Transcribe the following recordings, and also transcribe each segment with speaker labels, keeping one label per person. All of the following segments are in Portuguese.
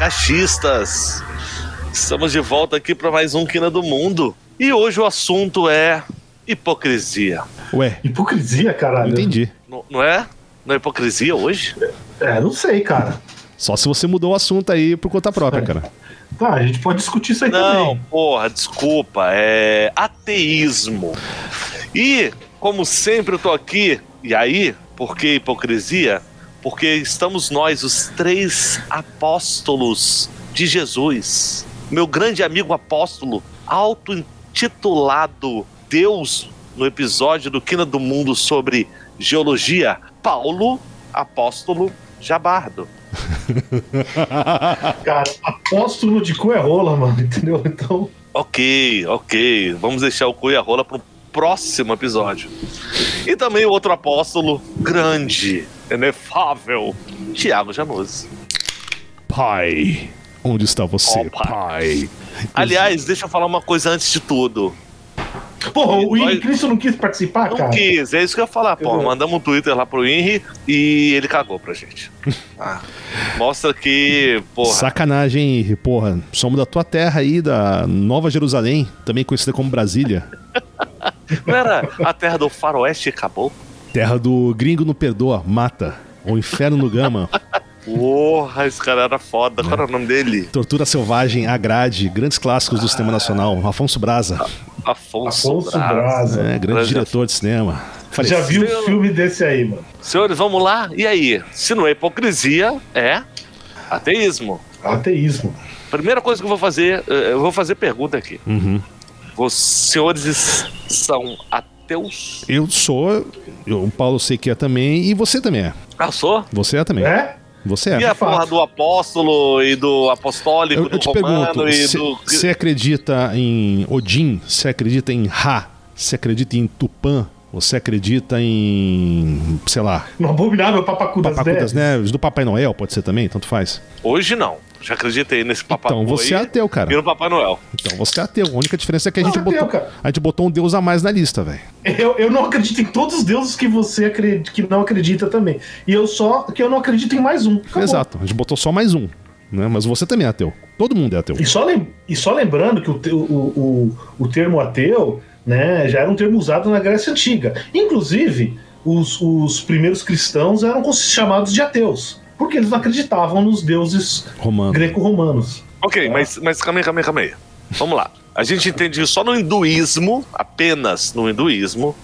Speaker 1: Cachistas. Estamos de volta aqui para mais um Quina do Mundo. E hoje o assunto é hipocrisia.
Speaker 2: Ué,
Speaker 3: Hipocrisia, caralho.
Speaker 2: não entendi.
Speaker 1: Não, não é? Não é hipocrisia hoje?
Speaker 3: É, não sei, cara.
Speaker 2: Só se você mudou o assunto aí por conta própria, cara.
Speaker 3: Tá, a gente pode discutir isso aí
Speaker 1: Não,
Speaker 3: também.
Speaker 1: porra, desculpa. É ateísmo. E, como sempre, eu tô aqui. E aí, por que hipocrisia? Porque estamos nós, os três apóstolos de Jesus. Meu grande amigo apóstolo, auto-intitulado Deus, no episódio do Quina do Mundo sobre geologia, Paulo, apóstolo Jabardo.
Speaker 3: Cara, apóstolo de cu é rola, mano, entendeu? Então,
Speaker 1: Ok, ok. Vamos deixar o cu e a rola para o próximo episódio. E também o outro apóstolo grande, inefável, Tiago Januzzi.
Speaker 2: Pai, onde está você,
Speaker 1: Ó, pai.
Speaker 2: pai?
Speaker 1: Aliás, deixa eu falar uma coisa antes de tudo.
Speaker 3: porra, o
Speaker 1: Nós-
Speaker 3: Henrique Cristo não quis participar,
Speaker 1: Não
Speaker 3: cara?
Speaker 1: quis, é isso que eu ia falar, pô. Mandamos um Twitter lá pro Henry e ele cagou pra gente. Ah, mostra que, porra,
Speaker 2: Sacanagem, Henry. porra. Somos da tua terra aí, da Nova Jerusalém, também conhecida como Brasília.
Speaker 1: não era a terra do faroeste e acabou?
Speaker 2: Terra do gringo no perdoa, mata. O inferno no gama.
Speaker 1: Porra, esse cara era foda. Qual era o nome dele?
Speaker 2: Tortura selvagem, a grade, grandes clássicos do cinema nacional. Afonso Braza,
Speaker 1: Afonso,
Speaker 3: Afonso
Speaker 1: Braz.
Speaker 3: Braza.
Speaker 2: é, grande
Speaker 1: Braza.
Speaker 2: diretor de cinema. Falei,
Speaker 3: Já viu um filme desse aí, mano?
Speaker 1: Senhores, vamos lá? E aí? Se não é hipocrisia, é ateísmo.
Speaker 3: Ateísmo.
Speaker 1: Primeira coisa que eu vou fazer, eh, eu vou fazer pergunta aqui.
Speaker 2: Uhum.
Speaker 1: Os senhores são ateus?
Speaker 2: Eu sou, eu- o Paulo sei que é também, e você também é.
Speaker 1: Ah, sou?
Speaker 2: Você é também.
Speaker 3: É?
Speaker 2: Você é.
Speaker 1: E a
Speaker 3: fato.
Speaker 1: porra do apóstolo e do apostólico,
Speaker 2: Eu, eu
Speaker 1: do
Speaker 2: te
Speaker 1: romano
Speaker 2: pergunto,
Speaker 1: e
Speaker 2: você
Speaker 1: do.
Speaker 2: você acredita em Odin? Você acredita em Ra? Você acredita em Tupã? Você acredita em, sei lá,
Speaker 3: No abominável Papacu das
Speaker 2: Papacu das
Speaker 3: Neves.
Speaker 2: Neves? Do Papai Noel, pode ser também? Tanto faz.
Speaker 1: Hoje não. Já acreditei nesse papai
Speaker 2: Então você é ateu, cara.
Speaker 1: no Papai Noel.
Speaker 2: Então você é ateu. A única diferença é que a
Speaker 3: Não,
Speaker 2: gente,
Speaker 3: ateu,
Speaker 2: botou,
Speaker 3: cara.
Speaker 2: a gente botou um deus a mais na lista, velho.
Speaker 3: Eu, eu não acredito em todos os deuses que você acredita, que não acredita também. E eu só que eu não acredito em mais um. Acabou.
Speaker 2: Exato. A gente botou só mais um. Né? Mas você também é ateu. Todo mundo é ateu.
Speaker 3: E só, lem- e só lembrando que o, te- o, o, o termo ateu né, já era um termo usado na Grécia Antiga. Inclusive, os, os primeiros cristãos eram chamados de ateus, porque eles não acreditavam nos deuses
Speaker 2: Romano.
Speaker 3: greco-romanos.
Speaker 1: Ok, mas, mas calma aí, calma aí, calma aí. Vamos lá. A gente entende que só no hinduísmo, apenas no hinduísmo,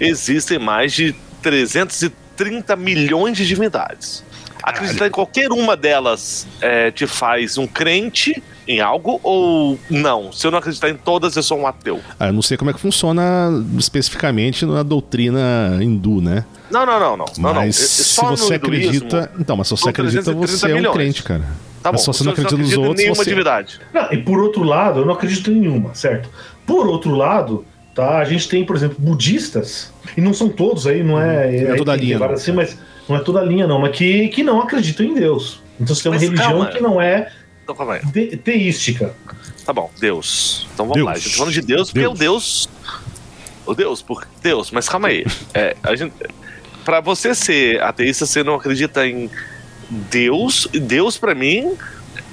Speaker 1: existem mais de 330 milhões de divindades. Acreditar em qualquer uma delas é, te faz um crente em algo ou não? Se eu não acreditar em todas, eu sou um ateu.
Speaker 2: Ah, eu não sei como é que funciona especificamente na doutrina hindu, né?
Speaker 1: Não, não, não, não. não, não.
Speaker 2: Mas
Speaker 1: É- é
Speaker 2: se você
Speaker 1: hinduísmo,
Speaker 2: acredita. Então, mas se você acredita,
Speaker 1: 330
Speaker 2: você é um
Speaker 1: milhões.
Speaker 2: crente, cara.
Speaker 1: Tá bom,
Speaker 2: mas se você não
Speaker 1: se eu
Speaker 2: acredita nos outros,
Speaker 1: nenhuma
Speaker 2: você.
Speaker 1: divindade.
Speaker 3: Não, e por outro lado, eu não acredito em nenhuma, certo? Por outro lado, tá, a gente tem, por exemplo, budistas, e não são todos aí, não é.
Speaker 2: Não é
Speaker 3: aí
Speaker 2: toda a linha, não.
Speaker 3: assim, mas não é toda a linha, não, mas que, que não acreditam em Deus. Então você tem uma
Speaker 1: Mas
Speaker 3: religião
Speaker 1: calma.
Speaker 3: que não é
Speaker 1: Então calma aí.
Speaker 3: de- teística.
Speaker 1: Tá bom, Deus. Então vamos
Speaker 2: Deus.
Speaker 1: lá. A gente tá falando de Deus, porque
Speaker 2: Deus.
Speaker 1: o Deus. O Deus, por Deus, mas calma aí. É, a gente, pra você ser ateísta, você não acredita em Deus. Deus, pra mim,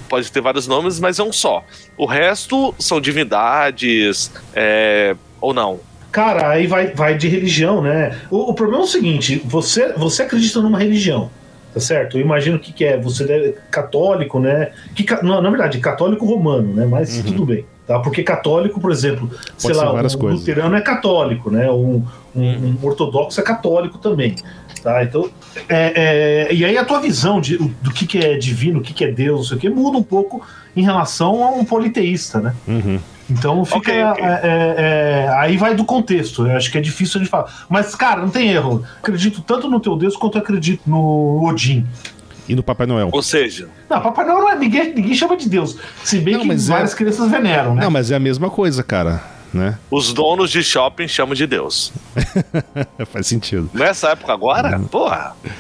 Speaker 1: pode ter vários nomes, mas é um só. O resto são divindades, é, ou não.
Speaker 3: Cara, aí vai, vai de religião, né? O, o problema é o seguinte: você, você acredita numa religião, tá certo? Eu imagino o que, que é. Você deve, católico, né? Que, não, na verdade, católico romano, né? Mas
Speaker 2: Uhum.
Speaker 3: tudo bem. Tá? Porque católico, por exemplo, sei
Speaker 2: ser
Speaker 3: lá, um
Speaker 2: coisas.
Speaker 3: luterano é católico, né? Um, um- um ortodoxo é católico também. Tá? Então, é, é, e aí a tua visão de, do que, que é divino, o que, que é Deus, não sei o que, muda um pouco em relação a um politeísta, né?
Speaker 2: Uhum.
Speaker 3: Então fica.
Speaker 1: Ok, ok.
Speaker 3: é, é, é, aí vai do contexto. Eu acho que é difícil de falar. Mas, cara, não tem erro. Acredito tanto no teu Deus quanto eu acredito no Odin.
Speaker 2: E no Papai Noel.
Speaker 1: Ou seja,
Speaker 3: Não, Papai Noel não é, ninguém, ninguém chama de Deus. Se bem
Speaker 2: Não,
Speaker 3: que
Speaker 2: mas é-
Speaker 3: várias crianças veneram, né?
Speaker 2: Não, mas é a mesma coisa, cara. Né?
Speaker 1: os donos de shopping chamam de Deus.
Speaker 2: Faz sentido.
Speaker 1: Nessa época agora, porra.
Speaker 2: Uhum.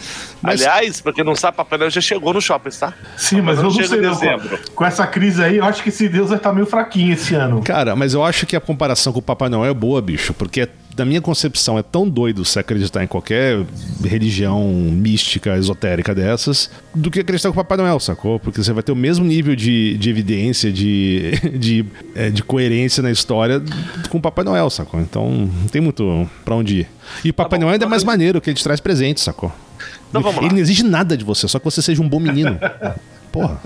Speaker 2: Mas-
Speaker 1: Aliás, pra quem não sabe, Papai Noel já chegou no shopping, tá?
Speaker 3: Sim, mas eu não sei não.
Speaker 1: dezembro.
Speaker 3: Com, essa crise aí, eu acho que esse Deus vai estar meio fraquinho esse ano.
Speaker 2: Cara, mas eu acho que a comparação com o Papai Noel é boa, bicho, porque da minha concepção, é tão doido você acreditar em qualquer religião mística, esotérica dessas, do que acreditar com o Papai Noel, sacou? Porque você vai ter o mesmo nível de, de evidência, de, de, é, de coerência na história com o Papai Noel, sacou? Então não tem muito pra onde ir. E o Papai
Speaker 1: Tá bom,
Speaker 2: Noel ainda é mais maneiro, que ele te traz presente, sacou?
Speaker 1: Então vamos lá.
Speaker 2: Ele não exige nada de você, só que você seja um bom menino. Porra.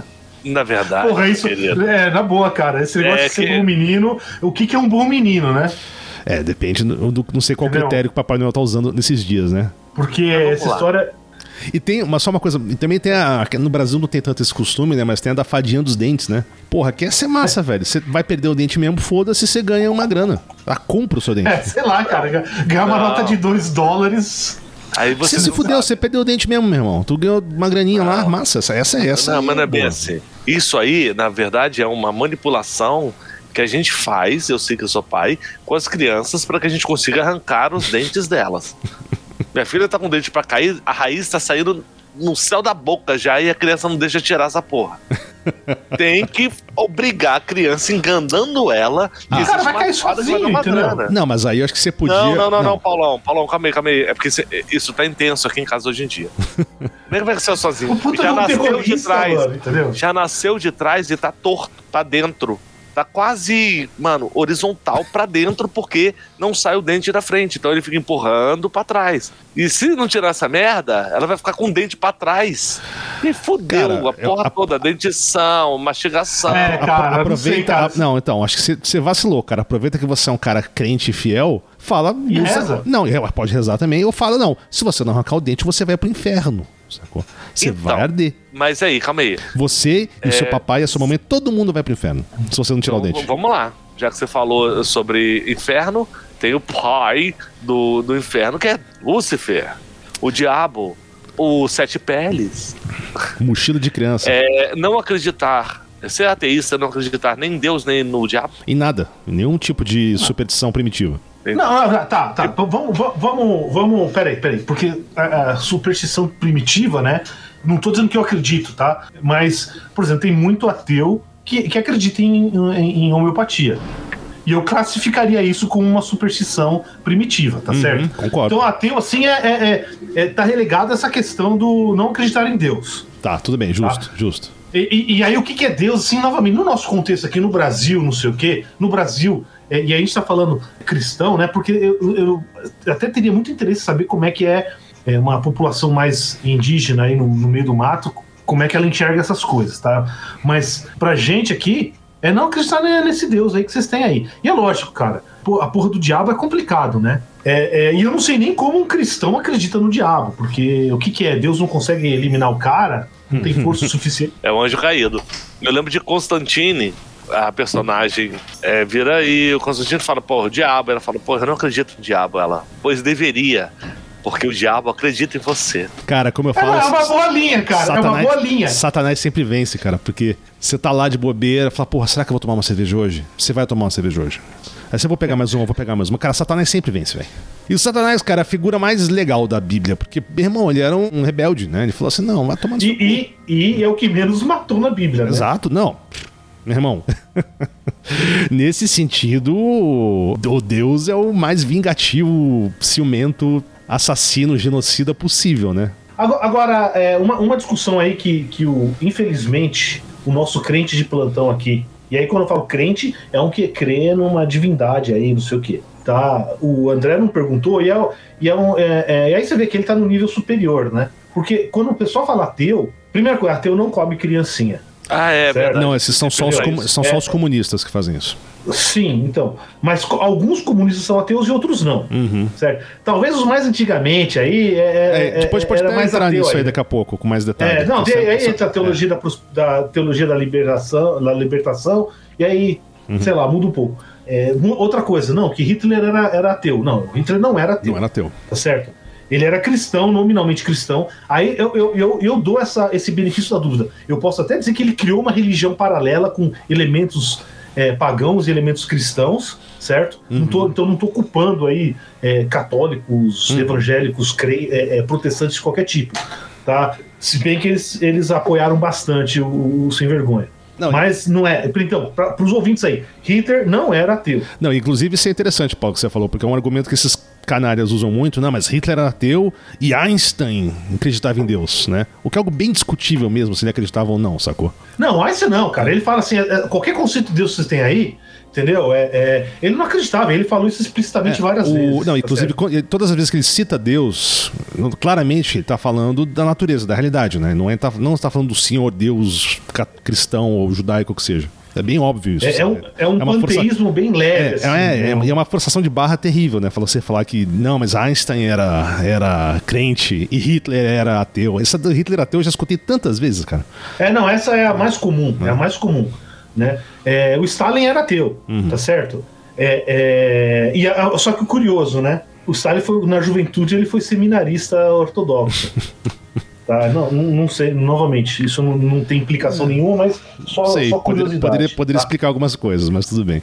Speaker 1: Na verdade,
Speaker 3: Porra, isso.
Speaker 1: querido,
Speaker 3: É, na boa, cara. Esse negócio
Speaker 1: É
Speaker 3: de ser
Speaker 1: que-
Speaker 3: bom menino. O que, que é um bom menino, né?
Speaker 2: É, depende do, do- não sei qual
Speaker 3: Entendeu?
Speaker 2: critério que o Papai Noel tá usando nesses dias, né?
Speaker 3: Porque
Speaker 1: vamos
Speaker 3: essa
Speaker 1: lá.
Speaker 3: história.
Speaker 2: E tem uma, só uma coisa, e também tem a. que No Brasil não tem tanto esse costume, né? Mas tem a da fadinha dos dentes, né? Porra, que essa é massa, velho. Você vai perder o dente mesmo, foda-se, você ganha uma grana. Ah, compra o seu dente.
Speaker 3: É, sei lá, cara. Ganhar uma
Speaker 1: Não.
Speaker 3: nota de 2 dólares.
Speaker 1: aí você
Speaker 2: Você se
Speaker 1: não
Speaker 2: fudeu,
Speaker 1: sabe.
Speaker 2: você perdeu o dente mesmo, meu irmão. Tu ganhou uma graninha lá, massa. Essa, essa é essa.
Speaker 1: Não,
Speaker 2: aí,
Speaker 1: mas não é bem assim. Isso aí, na verdade, é uma manipulação que a gente faz, eu sei que eu sou pai, com as crianças para que a gente consiga arrancar os dentes delas. Minha filha tá com o dente pra cair, a raiz tá saindo no céu da boca já e a criança não deixa tirar essa porra. Tem que obrigar a criança enganando ela.
Speaker 2: Ah.
Speaker 3: cara vai cair
Speaker 1: vai
Speaker 3: sozinho,
Speaker 1: grana.
Speaker 2: Não, mas aí eu acho que você podia.
Speaker 1: Não, não, não, não, Paulão, Paulão, calma aí, calma aí. É porque cê- isso tá intenso aqui em casa hoje em dia. Como é que vai ser sozinho? Já
Speaker 3: um
Speaker 1: nasceu de trás. Já nasceu de trás e tá torto, tá dentro. Tá quase, mano, horizontal pra dentro porque não sai o dente da frente. Então ele fica empurrando pra trás. E se não tirar essa merda, ela vai ficar com o dente pra trás. E fudeu
Speaker 2: Cara,
Speaker 1: a porra
Speaker 2: eu- a-
Speaker 1: toda, dentição, mastigação.
Speaker 3: É, cara, eu não sei,
Speaker 2: Aproveita.
Speaker 3: cara.
Speaker 2: Não, então, acho que você- você vacilou, cara. Aproveita que você é um cara crente e fiel. Fala.
Speaker 3: E reza.
Speaker 2: Não, e pode rezar também. Ou fala, não. Se você não arrancar o dente, você vai pro inferno. Sacou? Você
Speaker 1: Então.
Speaker 2: vai arder.
Speaker 1: Mas aí, calma aí.
Speaker 2: Você e seu papai e a sua mamãe, todo mundo vai pro inferno. Se você não tirar o
Speaker 1: Então,
Speaker 2: dente.
Speaker 1: vamos lá. Já que você falou sobre inferno, tem o pai do, do inferno, que é Lúcifer, o diabo, o sete peles.
Speaker 2: Mochila de criança.
Speaker 1: É, não acreditar, ser ateísta, não acreditar nem em Deus nem no diabo.
Speaker 2: Em nada. Em nenhum tipo de superstição primitiva.
Speaker 3: Não, não, tá, tá. Vamos, vamos, vamos. Peraí, peraí. Porque a, a superstição primitiva, né? Não tô dizendo que eu acredito, tá? Mas, por exemplo, tem muito ateu que, que acredita em, em, em homeopatia. E eu classificaria isso como uma superstição primitiva, tá
Speaker 2: Uhum,
Speaker 3: certo?
Speaker 2: concordo.
Speaker 3: Então, ateu, assim, é, é, é- é- tá relegado a essa questão do não acreditar em Deus.
Speaker 2: Tá, tudo bem, justo, justo.
Speaker 3: E, e- e aí, o que, que é Deus, assim, novamente, no nosso contexto aqui no Brasil, não sei o quê, no Brasil, é, e a gente tá falando cristão, né? Porque eu, eu- até teria muito interesse em saber como é que é, é, uma população mais indígena aí no, no meio do mato, como é que ela enxerga essas coisas, tá? Mas pra gente aqui, é não acreditar ne- nesse Deus aí que vocês têm aí. E é lógico, cara, a porra do diabo é complicado, né? É, é, e eu não sei nem como um cristão acredita no diabo, porque o que, que é? Deus não consegue eliminar o cara? Não tem força suficiente.
Speaker 1: É o anjo caído. Eu lembro de Constantine, a personagem é, vira e o Constantine fala, pô, o diabo. Ela fala, pô, eu não acredito no diabo. Ela, pois deveria, porque o diabo acredita em você.
Speaker 2: Cara, como eu falo.
Speaker 3: é uma boa linha, cara. É uma boa linha.
Speaker 2: Satanás sempre vence, cara, porque você tá lá de bobeira, fala, porra, será que eu vou tomar uma cerveja hoje? Você vai tomar uma cerveja hoje. Aí você vou pegar mais uma, eu vou pegar mais uma. Cara, Satanás sempre vence, velho. E o Satanás, cara, é a figura mais legal da Bíblia, porque, meu irmão, ele era um rebelde, né? Ele falou assim: não, vai tomar.
Speaker 3: E, e, e é o que menos matou na Bíblia, né?
Speaker 2: Exato, não. Meu irmão. Nesse sentido, o Deus é o mais vingativo, ciumento, assassino, genocida possível, né?
Speaker 3: Agora, é, uma, uma discussão aí que, que o, infelizmente, o nosso crente de plantão aqui, e aí quando eu falo crente, é um que crê numa divindade aí, não sei o quê. Tá? O André não perguntou, e, é, e, é um, é, é, e aí você vê que ele tá no nível superior, né? Porque quando o pessoal fala ateu, primeira coisa, ateu não come criancinha.
Speaker 1: Ah, é
Speaker 3: Certo.
Speaker 2: Não, esses são só os, são só
Speaker 3: É.
Speaker 2: os comunistas que fazem isso.
Speaker 3: Sim, então. Mas co- alguns comunistas são ateus e outros não.
Speaker 2: Uhum.
Speaker 3: Certo? Talvez os mais antigamente aí. É,
Speaker 2: É, depois pode
Speaker 3: era
Speaker 2: até
Speaker 3: mais
Speaker 2: entrar
Speaker 3: ateu
Speaker 2: nisso aí daqui a pouco, com mais detalhes.
Speaker 3: É, não, tem- aí entra a teologia, da, pros- da teologia da liberação, da libertação, e aí,
Speaker 2: Uhum.
Speaker 3: sei lá, muda um pouco. É, outra coisa, não, que Hitler era, era ateu. Não, Hitler não era ateu,
Speaker 2: Não era teu.
Speaker 3: tá certo? Ele era cristão, nominalmente cristão. Aí eu, eu, eu, eu dou essa, esse benefício da dúvida. Eu posso até dizer que ele criou uma religião paralela com elementos é, pagãos e elementos cristãos, certo? Não tô, então não estou culpando aí é, católicos, evangélicos, cre- é, é, protestantes de qualquer tipo, tá? Se bem que eles, eles apoiaram bastante o, o Sem Vergonha.
Speaker 2: Não,
Speaker 3: Mas não é. Então, para os ouvintes aí, Hitler não era ateu.
Speaker 2: Não, inclusive isso é interessante, Paulo, que você falou, porque é um argumento que esses canalhas usam muito, não, mas Hitler era ateu e Einstein acreditava em Deus, né? O que é algo bem discutível mesmo, se ele acreditava ou não, sacou?
Speaker 3: Não, Einstein não, cara. Ele fala assim: é, qualquer conceito de Deus que vocês têm aí, entendeu? É, é, ele não acreditava, ele falou isso explicitamente
Speaker 2: É,
Speaker 3: várias
Speaker 2: o-
Speaker 3: vezes.
Speaker 2: Não,
Speaker 3: tá
Speaker 2: inclusive,
Speaker 3: certo?
Speaker 2: todas as vezes que ele cita Deus, claramente ele tá falando da natureza, da realidade, né? Não, é, tá, não está falando do Senhor Deus cristão ou judaico, que seja. É bem óbvio isso.
Speaker 3: É, é um, é um
Speaker 2: força-
Speaker 3: panteísmo bem leve.
Speaker 2: É,
Speaker 3: assim,
Speaker 2: é, é,
Speaker 3: né?
Speaker 2: e é uma forçação de barra terrível, né? Falar você falar que não, mas Einstein era, era crente e Hitler era ateu. Essa do Hitler ateu eu já escutei tantas vezes, cara.
Speaker 3: É, não, essa é a mais comum, é a mais comum, né? É, o Stalin era ateu,
Speaker 2: Uhum.
Speaker 3: tá certo? É, é, e a- só que o curioso, né? O Stalin foi na juventude ele foi seminarista ortodoxo. tá? Não, não, sei, novamente, isso não, não tem implicação nenhuma, mas só,
Speaker 2: sei,
Speaker 3: só
Speaker 2: poderia,
Speaker 3: curiosidade.
Speaker 2: poderia, poderia
Speaker 3: tá?
Speaker 2: explicar algumas coisas, mas tudo bem.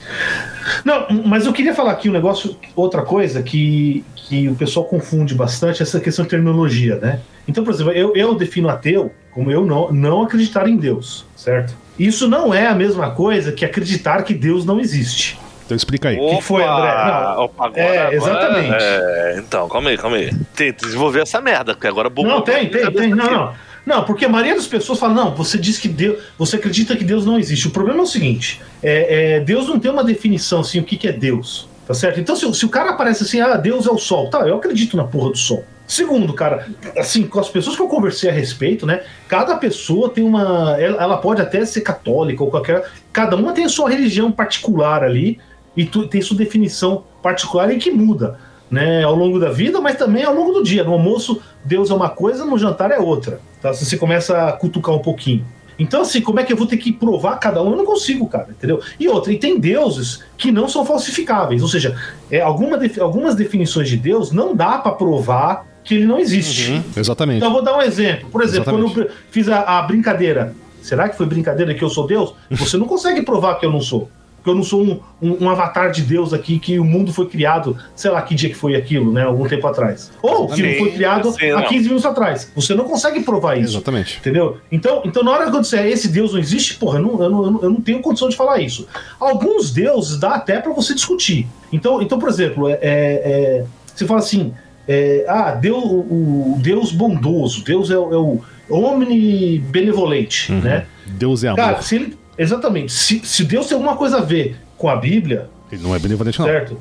Speaker 3: Não, mas eu queria falar aqui um negócio, outra coisa que, que o pessoal confunde bastante, essa questão de terminologia, né? Então, por exemplo, eu, eu defino ateu como eu não, não acreditar em Deus, certo? Isso não é a mesma coisa que acreditar que Deus não existe.
Speaker 2: Então explica aí.
Speaker 3: que foi, André? Não,
Speaker 1: Opa, agora,
Speaker 3: é,
Speaker 1: agora-
Speaker 3: exatamente.
Speaker 1: é, então, calma aí, calma aí. Tem que desenvolver essa merda, porque agora bugou
Speaker 3: Não, tem, tem, tem. Não, não. Não, porque a maioria das pessoas fala, não, você diz que Deus. Você acredita que Deus não existe. O problema é o seguinte: é, é, Deus não tem uma definição assim, o que, que é Deus. Tá certo? Então, se, o- se o cara aparece assim, ah, Deus é o sol, tá, eu acredito na porra do sol. Segundo, cara, assim, com as pessoas que eu conversei a respeito, né? Cada pessoa tem uma. Ela, ela pode até ser católica ou qualquer. Cada uma tem a sua religião particular ali e tu, tem sua definição particular e que muda, né? Ao longo da vida, mas também ao longo do dia. No almoço, Deus é uma coisa, no jantar é outra. Tá? Você começa a cutucar um pouquinho. Então, assim, como é que eu vou ter que provar cada um? Eu não consigo, cara, entendeu? E outra, e tem deuses que não são falsificáveis. Ou seja, é, alguma defi- algumas definições de Deus não dá pra provar que ele não existe.
Speaker 1: Uhum.
Speaker 2: Exatamente.
Speaker 3: Então eu vou dar um exemplo. Por exemplo,
Speaker 2: Exatamente.
Speaker 3: quando eu fiz a, a brincadeira, será que foi brincadeira que eu sou Deus? Você não consegue provar que eu não sou. Que eu não sou um, um- um avatar de Deus aqui, que o mundo foi criado, sei lá que dia que foi aquilo, né? Algum tempo atrás. Ou que não foi criado
Speaker 1: sim,
Speaker 3: há
Speaker 1: não.
Speaker 3: 15 minutos atrás. Você não consegue provar isso.
Speaker 2: Exatamente.
Speaker 3: Entendeu? Então, então, na hora que eu disser esse Deus não existe, porra, eu não, eu não, eu não- tenho condição de falar isso. Alguns deuses dá até pra você discutir. Então, então por exemplo, é, é- é, você fala assim: é, ah, Deus, o, o Deus bondoso, Deus é, o- é o omnibenevolente, né?
Speaker 2: Deus é amor.
Speaker 3: Cara, se ele. Exatamente. Se, se Deus tem alguma coisa a ver com a Bíblia,
Speaker 2: Ele não é benevolente, não.
Speaker 3: certo?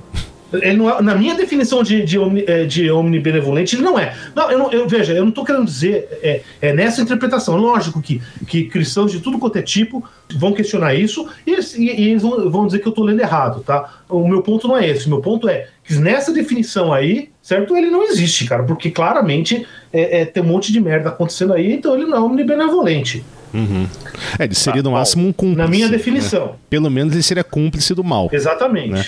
Speaker 3: Ele não é- na minha definição de, de, omni, eh, de omnibenevolente, ele não é. Não, eu, não, eu veja, eu não estou querendo dizer é, é nessa interpretação. Lógico que, que cristãos de tudo quanto é tipo vão questionar isso e, e- e eles vão, vão dizer que eu estou lendo errado, tá? O meu ponto não é esse. O meu ponto é que nessa definição aí, certo? Ele não existe, cara, porque claramente é, é, tem um monte de merda acontecendo aí, então ele não é omnibenevolente.
Speaker 2: É, ele seria
Speaker 1: Tá
Speaker 2: no máximo um cúmplice.
Speaker 3: Na minha
Speaker 2: né?
Speaker 3: definição.
Speaker 2: Pelo menos ele seria cúmplice do mal.
Speaker 3: Exatamente.
Speaker 2: Né?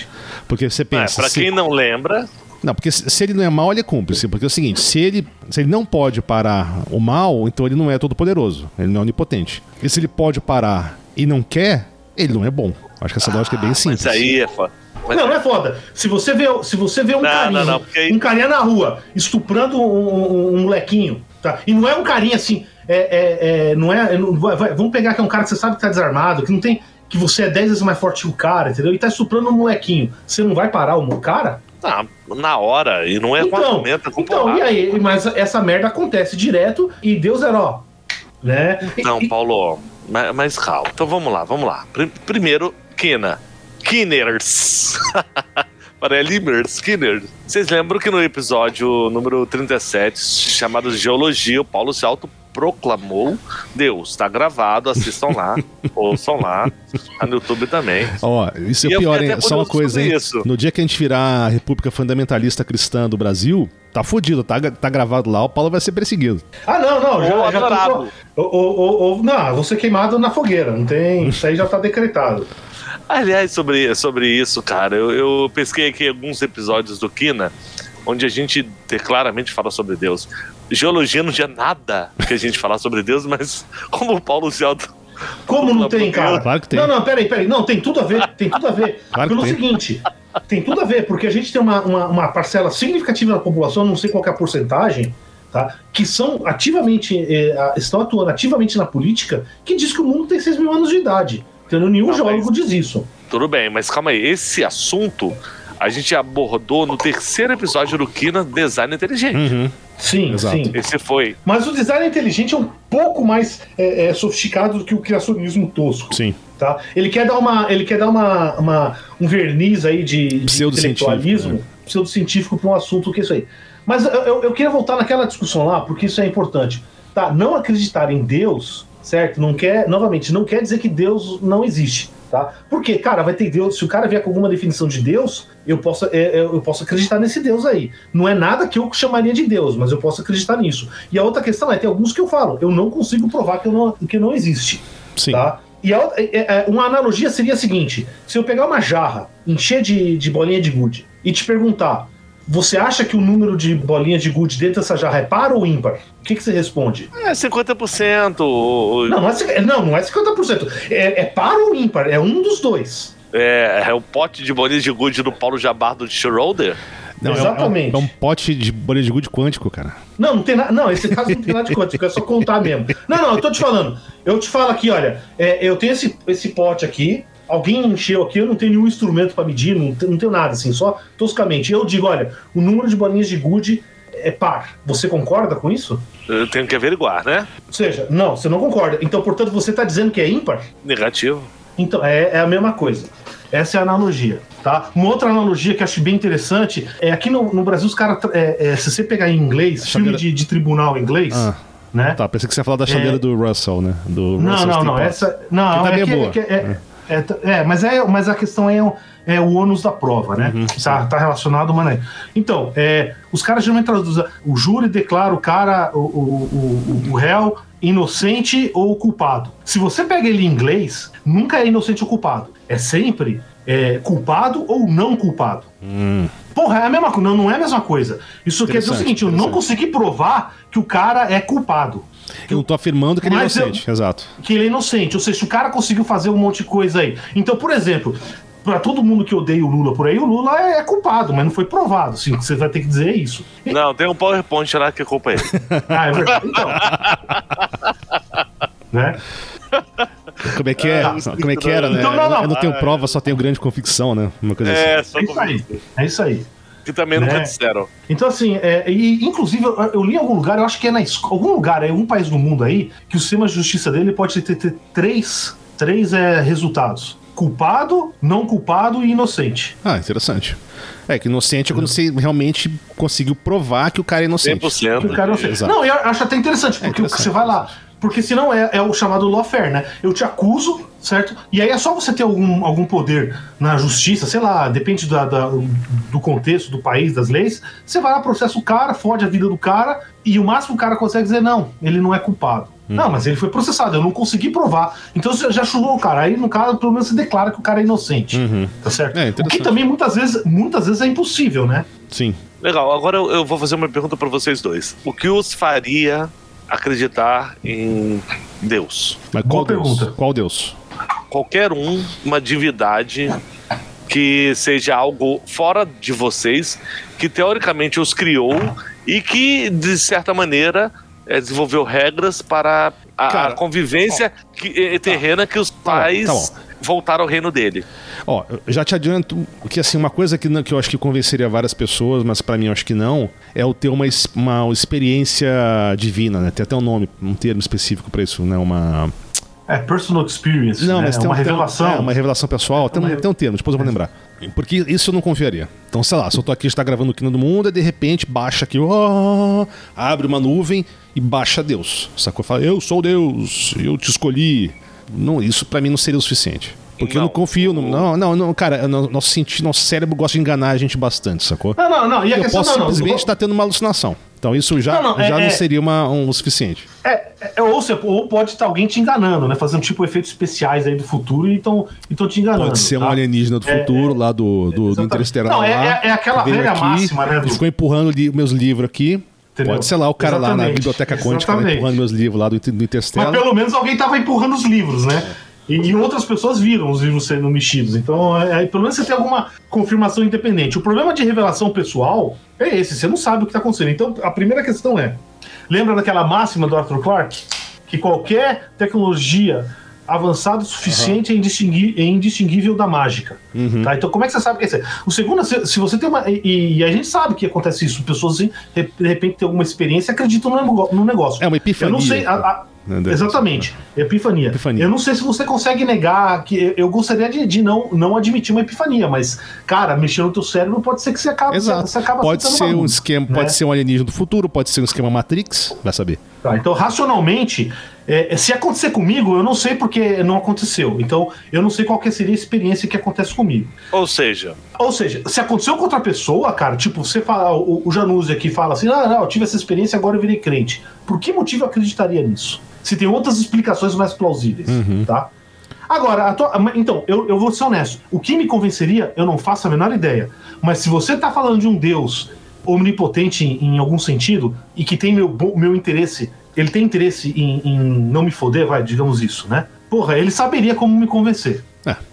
Speaker 2: Porque você
Speaker 1: É,
Speaker 2: pensa.
Speaker 1: pra
Speaker 2: se-
Speaker 1: quem não lembra,
Speaker 2: Não, porque se se ele não é mal, ele é cúmplice. Porque é o seguinte: se ele, se ele não pode parar o mal, então ele não é todo poderoso. Ele não é onipotente. E se ele pode parar e não quer, ele não é bom. Acho que essa lógica é bem simples.
Speaker 1: mas aí é foda. Mas
Speaker 3: Não, não é foda. Se você vê, se você vê um
Speaker 1: Não,
Speaker 3: carinha,
Speaker 1: não, não, aí-
Speaker 3: um carinha na rua estuprando um, um- um molequinho, tá? E não é um carinha assim, é, é- é- não é, é- não- vai- vai- vamos pegar que é um cara que você sabe que tá desarmado, que não tem, que você é 10 vezes mais forte que o cara, entendeu? E tá estuprando um molequinho. Você não vai parar o cara?
Speaker 1: tá, na hora, e não é com
Speaker 3: então,
Speaker 1: argumento, é com
Speaker 3: então
Speaker 1: porrada.
Speaker 3: e aí? Mas essa merda acontece direto e Deus era, ó, né?
Speaker 1: Não,
Speaker 3: e-
Speaker 1: Paulo, mas, mas calma. Então vamos lá, vamos lá. Pri- primeiro, Kina. Kinners. Para Elimer Skinner. Vocês lembram que no episódio número 37, chamado Geologia, o Paulo se autoproclamou Deus. Tá gravado, assistam lá, ouçam lá, tá no YouTube também.
Speaker 2: Ó, isso
Speaker 1: E
Speaker 2: é pior, hein? Só uma coisa, hein?
Speaker 1: isso.
Speaker 2: No dia que a gente virar a República Fundamentalista Cristã do Brasil, tá fudido, tá, tá gravado lá, o Paulo vai ser perseguido.
Speaker 3: Ah, não, não,
Speaker 1: Ou
Speaker 3: já, já tô-. Ou, ou, ou- ou- não, vou ser queimado na fogueira, não tem. Isso aí já tá decretado.
Speaker 1: Aliás, sobre, sobre isso, cara, eu, eu pesquei aqui alguns episódios do Kina, onde a gente te- claramente fala sobre Deus. Geologia não tinha nada que a gente falar sobre Deus, mas como o Paulo se auto.
Speaker 3: Como não tem, cara?
Speaker 2: Claro que tem.
Speaker 3: Não, não, peraí, peraí. Não, tem tudo a ver, tem tudo a ver.
Speaker 2: Claro que
Speaker 3: Pelo
Speaker 2: tem.
Speaker 3: seguinte, tem tudo a ver, porque a gente tem uma, uma, uma parcela significativa da população, não sei qual que é a porcentagem, tá? Que são ativamente, eh, estão atuando ativamente na política, que diz que o mundo tem 6 mil anos de idade. Entendeu? Nenhum
Speaker 1: Não,
Speaker 3: geólogo
Speaker 1: mas-
Speaker 3: diz isso.
Speaker 1: Tudo bem, mas calma aí, esse assunto a gente abordou no terceiro episódio do Kina Design Inteligente.
Speaker 2: Uhum.
Speaker 3: Sim,
Speaker 2: Exato.
Speaker 3: sim.
Speaker 1: Esse foi.
Speaker 3: Mas o design inteligente é um pouco mais é, é, sofisticado do que o criacionismo tosco.
Speaker 2: Sim.
Speaker 3: Tá? Ele quer dar, uma, ele quer dar uma, uma- um verniz aí de, de
Speaker 2: Pseudocientífico,
Speaker 3: intelectualismo,
Speaker 2: né?
Speaker 3: pseudocientífico para um assunto que é isso aí. Mas eu, eu, eu queria voltar naquela discussão lá, porque isso é importante. Tá? Não acreditar em Deus, certo? Não quer, novamente, não quer dizer que Deus não existe. Tá? Porque, cara, vai ter Deus. Se o cara vier com alguma definição de Deus, eu posso, é, é, eu posso acreditar nesse Deus aí. Não é nada que eu chamaria de Deus, mas eu posso acreditar nisso. E a outra questão é: tem alguns que eu falo, eu não consigo provar que, eu não, que não existe.
Speaker 2: Sim.
Speaker 3: Tá? E a é- é- uma analogia seria a seguinte: se eu pegar uma jarra, encher de, de bolinha de gude e te perguntar, você acha que o número de bolinhas de gude dentro dessa jarra é par ou ímpar? O que, que você responde?
Speaker 1: É 50%. o-
Speaker 3: Não, não é, não, não é 50%. É, é par ou ímpar? É um dos dois.
Speaker 1: É, é o pote de bolinhas de gude do Paulo Jabbar do Schroeder.
Speaker 2: Não, é
Speaker 3: Exatamente.
Speaker 2: É um, é um pote de bolha de gude quântico, cara.
Speaker 3: Não, não tem nada. Não, esse caso não tem nada de quântico, é só contar mesmo. Não, não, eu tô te falando. Eu te falo aqui, olha, é, eu tenho esse, esse pote aqui. Alguém encheu aqui, eu não tenho nenhum instrumento pra medir, não, não tenho nada, assim, só toscamente. Eu digo, olha, o número de bolinhas de gude é par. Você concorda com isso?
Speaker 1: Eu tenho que averiguar, né?
Speaker 3: Ou seja, não, você não concorda. Então, portanto, você tá dizendo que é ímpar?
Speaker 1: Negativo.
Speaker 3: Então, é, é a mesma coisa. Essa é a analogia, tá? Uma outra analogia que eu acho bem interessante é aqui no, no Brasil os caras, é, é, se você pegar em inglês, filme
Speaker 2: Chaveira-
Speaker 3: de, de tribunal em inglês,
Speaker 2: Ah.
Speaker 3: né?
Speaker 2: Tá, pensei que você ia falar da chaleira
Speaker 3: É.
Speaker 2: do Russell, né? Do
Speaker 3: Não,
Speaker 2: Russell
Speaker 3: não,
Speaker 2: Street
Speaker 3: não. Essa, não,
Speaker 2: Que tá
Speaker 3: é,
Speaker 2: boa.
Speaker 3: É, é, mas, é, mas a questão é, o- é o ônus da prova, né?
Speaker 2: Uhum,
Speaker 3: tá, tá relacionado, mano. Então, é, os caras geralmente traduzem. O júri declara o cara, o, o, o, o réu, inocente ou culpado. Se você pega ele em inglês, nunca é inocente ou culpado. É sempre é, culpado ou não culpado.
Speaker 2: Hum,
Speaker 3: Porra, é a mesma coisa. Não, não é a mesma coisa. Isso quer dizer o seguinte: eu não consegui provar que o cara é culpado.
Speaker 2: Eu não tô afirmando que ele é
Speaker 3: Mas eu-
Speaker 2: inocente, exato.
Speaker 3: que ele é inocente. Ou seja, se o cara conseguiu fazer um monte de coisa aí. Então, por exemplo, pra todo mundo que odeia o Lula por aí, o Lula é, é culpado, mas não foi provado. Assim, você vai ter que dizer isso.
Speaker 1: Não, tem um PowerPoint lá que a culpa é ele.
Speaker 3: Ah, é verdade. Então. né?
Speaker 2: Como é que é?
Speaker 3: Ah,
Speaker 2: Como é que era, né?
Speaker 3: Então, não, não.
Speaker 2: Eu não tenho prova, só tenho grande convicção, né? Uma coisa assim.
Speaker 1: É, só
Speaker 3: É isso aí. É isso aí.
Speaker 1: Que também nunca
Speaker 3: Né?
Speaker 1: disseram.
Speaker 3: Então, assim, é, e, inclusive, eu, eu li em algum lugar, eu acho que é na escola, algum lugar, é algum país do mundo aí, que o sistema de justiça dele pode ter, ter três, três é, resultados: culpado, não culpado e inocente.
Speaker 2: Ah, interessante. É que inocente é quando você realmente conseguiu provar que o cara é inocente.
Speaker 1: 100%.
Speaker 3: Que o cara não sei.
Speaker 2: Exato.
Speaker 3: Não, eu acho até interessante, porque
Speaker 2: interessante.
Speaker 3: você vai lá. Porque senão é, é o chamado lawfare, né? Eu te acuso, certo? E aí é só você ter algum, algum poder na justiça, sei lá, depende da, da- do contexto, do país, das leis. Você vai lá, processa o cara, fode a vida do cara, e o máximo o cara consegue dizer, não, ele não é culpado.
Speaker 2: Hum.
Speaker 3: Não, mas ele foi processado, eu não consegui provar. Então você já chulou o cara. Aí, no caso, pelo menos você declara que o cara é inocente.
Speaker 2: Uhum.
Speaker 3: Tá certo?
Speaker 2: É,
Speaker 3: o que também muitas vezes, muitas vezes é impossível, né?
Speaker 2: Sim.
Speaker 1: Legal, agora eu, eu vou fazer uma pergunta pra vocês dois. O que os faria acreditar em Deus?
Speaker 2: Mas
Speaker 3: Boa
Speaker 2: qual Deus?
Speaker 3: pergunta.
Speaker 2: Qual Deus?
Speaker 1: Qualquer um, uma divindade que seja algo fora de vocês, que teoricamente os criou e que, de certa maneira, eh, desenvolveu regras para a, a
Speaker 2: Cara,
Speaker 1: convivência que- eh, terrena que os
Speaker 2: bom,
Speaker 1: pais
Speaker 2: tá bom.
Speaker 1: Voltaram ao reino dele.
Speaker 2: Ó, eu já te adianto que assim, uma coisa que, não- que eu acho que convenceria várias pessoas, mas pra mim eu acho que não, é o ter uma, uma experiência divina, né? Tem até um nome, um termo específico pra isso, né? Uma.
Speaker 3: É personal experience.
Speaker 2: Não,
Speaker 3: né?
Speaker 2: mas tem
Speaker 3: uma
Speaker 2: um- tem
Speaker 3: revelação.
Speaker 2: é, uma revelação pessoal. Tem, um,
Speaker 3: Uma-
Speaker 2: tem um termo, depois eu vou lembrar. Porque isso eu não confiaria. Então, sei lá, se eu tô aqui, está gravando o Quino do Mundo, e de repente baixa aqui, ó, abre uma nuvem e baixa Deus. Sacou? Fala, eu sou Deus, eu te escolhi. Não, isso pra mim não seria o suficiente. Porque eu
Speaker 1: Não.
Speaker 2: não confio. No, não, não, não, cara, no- nosso, senti, nosso cérebro gosta de enganar a gente bastante, sacou?
Speaker 3: Não, não, não. E a
Speaker 2: eu
Speaker 3: questão
Speaker 2: posso
Speaker 3: não, não.
Speaker 2: simplesmente estar tendo uma alucinação. Então isso já
Speaker 3: Não, não, é-
Speaker 2: já não
Speaker 3: é-
Speaker 2: seria uma, um, o suficiente.
Speaker 3: É, é, ou, você, ou pode estar alguém te enganando, né? Fazendo tipo efeitos especiais aí do futuro e estão te enganando.
Speaker 2: Pode ser um
Speaker 3: tá?
Speaker 2: alienígena do
Speaker 3: É,
Speaker 2: futuro, lá do, do, do. Interestelar.
Speaker 3: Não, é-
Speaker 2: lá,
Speaker 3: é- é aquela velha máxima, né,
Speaker 2: e
Speaker 3: do-
Speaker 2: Ficou empurrando li, meus livros aqui.
Speaker 3: Entendeu?
Speaker 2: Pode ser lá o cara lá na
Speaker 3: Exatamente.
Speaker 2: biblioteca quântica
Speaker 3: Exatamente.
Speaker 2: empurrando meus livros lá do, do
Speaker 3: Mas
Speaker 2: Interstellar.
Speaker 3: pelo menos alguém tava empurrando os livros, né? E, e outras pessoas viram os livros sendo mexidos. Então, é, é, pelo menos você tem alguma confirmação independente. O problema de revelação pessoal é esse: você não sabe o que está acontecendo. Então, a primeira questão é: lembra daquela máxima do Arthur Clarke? Que qualquer tecnologia avançado o suficiente e indistingui- é indistinguível da mágica.
Speaker 2: Uhum.
Speaker 3: Tá? Então, como é que você sabe que é isso? O segundo, se, se você tem uma. E, e a gente sabe que acontece isso. Pessoas, assim, de repente, têm alguma experiência e acreditam no, no negócio.
Speaker 2: É uma epifania.
Speaker 3: Eu não sei. a- a-
Speaker 2: Né,
Speaker 3: exatamente. Epifania.
Speaker 2: Epifania.
Speaker 3: Eu não sei se você consegue negar que eu- gostaria de, de não, não admitir uma epifania, mas, cara, mexer no teu cérebro pode ser que você acabe.
Speaker 2: Exato.
Speaker 3: Você acaba
Speaker 2: Pode ser um esquema,
Speaker 3: né?
Speaker 2: pode ser um alienígena do futuro, pode ser um esquema Matrix, vai saber.
Speaker 3: Tá, então, racionalmente, é, se acontecer comigo, eu não sei porque não aconteceu. Então, eu não sei qual que seria a experiência que acontece comigo.
Speaker 1: Ou seja,
Speaker 3: Ou seja, se aconteceu com outra pessoa, cara, tipo, você fala, o, o Januzzi aqui fala assim: ah, não, eu tive essa experiência, agora eu virei crente. Por que motivo eu acreditaria nisso? Se tem outras explicações mais plausíveis, tá? Agora, a tua- então, eu, eu vou ser honesto. O que me convenceria, eu não faço a menor ideia. Mas se você tá falando de um Deus omnipotente em, em algum sentido e que tem meu, meu interesse, ele tem interesse em, em não me foder, vai, digamos isso, né? Porra, ele saberia como me convencer.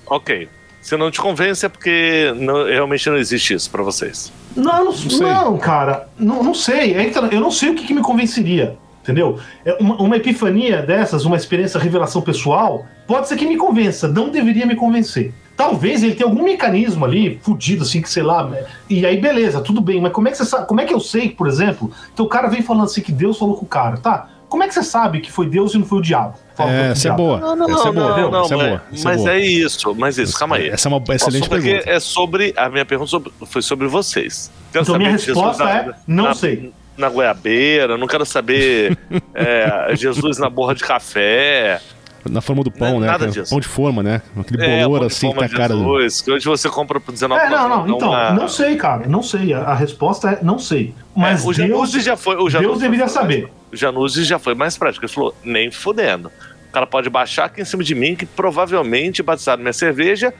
Speaker 1: ok. Se não te convence é porque não- realmente não existe isso pra vocês.
Speaker 3: Não, não,
Speaker 2: sei.
Speaker 3: não, cara. Não, não sei. É tá- eu não sei o que, que me convenceria. Entendeu? É uma, uma epifania dessas, uma experiência, revelação pessoal, pode ser que me convença. Não deveria me convencer. Talvez ele tenha algum mecanismo ali, fudido, assim, que sei lá. né? E aí, beleza, tudo bem. Mas como é que você sabe? Como é que eu sei, por exemplo, que o cara vem falando assim que Deus falou com o cara, tá? Como é que você sabe que foi Deus e não foi o diabo? Fala
Speaker 2: É, essa é boa.
Speaker 1: Não, não,
Speaker 2: essa é
Speaker 1: não,
Speaker 2: boa.
Speaker 1: não, não,
Speaker 2: essa é boa. essa é
Speaker 1: mas
Speaker 2: boa.
Speaker 1: é isso, mas isso, calma aí.
Speaker 2: Essa é uma excelente
Speaker 1: Porque
Speaker 2: pergunta.
Speaker 1: é sobre. A minha pergunta sobre- foi sobre vocês. Quero
Speaker 3: Então, minha resposta
Speaker 1: na-
Speaker 3: é: não
Speaker 1: na-
Speaker 3: sei.
Speaker 1: Na goiabeira, não quero saber é, Jesus na borra de café.
Speaker 2: Na forma do pão,
Speaker 1: Não,
Speaker 2: né?
Speaker 1: nada
Speaker 2: cara?
Speaker 1: disso.
Speaker 2: Pão de forma, né? Aquele
Speaker 1: É,
Speaker 2: bolor assim que tá cara.
Speaker 1: Jesus, que hoje você compra por 19
Speaker 3: É, não, não. Então,
Speaker 1: uma-
Speaker 3: não sei, cara. Não sei. A, a resposta é não sei. Mas
Speaker 1: É, o
Speaker 3: Deus,
Speaker 1: Januzzi já foi. O Januzzi
Speaker 3: Deus deveria saber.
Speaker 1: O Januzzi já foi mais prático. Ele falou: nem fudendo. O cara pode baixar aqui em cima de mim, que provavelmente batizaram minha cerveja,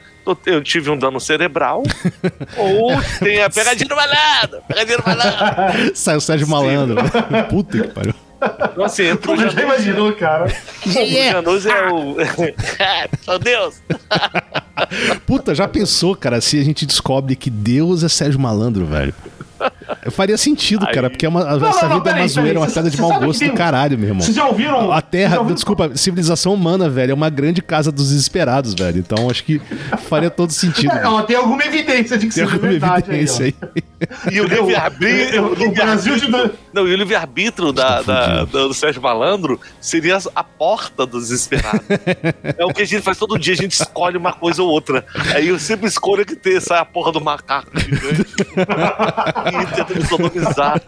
Speaker 1: eu- tive um dano cerebral, ou tem a pegadinha do malandro, pegadinha do malandro.
Speaker 2: Sai o Sérgio Malandro. Puta que pariu.
Speaker 1: Então, assim, entra o
Speaker 3: Pô, já imaginou, cara?
Speaker 1: o Januzzi é o. Meu Deus!
Speaker 2: Puta, já pensou, cara, se a gente descobre que Deus é Sérgio Malandro, velho? Faria sentido,
Speaker 1: Aí-
Speaker 2: cara, porque é uma, essa
Speaker 3: não,
Speaker 2: vida é
Speaker 3: peraí,
Speaker 2: uma zoeira, uma piada de mau gosto
Speaker 3: que
Speaker 2: do
Speaker 3: tem-
Speaker 2: caralho, meu irmão.
Speaker 3: Vocês já ouviram?
Speaker 2: A Terra,
Speaker 3: ouviram-
Speaker 2: desculpa, civilização humana, velho, é uma grande casa dos desesperados, velho. Então acho que faria todo sentido.
Speaker 3: É, ó, tem alguma evidência de que
Speaker 2: Tem
Speaker 3: seja
Speaker 2: alguma
Speaker 3: verdade
Speaker 2: evidência
Speaker 3: aí.
Speaker 2: aí.
Speaker 1: E o livre-arbítrio.
Speaker 3: O Brasil de.
Speaker 1: Não, e o livre-arbítrio da, da- do Sérgio Malandro seria a porta do desesperado. é o que a gente faz todo dia, a gente escolhe uma coisa ou outra. Aí eu sempre escolho que ter essa porra do macaco gigante. e tenta me sodomizar.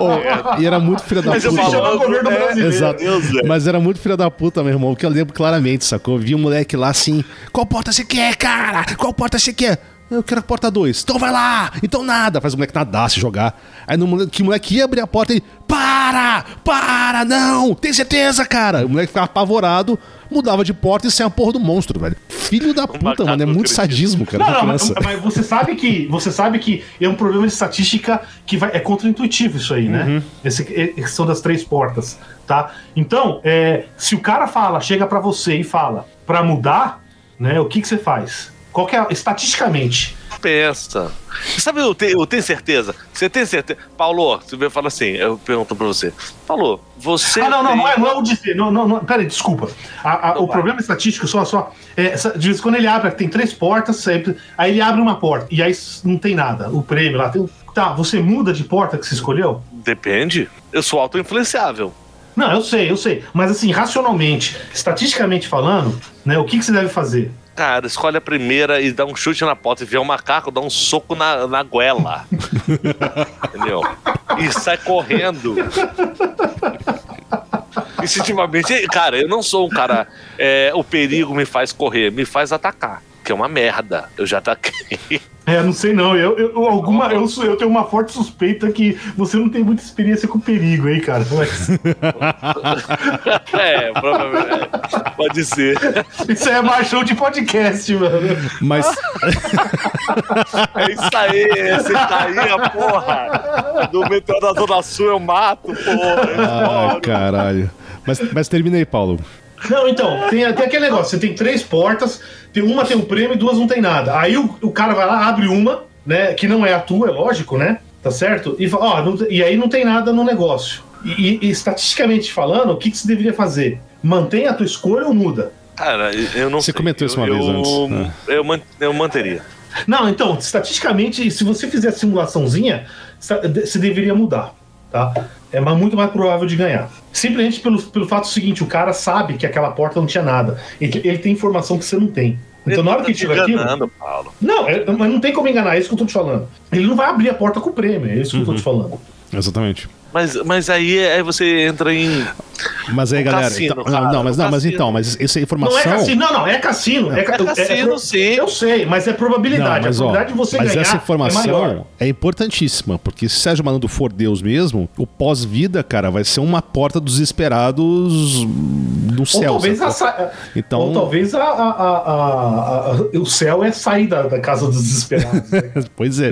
Speaker 2: Oh, e era muito filha da
Speaker 1: Mas eu
Speaker 2: puta.
Speaker 1: Falando,
Speaker 3: governo
Speaker 1: é,
Speaker 3: brasileiro.
Speaker 2: Exato.
Speaker 1: Deus.
Speaker 2: Mas era muito filha da puta, meu irmão, porque eu lembro claramente, sacou? Vi um moleque lá assim, qual porta você quer, cara? Qual porta você quer? Eu quero a porta 2. Então vai lá! Então nada! Faz o moleque nadar, se jogar. Aí no moleque, que o moleque ia abrir a porta e. Para! Para! Não! Tem certeza, cara? O moleque ficava apavorado, mudava de porta e saia a porra do monstro, velho. Filho da puta, mano. É muito sadismo, cara.
Speaker 3: Não, não, mas, mas você sabe que você sabe que é um problema de estatística que vai, é contra-intuitivo isso aí, né? Esse, é- questão das três portas, tá? Então, é, se o cara fala, chega pra você e fala pra mudar, né? O que que você faz? Qual é estatisticamente?
Speaker 1: Pensa. Sabe, eu tenho, eu tenho certeza. Você tem certeza. Paulo, você fala assim, eu pergunto pra você. Paulo, você.
Speaker 3: Ah, não, não,
Speaker 1: tem-
Speaker 3: não é, não é o dizer. Não, não, não, peraí, desculpa. A- a- o
Speaker 1: vai.
Speaker 3: problema estatístico, só, só. É, de vez em quando ele abre, tem três portas, sempre, aí ele abre uma porta, e aí não tem nada. O prêmio lá. Tem, tá, você muda de porta que você escolheu?
Speaker 1: Depende. Eu sou auto-influenciável.
Speaker 3: Não, eu sei, eu sei. Mas assim, racionalmente, estatisticamente falando, né, o que, que você deve fazer?
Speaker 1: Cara, escolhe a primeira e dá um chute na porta. E vê um macaco, dá um soco na, na goela. Entendeu? E sai correndo. Instintivamente, cara, eu não sou um cara. é, o perigo me faz correr, me faz atacar. Que é uma merda. Eu já ataquei.
Speaker 3: É, não sei não. Eu, eu, alguma, eu, eu tenho uma forte suspeita que você não tem muita experiência com perigo aí, cara. Mas
Speaker 1: é, provavelmente. Pode ser.
Speaker 3: isso aí é machão de podcast, mano.
Speaker 2: Mas.
Speaker 1: É isso aí, você tá aí, a porra. Do meteoro da Zona Sul eu mato, porra.
Speaker 2: Ai, caralho. Mas, mas termina aí, Paulo.
Speaker 3: Não, então, tem, tem aquele negócio, você tem três portas, tem uma tem um prêmio e duas não tem nada. Aí o, o cara vai lá, abre uma, né, que não é a tua, é lógico, né? Tá certo? E, fala, ó, não tem- e aí não tem nada no negócio. E, e, estatisticamente falando, o que, que você deveria fazer? Mantém a tua escolha ou muda?
Speaker 1: Cara, eu não
Speaker 2: Você
Speaker 1: sei.
Speaker 2: comentou isso uma
Speaker 1: eu,
Speaker 2: vez
Speaker 1: eu,
Speaker 2: antes, né?
Speaker 1: Eu, man- eu manteria.
Speaker 3: Não, então, estatisticamente, se você fizer a simulaçãozinha, você deveria mudar, tá? É muito mais provável de ganhar. Simplesmente pelo, pelo fato seguinte, o cara sabe que aquela porta não tinha nada. Ele, ele tem informação que você não tem. Então, na hora que
Speaker 1: Ele tá
Speaker 3: tiver
Speaker 1: te
Speaker 3: aquilo.
Speaker 1: enganando, Paulo.
Speaker 3: Não, é- mas não tem como enganar, é isso que eu tô te falando. Ele não vai abrir a porta com o prêmio, é isso que eu tô te falando.
Speaker 2: Exatamente.
Speaker 1: Mas, mas aí, aí você entra em.
Speaker 2: Mas aí,
Speaker 1: O
Speaker 2: galera.
Speaker 1: cassino,
Speaker 2: então-
Speaker 1: cara,
Speaker 2: não, mas
Speaker 1: o
Speaker 2: não, mas então, mas essa informação.
Speaker 3: Não é cassino, não, não, é cassino. É,
Speaker 1: É cassino,
Speaker 3: pro-
Speaker 1: sim.
Speaker 3: Eu sei, mas é probabilidade.
Speaker 2: Não, mas,
Speaker 3: a
Speaker 2: ó,
Speaker 3: probabilidade de você
Speaker 2: mas
Speaker 3: ganhar
Speaker 2: essa
Speaker 3: é maior.
Speaker 2: informação é, importantíssima, porque se Sérgio Malandro for Deus mesmo, o pós-vida, cara, vai ser uma porta dos esperados no
Speaker 3: Ou
Speaker 2: céu.
Speaker 3: talvez, a,
Speaker 2: Então-
Speaker 3: ou talvez a, a- a- a- a- o céu é sair da, da casa dos desesperados. né?
Speaker 2: Pois é.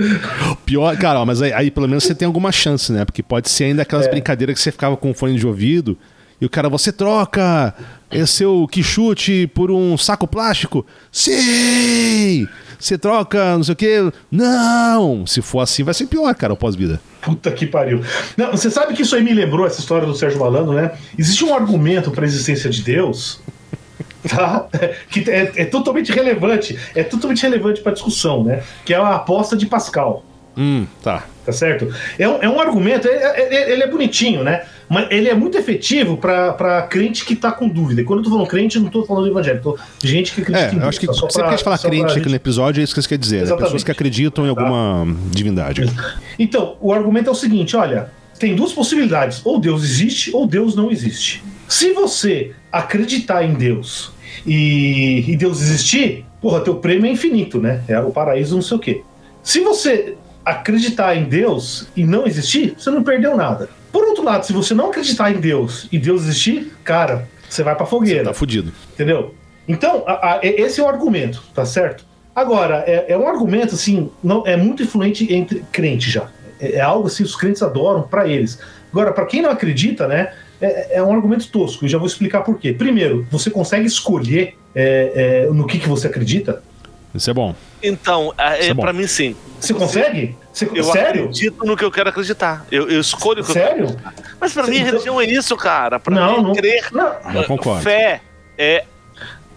Speaker 2: Pior, cara, ó, mas aí, aí pelo menos você tem alguma chance, né? Porque pode ser ainda aquelas
Speaker 3: É.
Speaker 2: brincadeiras que você ficava com fone de ouvido e o cara, você troca esse seu quichute por um saco plástico? Sim! Você troca, não sei o quê? Não! Se for assim, vai ser pior, cara, o pós-vida.
Speaker 3: Puta que pariu. Não, você sabe que isso aí me lembrou essa história do Sérgio Malandro, né? Existe um argumento para a existência de Deus, tá? Que é, é totalmente relevante, é totalmente relevante para discussão, né? Que é a aposta de Pascal.
Speaker 2: Hum, tá.
Speaker 3: Tá certo? É um, é um argumento, é- é- é- ele é bonitinho, né? Mas ele é muito efetivo para crente que tá com dúvida. E quando eu tô falando crente, eu não tô falando evangélico, tô gente que acredita
Speaker 2: É,
Speaker 3: em
Speaker 2: eu acho que
Speaker 3: Deus, tá? Só
Speaker 2: sempre
Speaker 3: pra-
Speaker 2: que a gente fala crente aqui
Speaker 3: gente-
Speaker 2: no episódio, é isso que você quer dizer, né? Pessoas que acreditam em alguma divindade.
Speaker 3: Então, o argumento é o seguinte: olha, tem duas possibilidades. Ou Deus existe, ou Deus não existe. Se você acreditar em Deus e, e Deus existir, porra, teu prêmio é infinito, né? É o paraíso, não sei o quê. Se você acreditar em Deus e não existir, você não perdeu nada. Por outro lado, se você não acreditar em Deus e Deus existir, cara, você vai pra fogueira.
Speaker 2: Tá fudido.
Speaker 3: Entendeu? Então, a- a- esse é o argumento, tá certo? Agora, é, é um argumento, assim, não, é muito influente entre crentes já. É, é algo assim, os crentes adoram pra eles. Agora, pra quem não acredita, né, é, é um argumento tosco, e já vou explicar por quê. Primeiro, você consegue escolher é, é, no que, que você acredita?
Speaker 2: Isso é bom.
Speaker 1: Então, é,
Speaker 2: é
Speaker 1: pra mim, sim.
Speaker 3: Você consegue? Você,
Speaker 1: Eu
Speaker 3: sério?
Speaker 1: acredito no que eu quero acreditar. Eu, eu escolho o que eu quero
Speaker 3: Sério?
Speaker 1: acreditar. Mas pra
Speaker 3: Você-
Speaker 1: mim,
Speaker 3: então-
Speaker 1: religião é isso, cara. Pra
Speaker 3: Não,
Speaker 1: mim,
Speaker 3: não.
Speaker 1: crer.
Speaker 3: Não,
Speaker 2: Eu concordo.
Speaker 1: Fé é.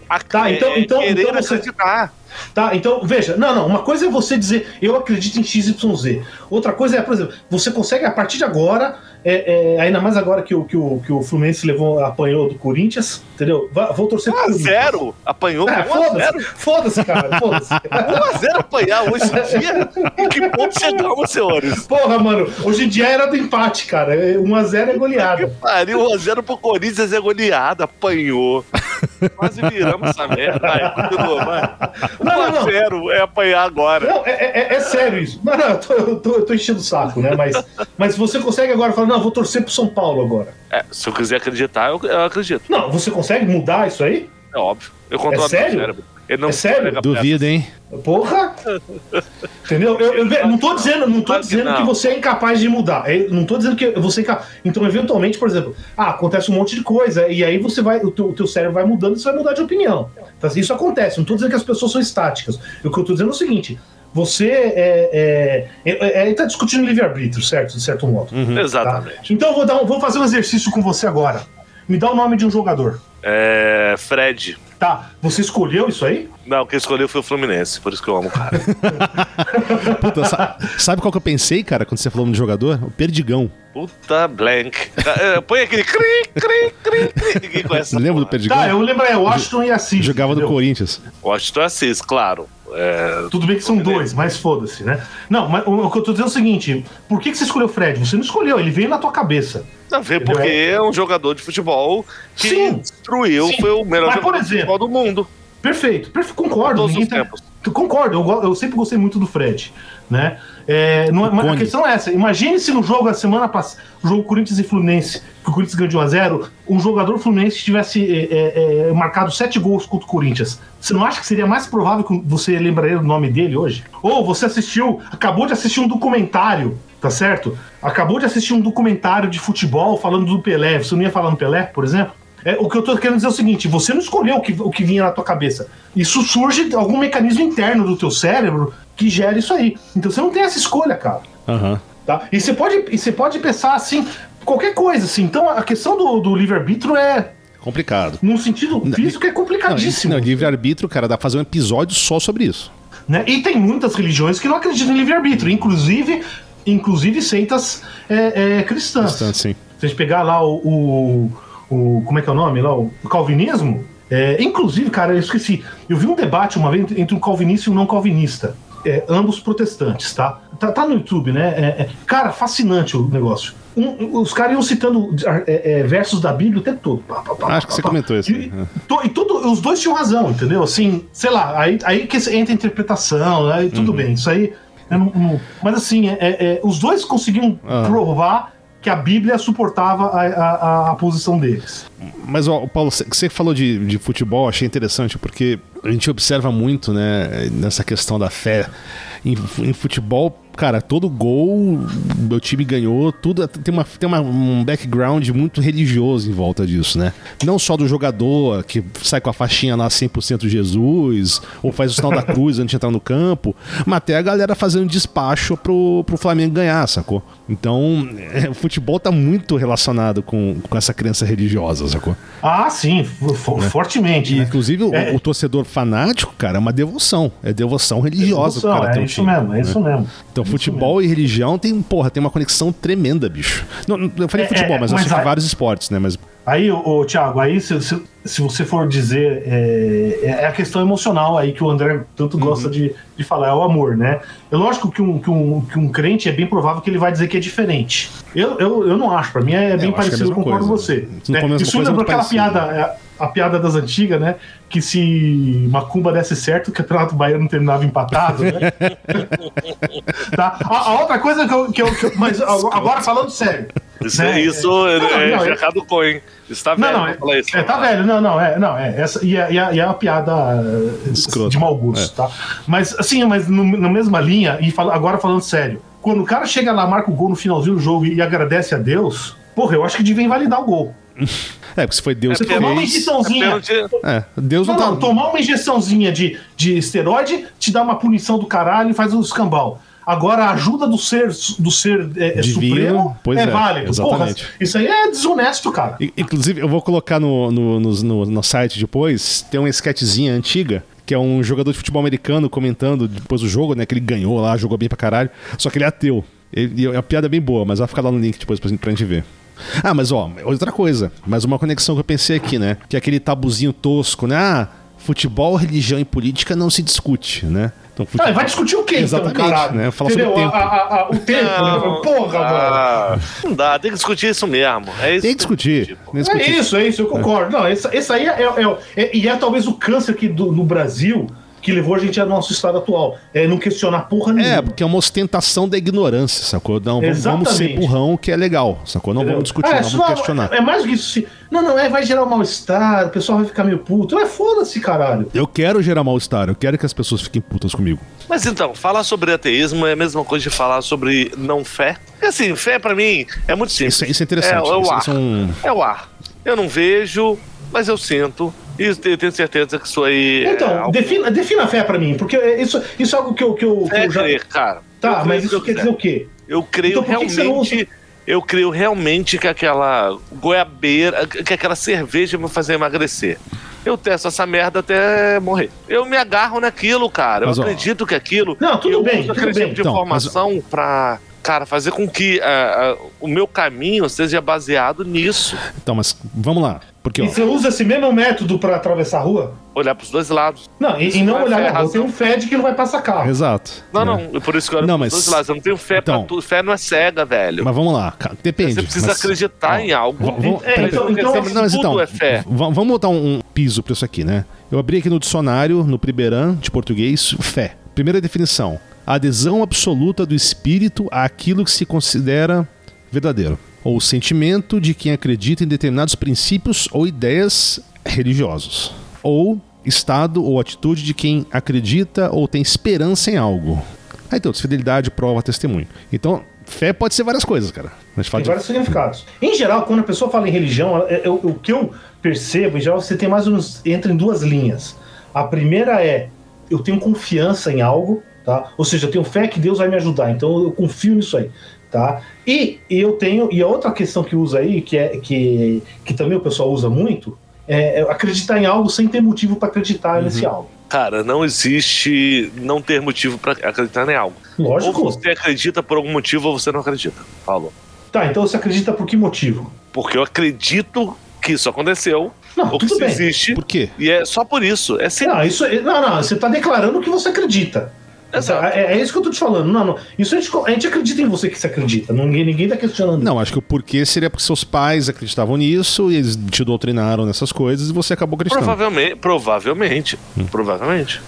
Speaker 1: A,
Speaker 3: Tá, então-
Speaker 1: é
Speaker 3: então-
Speaker 1: querer
Speaker 3: então você-
Speaker 1: acreditar.
Speaker 3: Tá, então, veja, não, não, uma coisa é você dizer eu acredito em XYZ. Outra coisa é, por exemplo, você consegue a partir de agora, é, é, ainda mais agora que o, que o, que o Fluminense levou, apanhou do Corinthians, entendeu? Vá- vou torcer
Speaker 1: 1
Speaker 3: pro
Speaker 1: a. 0 Apanhou
Speaker 3: É,
Speaker 1: 1 a 0
Speaker 3: foda-se, foda-se, cara, foda-se.
Speaker 1: 1 a 0 apanhar hoje em dia? Em que ponto chegamos, senhores?
Speaker 3: Porra, mano, hoje em dia era do empate, cara. 1x0 é goleada.
Speaker 1: Pariu, 1 a 0 pro Corinthians é goleada, apanhou. Quase viramos essa merda. Vai, continua, vai. 1
Speaker 3: Não, não, não.
Speaker 1: 0 é apanhar agora.
Speaker 3: Não, é, é- é sério isso. Não, não, eu tô, eu tô, eu tô enchendo o saco, né? Mas, mas você consegue agora falar, não, vou torcer pro São Paulo agora.
Speaker 1: É, se eu quiser acreditar, eu, eu acredito.
Speaker 3: Não, você consegue mudar isso aí?
Speaker 1: É óbvio. Eu controlo
Speaker 3: É sério?
Speaker 1: meu cérebro. Ele não
Speaker 3: É sério?
Speaker 2: Duvido, hein?
Speaker 3: Porra! Entendeu? Eu, eu não tô dizendo, não tô dizendo que você é incapaz de mudar. Eu não tô dizendo que você é incapaz. Então, eventualmente, por exemplo, ah, acontece um monte de coisa, e aí você vai, o teu, o teu cérebro vai mudando e você vai mudar de opinião. Então, isso acontece. Não tô dizendo que as pessoas são estáticas. O que eu tô dizendo é o seguinte: você é. é, é, é, tá discutindo livre-arbítrio, certo? De certo modo.
Speaker 2: Uhum.
Speaker 3: tá?
Speaker 1: Exatamente.
Speaker 3: Então, eu vou, dar um- vou fazer um exercício com você agora. Me dá o nome de um jogador.
Speaker 1: É. Fred.
Speaker 3: Tá, você escolheu isso aí?
Speaker 1: Não, quem escolheu foi o Fluminense, por isso que eu amo o cara.
Speaker 2: Puta, sa- sabe qual que eu pensei, cara, quando você falou no jogador? O Perdigão.
Speaker 1: Puta blank. É, Põe aquele cri, cri, cri, cri. Ninguém conhece.
Speaker 2: Lembra do
Speaker 1: porra.
Speaker 2: Perdigão?
Speaker 3: Tá, eu lembro, é Washington e Assis.
Speaker 2: Jogava no
Speaker 3: entendeu?
Speaker 2: Corinthians.
Speaker 1: Washington Assis, claro. É,
Speaker 3: Tudo bem que são dois, mas foda-se, né? Não, mas o, que eu tô dizendo é o seguinte: por que, que você escolheu o Fred? Você não escolheu, ele veio na tua cabeça.
Speaker 1: a ver porque é um jogador de futebol que
Speaker 3: Sim.
Speaker 1: destruiu,
Speaker 3: Sim.
Speaker 1: foi o melhor
Speaker 3: Mas, por
Speaker 1: jogador de
Speaker 3: exemplo,
Speaker 1: futebol do mundo.
Speaker 3: Perfeito, perfeito, concordo.
Speaker 1: Todos os
Speaker 3: tá- Concordo, eu, eu sempre gostei muito do Fred, né? É, não é- mas a questão é essa: imagine se no jogo da semana passada, o jogo Corinthians e Fluminense, que o Corinthians ganhou de 1x0, um jogador Fluminense tivesse é, é, é, marcado 7 gols contra o Corinthians. Você não acha que seria mais provável que você lembraria do nome dele hoje? Ou você assistiu, acabou de assistir um documentário, tá certo? Acabou de assistir um documentário de futebol falando do Pelé. Você não ia falar no Pelé, por exemplo? É, o que eu tô querendo dizer é o seguinte: você não escolheu o que, o que vinha na tua cabeça. Isso surge de algum mecanismo interno do teu cérebro que gera isso aí. Então você não tem essa escolha, cara.
Speaker 2: Aham.
Speaker 3: Tá? E você pode, e você pode pensar assim. qualquer coisa, assim. Então a questão do, do livre-arbítrio é,
Speaker 2: Complicado.
Speaker 3: num sentido físico, é complicadíssimo.
Speaker 2: Não, livre-arbítrio, cara, dá pra fazer um episódio só sobre isso.
Speaker 3: né? E tem muitas religiões que não acreditam em livre-arbítrio, inclusive, inclusive seitas é, é, cristãs.
Speaker 2: Bastante, sim.
Speaker 3: Se a gente pegar lá o, o, o- Como é que é o nome? Lá, o calvinismo. é, inclusive, cara, eu esqueci. Eu vi um debate uma vez entre um calvinista e um não calvinista. é, ambos protestantes, tá? tá? tá no YouTube, né? É, é, cara, fascinante o negócio. Um- os caras iam citando é, é, versos da Bíblia o tempo todo. Pá, pá, pá,
Speaker 2: Acho que você comentou isso
Speaker 3: E,
Speaker 2: aí, é.
Speaker 3: to- e tudo, os dois tinham razão, entendeu? Assim, sei lá, aí, aí que entra a interpretação,
Speaker 2: Uhum.
Speaker 3: tudo bem. Isso aí. eu não- não- mas assim, os dois conseguiam
Speaker 2: Ah.
Speaker 3: provar que a Bíblia suportava a, a- a- posição deles.
Speaker 2: Mas, ó, Paulo, você falou de, de futebol, achei interessante, porque a gente observa muito, né, nessa questão da fé. Em, em futebol, cara, todo gol, meu time ganhou, tudo tem, uma, tem uma- um background muito religioso em volta disso, né? Não só do jogador que sai com a faixinha lá 100% Jesus, ou faz o sinal da cruz antes de entrar no campo, mas até a galera fazendo despacho pro, pro Flamengo ganhar, sacou? Então, é, o futebol tá muito relacionado com, com essa crença religiosa, sacou?
Speaker 3: Ah, sim, fo- fo- fortemente.
Speaker 2: E,
Speaker 3: né?
Speaker 2: inclusive, o-
Speaker 3: É.
Speaker 2: o, torcedor fanático, cara, é uma devoção. É devoção religiosa
Speaker 3: Devoção, é isso mesmo, é
Speaker 2: né?
Speaker 3: isso mesmo.
Speaker 2: Então,
Speaker 3: É
Speaker 2: futebol e religião tem, porra, tem uma conexão tremenda, bicho. Não, não, eu falei
Speaker 3: É,
Speaker 2: futebol,
Speaker 3: é,
Speaker 2: mas, eu
Speaker 3: mas
Speaker 2: acho que
Speaker 3: a-
Speaker 2: vários esportes, né? Mas
Speaker 3: Aí, ô, Thiago, aí se, se, se você for dizer, é, é a questão emocional aí que o André tanto
Speaker 2: Uhum.
Speaker 3: gosta de, de falar, é o amor, né? É lógico que um, que, um, que um crente é bem provável que ele vai dizer que é diferente. Eu, eu, eu não acho, pra mim é bem
Speaker 2: acho que é a
Speaker 3: parecido, eu
Speaker 2: mesma
Speaker 3: concordo com
Speaker 2: coisa.
Speaker 3: você.
Speaker 2: Se não
Speaker 3: né? Isso
Speaker 2: é
Speaker 3: lembrou aquela
Speaker 2: parecido.
Speaker 3: piada, é, a piada das antigas, né? Que se Macumba desse certo, o campeonato baiano terminava empatado, né? tá? a, a outra coisa que eu, que eu- que eu- Mas agora falando sério.
Speaker 1: Isso,
Speaker 3: né?
Speaker 1: é, isso
Speaker 3: Não,
Speaker 1: é,
Speaker 3: não,
Speaker 1: é
Speaker 3: eu-
Speaker 1: Gerardo Cohen. Isso tá velho
Speaker 3: Não, não,
Speaker 1: pra
Speaker 3: é,
Speaker 1: falar isso.
Speaker 3: é, tá velho, não, não, é, não, é, essa, e, é, e, é, e é uma piada eh,
Speaker 2: Escroto.
Speaker 3: de mau gosto, tá? Mas, assim, mas no- na mesma linha, e fala- agora falando sério, quando o cara chega lá, marca o gol no finalzinho do jogo e agradece a Deus, porra, eu acho que devia invalidar o gol.
Speaker 2: É, porque se foi Deus
Speaker 3: Você
Speaker 2: que
Speaker 3: tomar uma
Speaker 2: fez.
Speaker 3: injeçãozinha,
Speaker 1: É
Speaker 2: É, Deus
Speaker 3: não,
Speaker 2: não,
Speaker 3: não,
Speaker 2: tá.
Speaker 3: tomar uma injeçãozinha de, de esteroide te dá uma punição do caralho e faz um escambau. Agora, a ajuda do ser, do ser é, é
Speaker 2: Divino,
Speaker 3: supremo
Speaker 2: pois
Speaker 3: é,
Speaker 2: é,
Speaker 3: válido.
Speaker 2: exatamente.
Speaker 3: Porra, isso aí é desonesto, cara.
Speaker 2: I- Inclusive, eu vou colocar no, no, no, no- no site depois, tem uma sketchzinha antiga, que é um jogador de futebol americano comentando depois do jogo, né? Que ele ganhou lá, jogou bem pra caralho. Só que ele é ateu. Ele- é uma piada bem boa, mas vai ficar lá no link depois pra gente ver. Ah, mas ó, outra coisa. Mais uma conexão que eu pensei aqui, né? Que é aquele tabuzinho tosco, né? Ah, futebol, religião e política não se discute, né? Então,
Speaker 3: Ah,
Speaker 2: futebol...
Speaker 3: vai discutir o quê,
Speaker 2: Exatamente,
Speaker 3: então, caralho?
Speaker 2: né? Fala sobre o tempo.
Speaker 3: A- a- a- o tempo, né? Porra, mano.
Speaker 1: Ah, não dá, tem que discutir isso mesmo. É isso
Speaker 2: Tem que discutir. Tem que
Speaker 3: É
Speaker 2: discutir.
Speaker 3: isso, é isso, eu concordo. Não, esse, esse aí é, é- é- E é talvez o câncer que do- no Brasil que levou a gente ao nosso estado atual. É não questionar porra nenhuma.
Speaker 2: É, porque é uma ostentação da ignorância, sacou? Não, vamos, vamos ser burrão, que é legal, sacou? Não
Speaker 3: Entendeu?
Speaker 2: vamos discutir,
Speaker 3: É,
Speaker 2: não vamos questionar.
Speaker 3: É, mais do que isso. se- Não, não, é, vai gerar um mal-estar, o pessoal vai ficar meio puto. É foda-se, caralho.
Speaker 2: Eu quero gerar mal-estar, eu quero que as pessoas fiquem putas comigo.
Speaker 1: Mas então, falar sobre ateísmo é a mesma coisa de falar sobre não fé. Porque assim, fé pra mim é muito simples.
Speaker 2: Isso, isso é interessante.
Speaker 1: É, é o
Speaker 2: isso,
Speaker 1: ar.
Speaker 2: isso é um...
Speaker 1: É o ar. Eu não vejo, mas eu sinto. E eu tenho certeza que isso aí.
Speaker 3: Então,
Speaker 1: é algo-
Speaker 3: defina, defina a fé pra mim, porque é- isso, isso é algo que eu, que eu, que
Speaker 1: É
Speaker 3: eu já.
Speaker 1: crer, cara. Eu
Speaker 3: Tá, mas isso
Speaker 1: eu
Speaker 3: quer dizer o quê?
Speaker 1: Eu creio
Speaker 3: Então por que que você não
Speaker 1: realmente. Eu creio realmente que aquela goiabeira, que aquela cerveja vai fazer emagrecer. Eu testo essa merda até morrer. Eu me agarro naquilo, cara. Eu
Speaker 2: Mas, ó,
Speaker 1: acredito que aquilo.
Speaker 3: Não, tudo
Speaker 1: eu
Speaker 3: bem,
Speaker 1: uso
Speaker 3: tudo
Speaker 1: aquele
Speaker 3: bem.
Speaker 1: tipo de
Speaker 2: Então, mas-
Speaker 1: informação pra, cara, fazer com que ah, ah, o meu caminho seja baseado nisso.
Speaker 2: Então, mas vamos lá. Porque, ó,
Speaker 3: E você usa esse mesmo método pra atravessar a rua?
Speaker 1: Olhar pros dois lados.
Speaker 3: Não, e, e não
Speaker 1: é
Speaker 3: olhar na rua. Tem um fé de que não vai passar carro.
Speaker 2: exato.
Speaker 1: Não,
Speaker 2: né?
Speaker 1: não. Por isso que eu olho
Speaker 2: Não,
Speaker 1: pros
Speaker 2: mas-
Speaker 1: dois lados. Eu não tenho fé
Speaker 2: então-
Speaker 1: pra tudo. Fé não é cega, velho.
Speaker 2: Mas vamos lá, depende.
Speaker 1: Você precisa
Speaker 2: mas-
Speaker 1: acreditar em algo.
Speaker 2: vamos-
Speaker 3: É, então- então-
Speaker 2: não, mas
Speaker 1: tudo
Speaker 2: então,
Speaker 1: é fé.
Speaker 2: vamos botar um, um piso pra isso aqui, né? Eu abri aqui no dicionário, no Priberan, de português, fé. Primeira definição: adesão absoluta do espírito àquilo que se considera verdadeiro. Ou sentimento de quem acredita em determinados princípios ou ideias religiosos. Ou estado ou atitude de quem acredita ou tem esperança em algo. Aí tem outros, fidelidade, prova, testemunho. Então, fé pode ser várias coisas, cara.
Speaker 3: Tem
Speaker 2: de
Speaker 3: vários significados. Em geral, quando a pessoa fala em religião, é- é- o que eu percebo, em geral, você tem mais ou menos entra em duas linhas. A primeira é eu tenho confiança em algo, tá? Ou seja, eu tenho fé que Deus vai me ajudar, então eu confio nisso aí, tá? E eu tenho e a outra questão que usa aí, que é que, que também o pessoal usa muito, é acreditar em algo sem ter motivo para acreditar uhum. nesse algo.
Speaker 1: Cara, não existe não ter motivo para acreditar em algo.
Speaker 3: Lógico.
Speaker 1: Ou você acredita por algum motivo ou você não acredita. Falou.
Speaker 3: Tá, então você acredita por que motivo?
Speaker 1: Porque eu acredito que isso aconteceu.
Speaker 3: Não,
Speaker 1: ou que
Speaker 3: tudo
Speaker 1: isso
Speaker 3: bem.
Speaker 1: existe.
Speaker 2: Por quê?
Speaker 1: E é só por isso. É sempre.
Speaker 3: Não, isso, não, não, você tá declarando que você acredita.
Speaker 1: Exato.
Speaker 3: É, é isso que eu tô te falando. Não, não. Isso a gente, a gente acredita em você que você acredita. Ninguém, ninguém tá questionando.
Speaker 2: Não, acho que o porquê seria porque seus pais acreditavam nisso e eles te doutrinaram nessas coisas e você acabou acreditando.
Speaker 1: Provavelmente. Provavelmente.
Speaker 2: Hum.
Speaker 1: Provavelmente.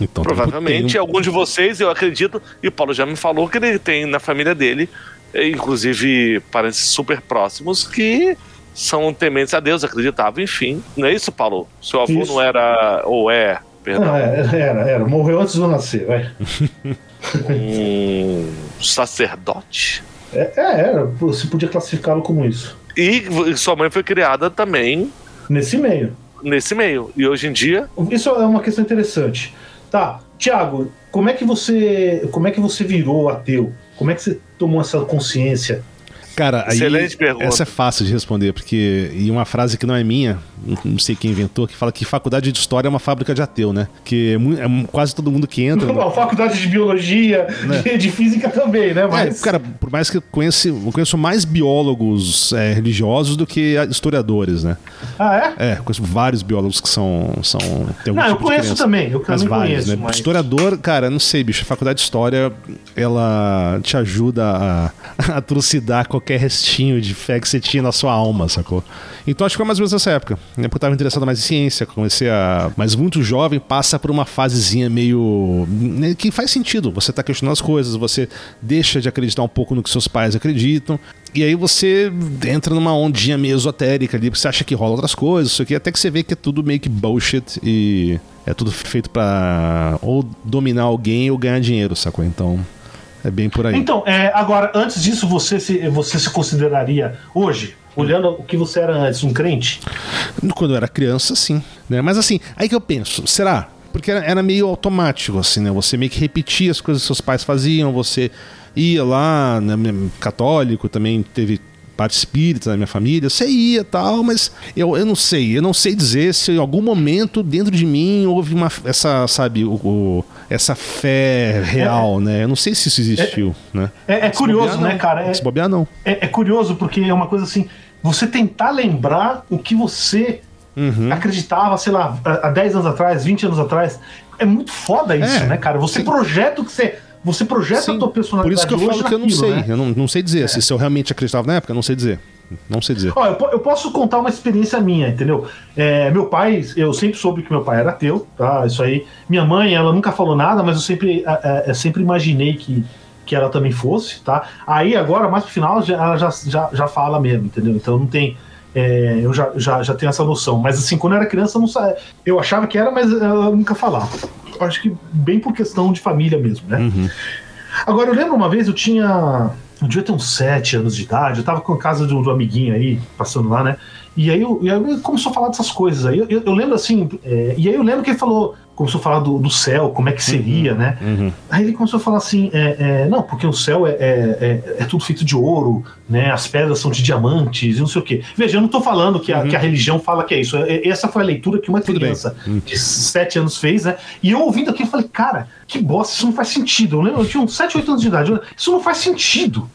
Speaker 2: Então,
Speaker 1: Provavelmente
Speaker 2: tem-
Speaker 1: algum de vocês, eu acredito, e o Paulo já me falou que ele tem na família dele, eh, inclusive parentes super próximos, que são tementes a Deus, acreditavam, enfim. Não é isso, Paulo? Seu avô
Speaker 3: Isso.
Speaker 1: não era, ou é, perdão,
Speaker 3: é, era, era. Morreu antes de eu nascer, vai.
Speaker 1: um sacerdote?
Speaker 3: É, é, era. Você podia classificá-lo como isso.
Speaker 1: E sua mãe foi criada também
Speaker 3: Nesse meio.
Speaker 1: nesse meio. E hoje em dia,
Speaker 3: Isso é uma questão interessante. Tá, Tiago, como é que você. Como é que você virou ateu? Como é que você tomou essa consciência?
Speaker 2: Cara, aí,
Speaker 1: Excelente pergunta.
Speaker 2: essa é fácil de responder, porque. E uma frase que não é minha, não sei quem inventou, que fala que faculdade de história é uma fábrica de ateu, né? Que é, é quase todo mundo que entra.
Speaker 3: A faculdade de biologia, de, de física também, né? Mas.
Speaker 2: É, cara, por mais que eu conheça, eu conheço mais biólogos é, religiosos do que historiadores, né?
Speaker 3: Ah, é?
Speaker 2: É, conheço vários biólogos que são. são tem algum
Speaker 3: Não, eu
Speaker 2: tipo de
Speaker 3: conheço também, eu
Speaker 2: Mas
Speaker 3: também
Speaker 2: vários,
Speaker 3: conheço.
Speaker 2: né?
Speaker 3: Mas...
Speaker 2: Historiador, cara, não sei, bicho. A faculdade de história, ela te ajuda a, a trucidar qualquer restinho de fé que você tinha na sua alma, sacou? Então acho que foi mais ou menos nessa época. Né? Porque eu tava interessado mais em ciência, comecei a. Mas muito jovem passa por uma fasezinha meio. né, que faz sentido. Você tá questionando as coisas, você deixa de acreditar um pouco no que seus pais acreditam. E aí você entra numa ondinha meio esotérica ali, porque você acha que rola outras coisas, isso aqui, até que você vê que é tudo meio que bullshit e é tudo feito pra ou dominar alguém ou ganhar dinheiro, sacou? Então, é bem por aí.
Speaker 3: Então, é, agora, antes disso, você se, você se consideraria, hoje, olhando o que você era antes, um crente?
Speaker 2: Quando eu era criança, sim. Né? Mas assim, aí que eu penso, será? Porque era, era meio automático, assim, né? Você meio que repetia as coisas que seus pais faziam, você ia lá, né? católico, também teve parte espírita na minha família, você ia tal, mas eu, eu não sei, eu não sei dizer se em algum momento dentro de mim houve uma, essa, sabe, o, o- essa fé real, né? Eu não sei se isso existiu, né?
Speaker 3: É, é curioso,
Speaker 2: bobear,
Speaker 3: né,
Speaker 2: não.
Speaker 3: cara? É,
Speaker 2: Se bobear, não.
Speaker 3: é, é curioso porque é uma coisa assim, você tentar lembrar o que você
Speaker 2: Uhum.
Speaker 3: acreditava, sei lá, há há 10 anos atrás, 20 anos atrás. É muito foda isso,
Speaker 2: É,
Speaker 3: né, cara? Você projeta o que você. Você projeta
Speaker 2: Sim,
Speaker 3: a tua
Speaker 2: Por
Speaker 3: personalidade
Speaker 2: isso que eu falo que eu não
Speaker 3: naquilo,
Speaker 2: sei.
Speaker 3: né?
Speaker 2: Eu não, não sei dizer. Se, se eu realmente acreditava na época, eu não sei dizer. Não sei dizer.
Speaker 3: Ó, eu, eu posso contar uma experiência minha, entendeu? É, meu pai, eu sempre soube que meu pai era ateu, tá? Isso aí. Minha mãe, ela nunca falou nada, mas eu sempre, é, é, sempre imaginei que, que ela também fosse, tá? Aí agora, mais pro final, já- ela já, já, já fala mesmo, entendeu? Então não tem. É, eu já, já, já tenho essa noção. Mas assim, quando eu era criança, eu, não sa... eu achava que era, mas ela nunca falava. Eu acho que bem por questão de família mesmo, né?
Speaker 2: Uhum.
Speaker 3: Agora, eu lembro uma vez, eu tinha. Eu devia ter uns 7 anos de idade, eu tava com a casa do, do amiguinho aí, passando lá, né? E aí, eu, e aí começou a falar dessas coisas aí. Eu, eu- eu lembro assim, é, e aí eu lembro que ele falou, começou a falar do, do céu, como é que seria, né?
Speaker 2: Uhum.
Speaker 3: Aí ele começou a falar assim: é, é, não, porque o céu é, é, é- é tudo feito de ouro, né? As pedras são de diamantes e não sei o quê. Veja, eu não tô falando que a, que a religião fala que é isso. É- Essa foi a leitura que uma
Speaker 2: Uhum. Tudo bem.
Speaker 3: criança de 7 anos fez, né? E eu ouvindo aquilo, eu falei, cara, que bosta, isso não faz sentido. Eu, lembro, eu tinha uns 7, 8 anos de idade. Isso não faz sentido.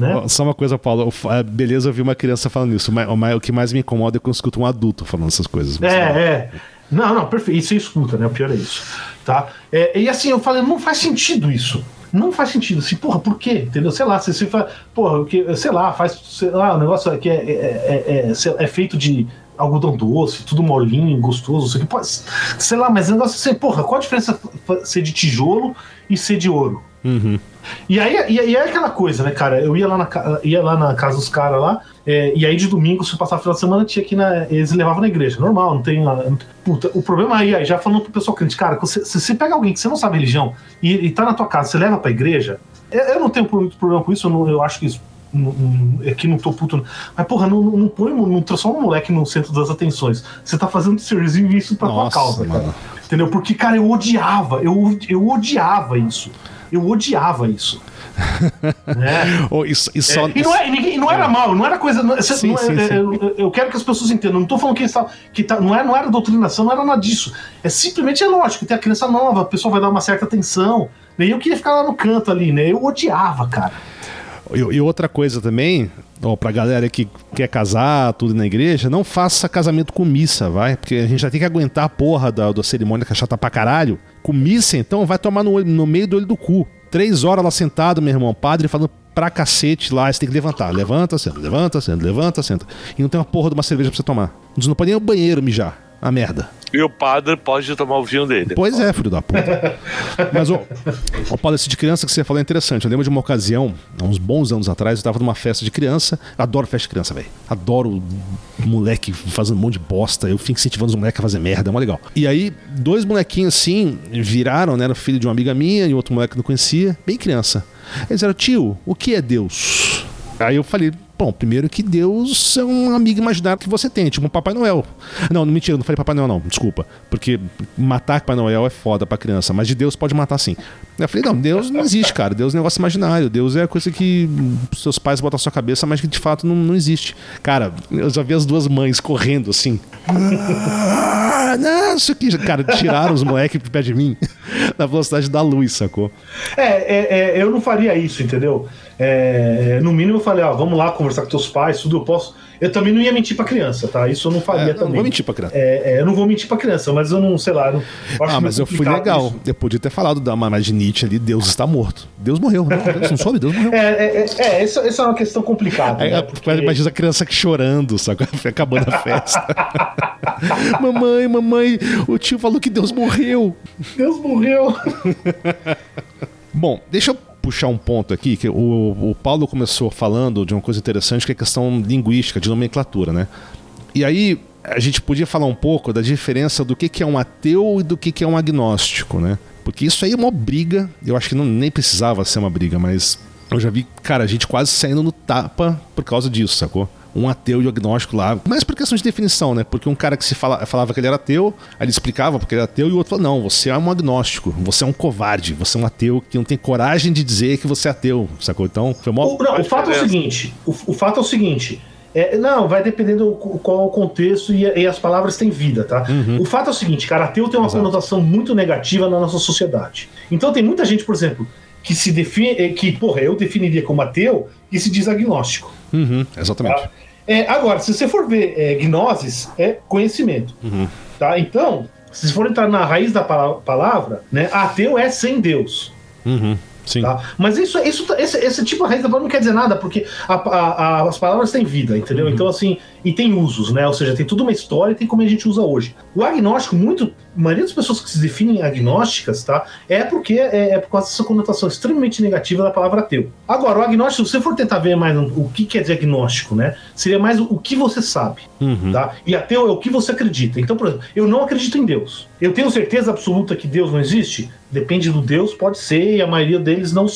Speaker 3: Né?
Speaker 2: Só uma coisa, Paulo. é, Beleza, eu vi uma criança falando isso. Mas, mas o que mais me incomoda é quando eu escuto um adulto falando essas coisas.
Speaker 3: É, é. Não, não, perfeito. Isso você escuta, né? O pior é isso. Tá? É, e assim, eu falei, não faz sentido isso. Não faz sentido. Assim, porra, por quê? Entendeu? Sei lá, você, você fala, porra, que, sei lá, faz, sei lá, o negócio que é, é, é, é, lá, é feito de algodão doce, tudo molinho, gostoso, isso aqui. Pode, sei lá, mas o negócio assim, porra, qual a diferença ser de tijolo e ser de ouro?
Speaker 2: Uhum.
Speaker 3: E aí, e, aí é aquela coisa, né, cara? Eu ia lá na, ia lá na casa dos caras lá, é, e aí de domingo, se eu passar o final de semana, tinha aqui na. Eles levavam na igreja, normal, não tem. lá- Puta, o problema aí, aí, já falando pro pessoal crente, cara, que você- se você pega alguém que você não sabe religião e, e tá na tua casa, você leva pra igreja, eu, eu não tenho muito problema com isso, eu, não- eu acho que isso. Não- não- Aqui não tô puto. Mas, porra, não, não põe, não transforma o moleque no centro das atenções. Você tá fazendo serviço isso pra tua
Speaker 2: Nossa,
Speaker 3: causa, cara.
Speaker 2: mano.
Speaker 3: Entendeu? Porque, cara, eu odiava, eu, eu odiava isso. Eu odiava isso. né?
Speaker 2: Oh, e, e só-
Speaker 3: É, e não, é, ninguém- não era mal, não era coisa. Não,
Speaker 2: Sim,
Speaker 3: não é-
Speaker 2: sim,
Speaker 3: é-
Speaker 2: sim.
Speaker 3: Eu, eu quero que as pessoas entendam. Não tô falando que, tavam- que tá, não, é, não era doutrinação, não era nada disso. É simplesmente é lógico, tem a criança nova, a pessoa vai dar uma certa atenção. Nem eu queria ficar lá no canto ali, né? Eu odiava, cara.
Speaker 2: E, outra coisa também, ó, pra galera que quer casar, tudo na igreja, não faça casamento com missa, vai? Porque a gente já tem que aguentar a porra da, da cerimônia que é chata pra caralho. Com missa, então, vai tomar no, olho- no meio do olho do cu. Três horas lá sentado, meu irmão, padre falando pra cacete lá, você tem que levantar. Levanta, senta, levanta, senta, levanta, senta. E não tem uma porra de uma cerveja pra você tomar. Você não pode nem ao banheiro mijar. A merda.
Speaker 1: E o padre pode tomar o vinho dele.
Speaker 2: Pois é, filho da puta. Mas, o Paulo, esse de criança que você falou é interessante. Eu lembro de uma ocasião, há uns bons anos atrás, eu tava numa festa de criança. Adoro festa de criança, velho. Adoro moleque fazendo um monte de bosta. Eu fico incentivando os moleques a fazer merda, é mó legal. E aí, dois molequinhos assim viraram, né? Era o filho de uma amiga minha e outro moleque que eu não conhecia, bem criança. Eles disseram, tio, o que é Deus? Aí eu falei, bom, primeiro que Deus é um amigo imaginário que você tem, tipo um Papai Noel. Não, não mentira, não falei Papai Noel não, desculpa. Porque matar Papai Noel é foda pra criança, mas de Deus pode matar sim. Eu falei, não, Deus não existe, cara. Deus é um negócio imaginário. Deus é coisa que seus pais botam na sua cabeça, mas que de fato não, não existe. Cara, eu já vi as duas mães correndo assim. Ah, não, isso aqui. Cara, tiraram os moleques de pé de mim na velocidade da luz, sacou?
Speaker 3: É, é, é, eu não faria isso, entendeu? É, no mínimo eu falei, ó, vamos lá conversar com teus pais, tudo eu posso. Eu também não ia mentir pra criança, tá? Isso eu não faria
Speaker 2: É,
Speaker 3: também.
Speaker 2: não vou mentir pra criança.
Speaker 3: É, é, eu não vou mentir pra criança, mas eu não, sei lá. não-
Speaker 2: Ah, mas eu fui legal.
Speaker 3: isso.
Speaker 2: Eu podia ter falado da mas de Nietzsche ali, Deus está morto. Deus morreu. Não, Deus não soube, Deus morreu.
Speaker 3: É, é, é, é, essa, essa é uma questão complicada. Né?
Speaker 2: a-
Speaker 3: Porque-
Speaker 2: Imagina a criança chorando, sabe? Acabando a festa. mamãe, mamãe, o tio falou que Deus morreu.
Speaker 3: Deus morreu.
Speaker 2: Bom, deixa eu puxar um ponto aqui, que o, o Paulo começou falando de uma coisa interessante, que é a questão linguística, de nomenclatura, né? E aí, a gente podia falar um pouco da diferença do que, que é um ateu e do que, que é um agnóstico, né? Porque isso aí é uma briga, eu acho que não, nem precisava ser uma briga, mas eu já vi, cara, a gente quase saindo no tapa por causa disso, sacou? Um ateu e um agnóstico lá, mas por questão de definição, né? Porque um cara que se fala, falava que ele era ateu, aí ele explicava porque ele era ateu, e o outro falou: não, você é um agnóstico, você é um covarde, você é um ateu que não tem coragem de dizer que você é ateu, sacou? Então, foi mó.
Speaker 3: O, não, o fato é o seguinte: o, o fato é o seguinte. é, não, vai dependendo do qual é o contexto e, e as palavras têm vida, tá? O fato é o seguinte, cara, ateu tem uma
Speaker 2: Exato.
Speaker 3: conotação muito negativa na nossa sociedade. Então tem muita gente, por exemplo, que se define, eh, que, porra, eu definiria como ateu e se diz agnóstico.
Speaker 2: Uhum, exatamente.
Speaker 3: Tá? É, agora, se você for ver é, gnosis, é conhecimento.
Speaker 2: Uhum.
Speaker 3: Tá? Então, se você for entrar na raiz da pala- palavra, né, ateu é sem Deus.
Speaker 2: Uhum, sim.
Speaker 3: Tá? Mas isso, isso, esse, esse tipo de raiz da palavra não quer dizer nada, porque a- a- a- as palavras têm vida, entendeu?
Speaker 2: Uhum.
Speaker 3: Então, assim, e tem usos, né? Ou seja, tem toda uma história e tem como a gente usa hoje. O agnóstico, muito, a maioria das pessoas que se definem agnósticas, tá? É porque é, é por causa dessa conotação extremamente negativa da palavra ateu. Agora, o agnóstico, se você for tentar ver mais o que quer dizer agnóstico, né? Seria mais o, que você sabe.
Speaker 2: Uhum.
Speaker 3: Tá? E ateu é o que você acredita. Então, por exemplo, eu não acredito em Deus. Eu tenho certeza absoluta que Deus não existe? Depende do Deus, pode ser, e a maioria deles não,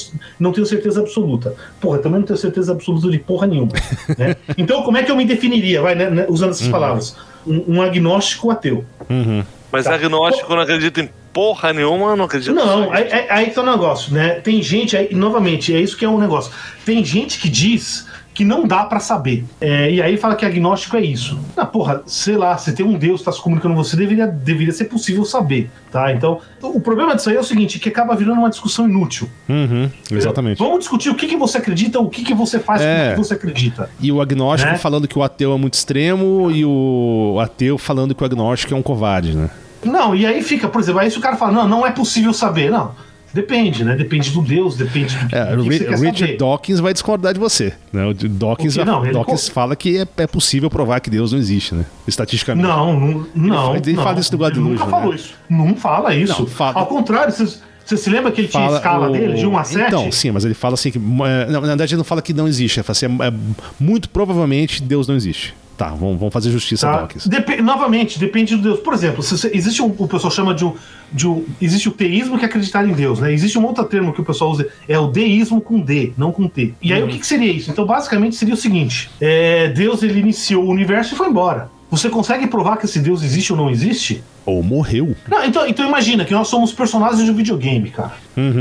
Speaker 3: não tenho certeza absoluta. Porra, eu também não tenho certeza absoluta de porra nenhuma. né? Então, como é que eu me definiria, vai, né, né, usando essas palavras? Um, um agnóstico ateu.
Speaker 2: Uhum.
Speaker 1: Mas
Speaker 3: Tá.
Speaker 1: agnóstico não acredita em porra nenhuma, não acredita
Speaker 3: Não, aí, aí, aí tá o negócio, né? Tem gente, aí, novamente, é isso que é um negócio. Tem gente que diz que não dá pra saber. É, e aí fala que agnóstico é isso. Ah, porra, sei lá, se tem um Deus que tá se comunicando com você, deveria, deveria ser possível saber, tá? Então, o problema disso aí é o seguinte, que acaba virando uma discussão inútil.
Speaker 2: Uhum, exatamente.
Speaker 3: Vamos discutir o que, que você acredita, o que, que você faz
Speaker 2: É.
Speaker 3: com o que você acredita.
Speaker 2: E o agnóstico
Speaker 3: Né?
Speaker 2: falando que o ateu é muito extremo e o ateu falando que o agnóstico é um covarde, né?
Speaker 3: Não, e aí fica, por exemplo, aí se o cara fala, não, não é possível saber. Não, depende, né? Depende do Deus, depende do que,
Speaker 2: É,
Speaker 3: que quer
Speaker 2: Richard
Speaker 3: saber.
Speaker 2: Dawkins vai discordar de você. Né? O Dawkins,
Speaker 3: Não, ele
Speaker 2: Dawkins fala que é, é possível provar que Deus não existe, né? Estatisticamente.
Speaker 3: Não, não, não.
Speaker 2: fala- ele
Speaker 3: não.
Speaker 2: fala isso do
Speaker 3: Ele Nunca
Speaker 2: Delusion,
Speaker 3: falou
Speaker 2: né?
Speaker 3: isso. Não fala isso.
Speaker 2: Não, fala-
Speaker 3: Ao contrário, você, você se lembra que ele tinha a escala
Speaker 2: o-
Speaker 3: dele de 1 a 7?
Speaker 2: Então, sim, mas ele fala assim que. é, na verdade, ele não fala que não existe. Ele fala assim, é, é, muito provavelmente Deus não existe. Tá, vamos, vamos fazer justiça a
Speaker 3: Tá?
Speaker 2: Dawkins.
Speaker 3: Depe- novamente, depende do Deus. Por exemplo, se você- existe um, o pessoal chama de um, de um. Existe o teísmo que é acreditar em Deus, né? Existe um outro termo que o pessoal usa, é o deísmo com D, não com T. E aí
Speaker 2: Uhum.
Speaker 3: o que, que seria isso? Então, basicamente, seria o seguinte: é, Deus ele iniciou o universo e foi embora. Você consegue provar que esse Deus existe ou não existe?
Speaker 2: Ou morreu.
Speaker 3: Não, então, então imagina que nós somos personagens de um videogame, cara.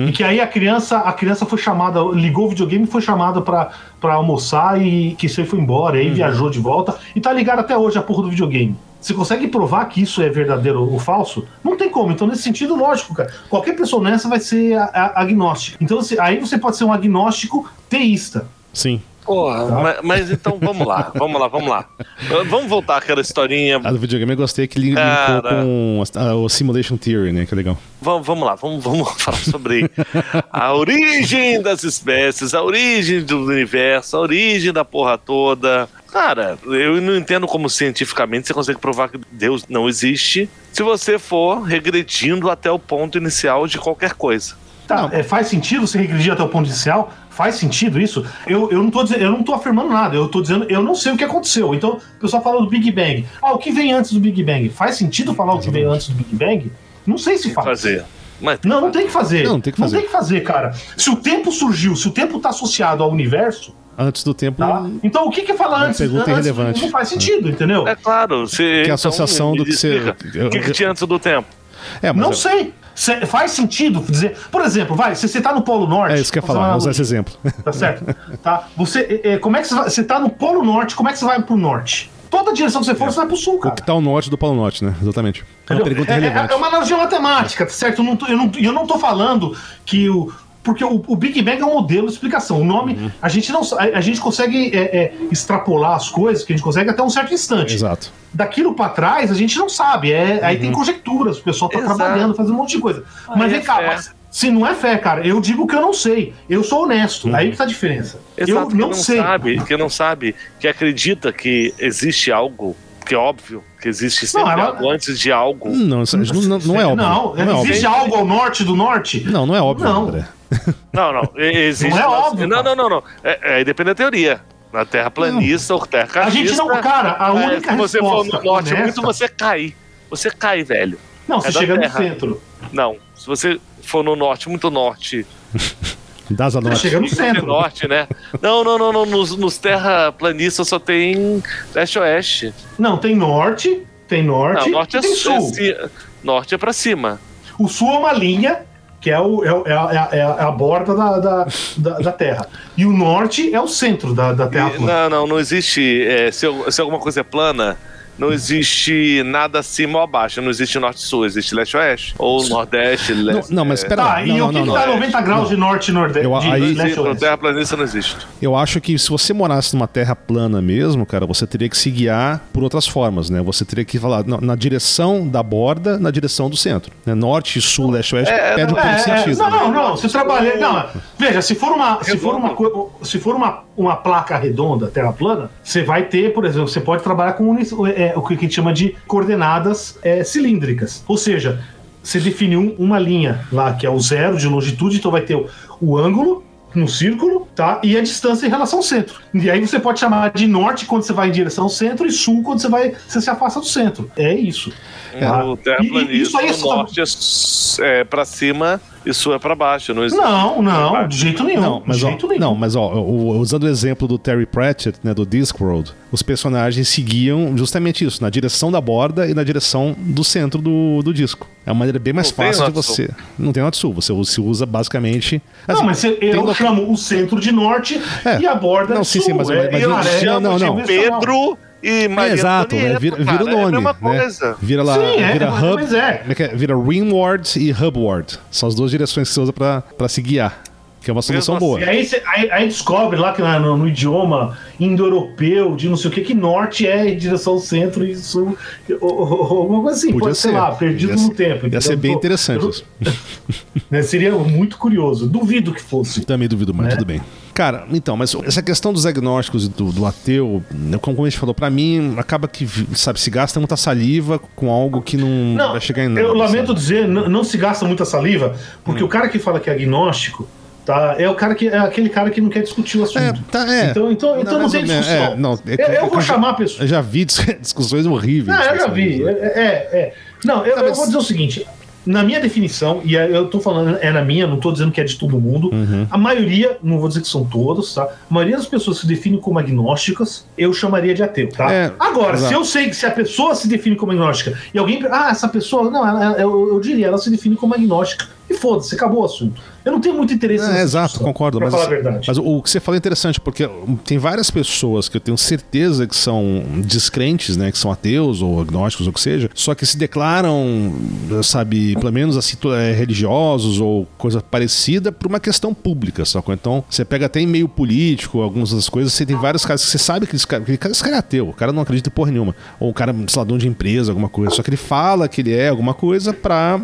Speaker 3: E que aí a criança, a criança foi chamada, ligou o videogame e foi chamada pra, pra almoçar e que isso aí foi embora, aí viajou de volta e tá ligado até hoje a porra do videogame. Você consegue provar que isso é verdadeiro ou falso? Não tem como. Então, nesse sentido, lógico, cara. Qualquer pessoa nessa vai ser agnóstica. Então, aí você pode ser um agnóstico teísta.
Speaker 2: Sim.
Speaker 1: Porra, mas, mas então vamos lá, vamos lá, vamos lá. Uh, Vamos voltar àquela historinha.
Speaker 2: A do videogame eu gostei que ele linkou
Speaker 1: Cara.
Speaker 2: com a- a- o Simulation Theory, né? Que é legal.
Speaker 1: Vamos, vamos lá, vamos, vamos falar sobre a origem das espécies, a origem do universo, a origem da porra toda. Cara, eu não entendo como cientificamente você consegue provar que Deus não existe se você for regredindo até o ponto inicial de qualquer coisa.
Speaker 3: Tá, é, faz sentido você regredir até o ponto inicial? Faz sentido isso? Eu, eu, não tô dizendo, eu não tô afirmando nada, eu tô dizendo, eu não sei o que aconteceu. Então, o pessoal fala do Big Bang. Ah, o que vem antes do Big Bang? Faz sentido falar o que veio antes do Big Bang? Não sei se faz.
Speaker 1: Fazer. Mas
Speaker 3: Não, não tem que fazer.
Speaker 2: Não, tem que fazer.
Speaker 3: Não tem que fazer, cara. Se o tempo surgiu, se o tempo tá associado ao universo,
Speaker 2: Antes do tempo.
Speaker 3: tá? Então o que que fala
Speaker 2: Uma
Speaker 3: antes?
Speaker 2: pergunta
Speaker 3: antes
Speaker 2: irrelevante.
Speaker 3: Não faz sentido, entendeu?
Speaker 1: É claro. Você,
Speaker 2: Que é a associação
Speaker 1: me
Speaker 2: do que você- eu-
Speaker 1: O que, que
Speaker 2: eu-
Speaker 1: tinha antes do tempo?
Speaker 2: É, mas
Speaker 3: Não
Speaker 2: é-
Speaker 3: sei. Cê- faz sentido dizer. Por exemplo, vai, você tá no Polo Norte.
Speaker 2: É isso que eu ia falar, vou usar esse exemplo.
Speaker 3: Tá certo? Tá? Você, é, é, como é que você vai. Você tá no Polo Norte, como é que você vai pro norte? Toda direção que você for, você vai pro sul,
Speaker 2: O
Speaker 3: cara.
Speaker 2: que tá ao norte do Polo Norte, né? Exatamente. É uma pergunta
Speaker 3: É- é,
Speaker 2: relevante.
Speaker 3: é uma analogia matemática, tá certo? Eu não tô, eu não, eu não tô falando que o. Porque o, o Big Bang é um modelo de explicação. O nome,
Speaker 2: Uhum.
Speaker 3: a gente não a, a gente consegue é, é, extrapolar as coisas, que a gente consegue até um certo instante.
Speaker 2: Exato.
Speaker 3: Daquilo pra trás, a gente não sabe. É, Aí tem conjecturas, o pessoal tá
Speaker 1: Exato.
Speaker 3: trabalhando, fazendo um monte de coisa.
Speaker 1: Aí
Speaker 3: mas
Speaker 1: é
Speaker 3: vem cá,
Speaker 1: fé.
Speaker 3: mas se não é fé, cara, eu digo que eu não sei. Eu sou honesto. Aí que tá a diferença.
Speaker 1: Exato,
Speaker 3: eu
Speaker 1: que
Speaker 3: não,
Speaker 1: não
Speaker 3: sei.
Speaker 1: sabe, que não sabe, que acredita que existe algo, que é óbvio, que existe sempre
Speaker 3: ela-
Speaker 1: algo antes de algo.
Speaker 2: Não, isso não, não, não é óbvio.
Speaker 3: Não,
Speaker 2: Não, é óbvio.
Speaker 3: existe algo ao norte do norte?
Speaker 2: Não, não é óbvio,
Speaker 3: Não.
Speaker 2: André.
Speaker 1: Não, não. Existe,
Speaker 3: Não é óbvio,
Speaker 1: Não, não, não, não. É, é, depende da teoria. Na terra planista ou terra
Speaker 3: A gente não. Cara, a
Speaker 1: é,
Speaker 3: única
Speaker 1: se você for no norte
Speaker 3: honesta-
Speaker 1: muito, você cai. Você cai, velho.
Speaker 3: Não, você
Speaker 1: é da
Speaker 3: chega no
Speaker 1: terra.
Speaker 3: centro.
Speaker 1: Não. Se você for no norte, muito norte,
Speaker 2: Das a norte.
Speaker 3: chega no centro.
Speaker 1: norte, né? Não, não, não, não. Nos, nos terraplanistas só tem leste-oeste.
Speaker 3: Não, tem norte, tem norte,
Speaker 1: Não, norte
Speaker 3: e
Speaker 1: é,
Speaker 3: tem
Speaker 1: é
Speaker 3: sul.
Speaker 1: ci- norte é pra cima.
Speaker 3: O sul é uma linha, que é, o, é, é a, é a- é a- é a borda da, da, da, da Terra. E o norte é o centro da, da Terra
Speaker 1: E-
Speaker 3: plana.
Speaker 1: não, não, não existe. é, se, se alguma coisa é plana, não existe nada acima ou abaixo. Não existe norte e sul, existe leste e oeste. Ou nordeste,
Speaker 2: Não,
Speaker 1: leste.
Speaker 2: não, mas pera
Speaker 3: Tá, e
Speaker 2: Não,
Speaker 3: o
Speaker 2: não,
Speaker 3: que,
Speaker 2: não,
Speaker 3: que
Speaker 2: não.
Speaker 3: tá 90 graus de norte e nordeste?
Speaker 2: Eu-
Speaker 3: de
Speaker 2: aí-
Speaker 3: leste a
Speaker 1: Existe,
Speaker 3: oeste?
Speaker 1: terra planista não existe.
Speaker 2: Eu acho que se você morasse numa terra plana mesmo, cara, você teria que se guiar por outras formas, né? Você teria que falar na, na direção da borda, na direção do centro. Né? Norte, sul, leste, oeste,
Speaker 1: É,
Speaker 2: perde um
Speaker 1: não,
Speaker 2: pouco de
Speaker 3: É, é,
Speaker 2: sentido.
Speaker 3: não,
Speaker 2: né?
Speaker 3: não, não. Se trabalhar. Não, veja, se for uma, se for uma, se for uma, uma placa redonda, terra plana, você vai ter, por exemplo, você pode trabalhar com uni- é, o que a gente chama de coordenadas é, cilíndricas. Ou seja, você define um- uma linha lá que é o zero de longitude, então vai ter o, o ângulo no círculo, tá? E a distância em relação ao centro. E aí você pode chamar de norte quando você vai em direção ao centro e sul quando você vai você se afasta do centro. É isso. tá? Isso aí é só-
Speaker 1: norte é, é pra cima sul é pra baixo. Não existe.
Speaker 3: Não, não, de jeito nenhum.
Speaker 2: Não, mas,
Speaker 3: de
Speaker 2: ó,
Speaker 3: jeito nenhum.
Speaker 2: não, mas ó, o- usando o exemplo do Terry Pratchett, né, do Discworld, os personagens seguiam justamente isso, na direção da borda e na direção do centro do, do disco. É uma maneira bem mais
Speaker 1: Não
Speaker 2: fácil de você. Não tem norte sul, você se usa basicamente.
Speaker 3: Não,
Speaker 2: assim,
Speaker 3: mas você-
Speaker 2: tem
Speaker 3: eu
Speaker 2: loca-
Speaker 3: chamo o centro de norte
Speaker 2: É.
Speaker 3: e a borda
Speaker 2: Não,
Speaker 3: de
Speaker 2: sim,
Speaker 3: sul.
Speaker 2: sim, mas-
Speaker 3: é,
Speaker 2: mas
Speaker 3: é,
Speaker 2: eu
Speaker 3: é,
Speaker 2: chamo- não, não.
Speaker 3: convencional.
Speaker 1: Pedro e Maria
Speaker 2: É, exato, né?
Speaker 1: Antonieta,
Speaker 2: vira, vira
Speaker 1: cara,
Speaker 2: o
Speaker 1: É a
Speaker 2: nome,
Speaker 1: mesma
Speaker 2: né?
Speaker 1: coisa.
Speaker 2: Vira lá,
Speaker 3: Sim, é,
Speaker 2: vira
Speaker 3: mas-
Speaker 2: hub,
Speaker 3: mas é.
Speaker 2: é é? Vira rimward e hubward. São as duas direções que você usa pra, pra se guiar, que é uma solução boa.
Speaker 3: E aí, você- aí- aí descobre lá que no, no idioma indo-europeu, de não sei o que, que norte é em direção ao centro e sul, alguma coisa assim,
Speaker 2: Podia
Speaker 3: pode ser
Speaker 2: ser.
Speaker 3: lá, perdido
Speaker 2: Ia
Speaker 3: no
Speaker 2: ser-
Speaker 3: tempo.
Speaker 2: Ia
Speaker 3: entendeu?
Speaker 2: ser bem
Speaker 3: tô-
Speaker 2: interessante
Speaker 3: eu-
Speaker 2: isso.
Speaker 3: né, seria muito curioso. Duvido que fosse.
Speaker 2: Também duvido, mas
Speaker 3: Né?
Speaker 2: tudo bem. Cara, então, mas essa questão dos agnósticos e do, do ateu, né, como a gente falou, pra mim, acaba que, sabe, se gasta muita saliva com algo que não,
Speaker 3: Não,
Speaker 2: vai chegar em nada.
Speaker 3: eu lamento
Speaker 2: sabe?
Speaker 3: dizer, não se gasta muita saliva, porque o cara que fala que é agnóstico, tá, é o cara que é aquele cara que não quer discutir o assunto.
Speaker 2: É, tá, é.
Speaker 3: Então, então, então não, tem discussão.
Speaker 2: é, não, é
Speaker 3: eu, eu vou
Speaker 2: eu já-
Speaker 3: chamar a pessoa.
Speaker 2: Eu já vi dis- discussões horríveis.
Speaker 3: Não, eu já vi. É, é, é. Não, eu,
Speaker 2: Tá,
Speaker 3: eu
Speaker 2: mas-
Speaker 3: vou dizer o seguinte: na minha definição, e eu tô falando, é na minha, não tô dizendo que é de todo mundo,
Speaker 2: Uhum.
Speaker 3: a maioria, não vou dizer que são todos, tá? A maioria das pessoas se definem como agnósticas, eu chamaria de ateu, tá?
Speaker 2: É,
Speaker 3: Agora,
Speaker 2: exato.
Speaker 3: se eu sei que se a pessoa se define como agnóstica e alguém. Ah, essa pessoa. Não, ela- eu, eu diria, ela se define como agnóstica. E foda-se, acabou o assunto. Eu não tenho muito interesse
Speaker 2: É, exato, concordo. Mas, mas o, que você falou é interessante, porque tem várias pessoas que eu tenho certeza que são descrentes, né? Que são ateus ou agnósticos, ou o que seja, só que se declaram, sabe, pelo menos assim, é, religiosos ou coisa parecida por uma questão pública, sacou? Então, você pega até em meio político, algumas das coisas, você tem vários casos que você sabe que esse cara, que esse cara é ateu, o cara não acredita em porra nenhuma. Ou o cara, sei lá, dono de empresa, alguma coisa. Só que ele fala que ele é alguma coisa pra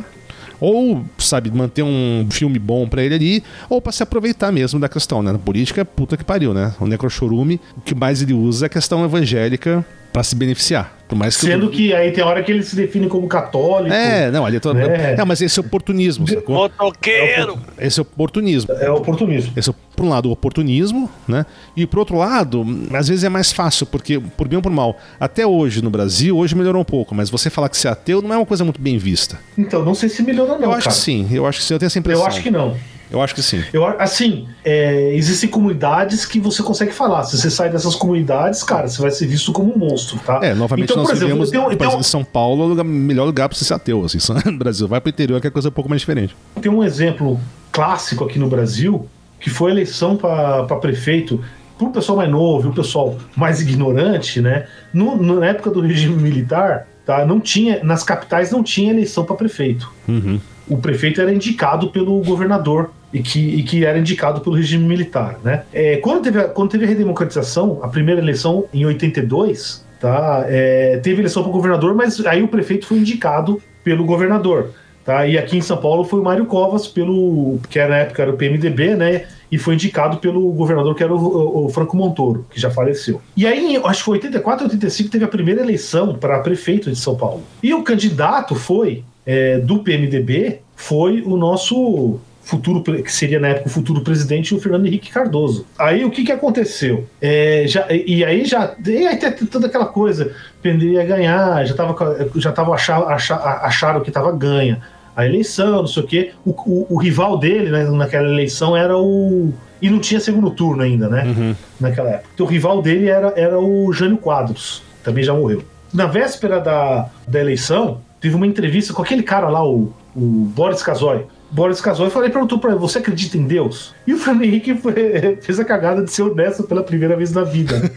Speaker 2: ou, sabe, manter um filme bom pra ele ali, ou pra se aproveitar mesmo da questão, né? Na política, puta que pariu, né? O necrochorume, o que mais ele usa é a questão evangélica pra se beneficiar. Por mais que eu-
Speaker 3: Sendo que aí tem hora que ele se define como católico.
Speaker 2: É, não, ali é todo...
Speaker 3: né?
Speaker 2: É, mas esse é oportunismo, sacou?
Speaker 1: Motoqueiro!
Speaker 2: Esse é oportunismo.
Speaker 3: É oportunismo.
Speaker 2: Esse é, por um lado, o oportunismo, né? E por outro lado, às vezes é mais fácil, porque, por bem ou por mal, até hoje no Brasil, hoje melhorou um pouco, mas você falar que você é ateu não é uma coisa muito bem vista.
Speaker 3: Então, não sei se melhorou, não.
Speaker 2: eu acho
Speaker 3: cara.
Speaker 2: que sim, eu acho que sim, eu tenho essa impressão.
Speaker 3: Eu acho que não.
Speaker 2: Eu acho que sim.
Speaker 3: Eu, assim, é, existem comunidades que você consegue falar. Se você sai dessas comunidades, cara, você vai ser visto como um monstro, tá?
Speaker 2: É, novamente
Speaker 3: então,
Speaker 2: nós
Speaker 3: por exemplo,
Speaker 2: vivemos, por exemplo, em São Paulo é o lugar- melhor lugar pra você ser ateu, assim, no Brasil. Vai pro interior que é coisa um pouco mais diferente.
Speaker 3: tem um exemplo clássico aqui no Brasil, que foi a eleição para prefeito pro pessoal mais novo o pessoal mais ignorante, né? No- na época do regime militar, tá? Não tinha, nas capitais não tinha eleição para prefeito.
Speaker 2: Uhum.
Speaker 3: O prefeito era indicado pelo governador e que, e que era indicado pelo regime militar, né? É, quando, teve a, quando teve a redemocratização, a primeira eleição em 82, tá? É, teve eleição para governador, mas aí o prefeito foi indicado pelo governador. Tá? E aqui em São Paulo foi o Mário Covas, pelo, que era, na época era o PMDB, né? E foi indicado pelo governador, que era o, o- o Franco Montoro, que já faleceu. E aí, acho que foi 84, 85, teve a primeira eleição para prefeito de São Paulo. E o candidato foi, é, do PMDB, foi o nosso futuro, que seria na época o futuro presidente, o Fernando Henrique Cardoso. Aí o que que aconteceu? É, já, e aí já, e aí tem toda aquela coisa, penderia ganhar, já tava, já tava achar, achar, acharam que tava ganha a eleição, não sei o quê. O, o, o rival dele né, naquela eleição era o. E não tinha segundo turno ainda, né?
Speaker 2: Uhum.
Speaker 3: Naquela época. Então, o rival dele era, era o Jânio Quadros, também já morreu. Na véspera da, da eleição, teve uma entrevista com aquele cara lá, o, o Boris Casoy. Boris Casoy falei, perguntou pra ele: Você acredita em Deus? E o Fernando Henrique foi- fez a cagada de ser honesto pela primeira vez na vida.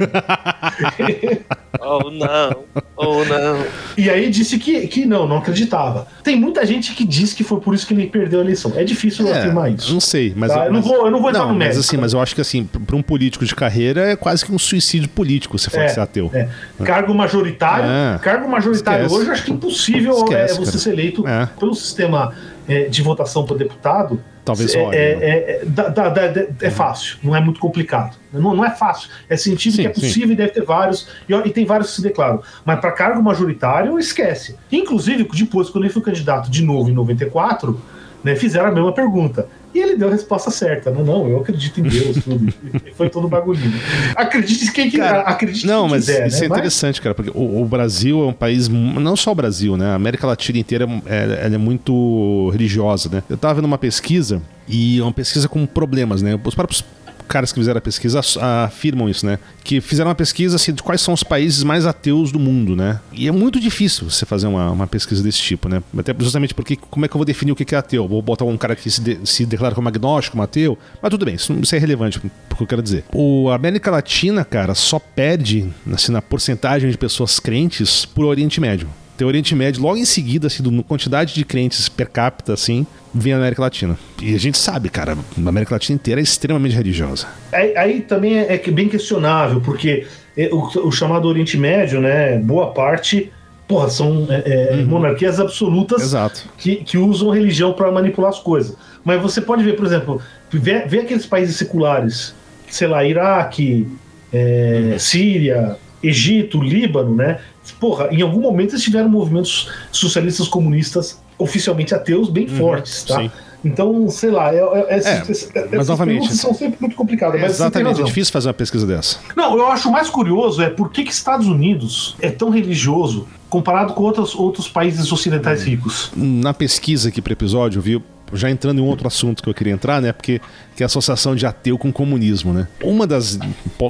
Speaker 1: Oh não, oh não.
Speaker 3: E aí disse que, que não, não acreditava. Tem muita gente que diz que foi por isso que ele perdeu a eleição. É difícil eu afirmar isso.
Speaker 2: não sei, mas,
Speaker 3: Tá, eu não
Speaker 2: mas-
Speaker 3: vou- eu não vou entrar
Speaker 2: não,
Speaker 3: no
Speaker 2: mas
Speaker 3: mérito.
Speaker 2: assim, mas eu acho que assim, para um político de carreira é quase que um suicídio político se for
Speaker 3: É,
Speaker 2: ser ateu.
Speaker 3: é. Cargo majoritário.
Speaker 2: É.
Speaker 3: Cargo majoritário
Speaker 2: Esquece.
Speaker 3: hoje, eu acho que é impossível
Speaker 2: Esquece,
Speaker 3: é, você
Speaker 2: cara.
Speaker 3: ser eleito
Speaker 2: É.
Speaker 3: pelo sistema é, de votação para deputado.
Speaker 2: Talvez
Speaker 3: é,
Speaker 2: role,
Speaker 3: é,
Speaker 2: né?
Speaker 3: é, é fácil, não é muito complicado. Não, não é fácil. É sentido
Speaker 2: Sim,
Speaker 3: que é
Speaker 2: sim.
Speaker 3: possível e deve ter vários, e, e tem vários que se declaram. Mas para cargo majoritário, esquece. Inclusive, depois, quando ele foi candidato de novo em 94, né, fizeram a mesma pergunta. E ele deu a resposta certa. Não, não, eu acredito em Deus, tudo. Foi todo bagulhinho. Acredite quem quiser. Acredite
Speaker 2: Não,
Speaker 3: quem
Speaker 2: mas
Speaker 3: quiser,
Speaker 2: isso
Speaker 3: né?
Speaker 2: é
Speaker 3: Mas-
Speaker 2: interessante, cara, porque o, o Brasil é um país, não só o Brasil, né? A América Latina inteira é, é muito religiosa, né? Eu tava vendo uma pesquisa e é uma pesquisa com problemas, né? Os próprios caras que fizeram a pesquisa afirmam isso, né? Que fizeram uma pesquisa assim, de quais são os países mais ateus do mundo, né? E é muito difícil você fazer uma, uma pesquisa desse tipo, né? Até justamente porque como é que eu vou definir o que é ateu? Vou botar um cara que se, de- se declara como agnóstico, como ateu? Mas tudo bem, isso, isso é irrelevante pro que eu quero dizer. O a América Latina, cara, só perde assim, na porcentagem de pessoas crentes por Oriente Médio. Tem o Oriente Médio, logo em seguida, assim, do, quantidade de crentes per capita, assim, vem a América Latina. E a gente sabe, cara, a América Latina inteira é extremamente religiosa.
Speaker 3: Aí, aí também é, é bem questionável, porque é, o, o chamado Oriente Médio, né, boa parte, porra, são é, é, monarquias absolutas
Speaker 2: Exato.
Speaker 3: que, que usam religião para manipular as coisas. Mas você pode ver, por exemplo, vê, vê aqueles países seculares, sei lá, Iraque, é, Síria, Egito, Líbano, né? Porra, em algum momento eles tiveram movimentos socialistas comunistas oficialmente ateus bem fortes, tá?
Speaker 2: sim.
Speaker 3: Então, sei lá, é, é,
Speaker 2: É, mas novamente,
Speaker 3: são sempre muito complicadas. mas
Speaker 2: Exatamente, é difícil fazer uma pesquisa dessa.
Speaker 3: Não, eu acho mais curioso é por que, que Estados Unidos é tão religioso comparado com outros, outros países ocidentais ricos.
Speaker 2: Na pesquisa aqui para episódio, eu vi, já entrando em um outro assunto que eu queria entrar, né? Porque que é a associação de ateu com comunismo, né? Uma das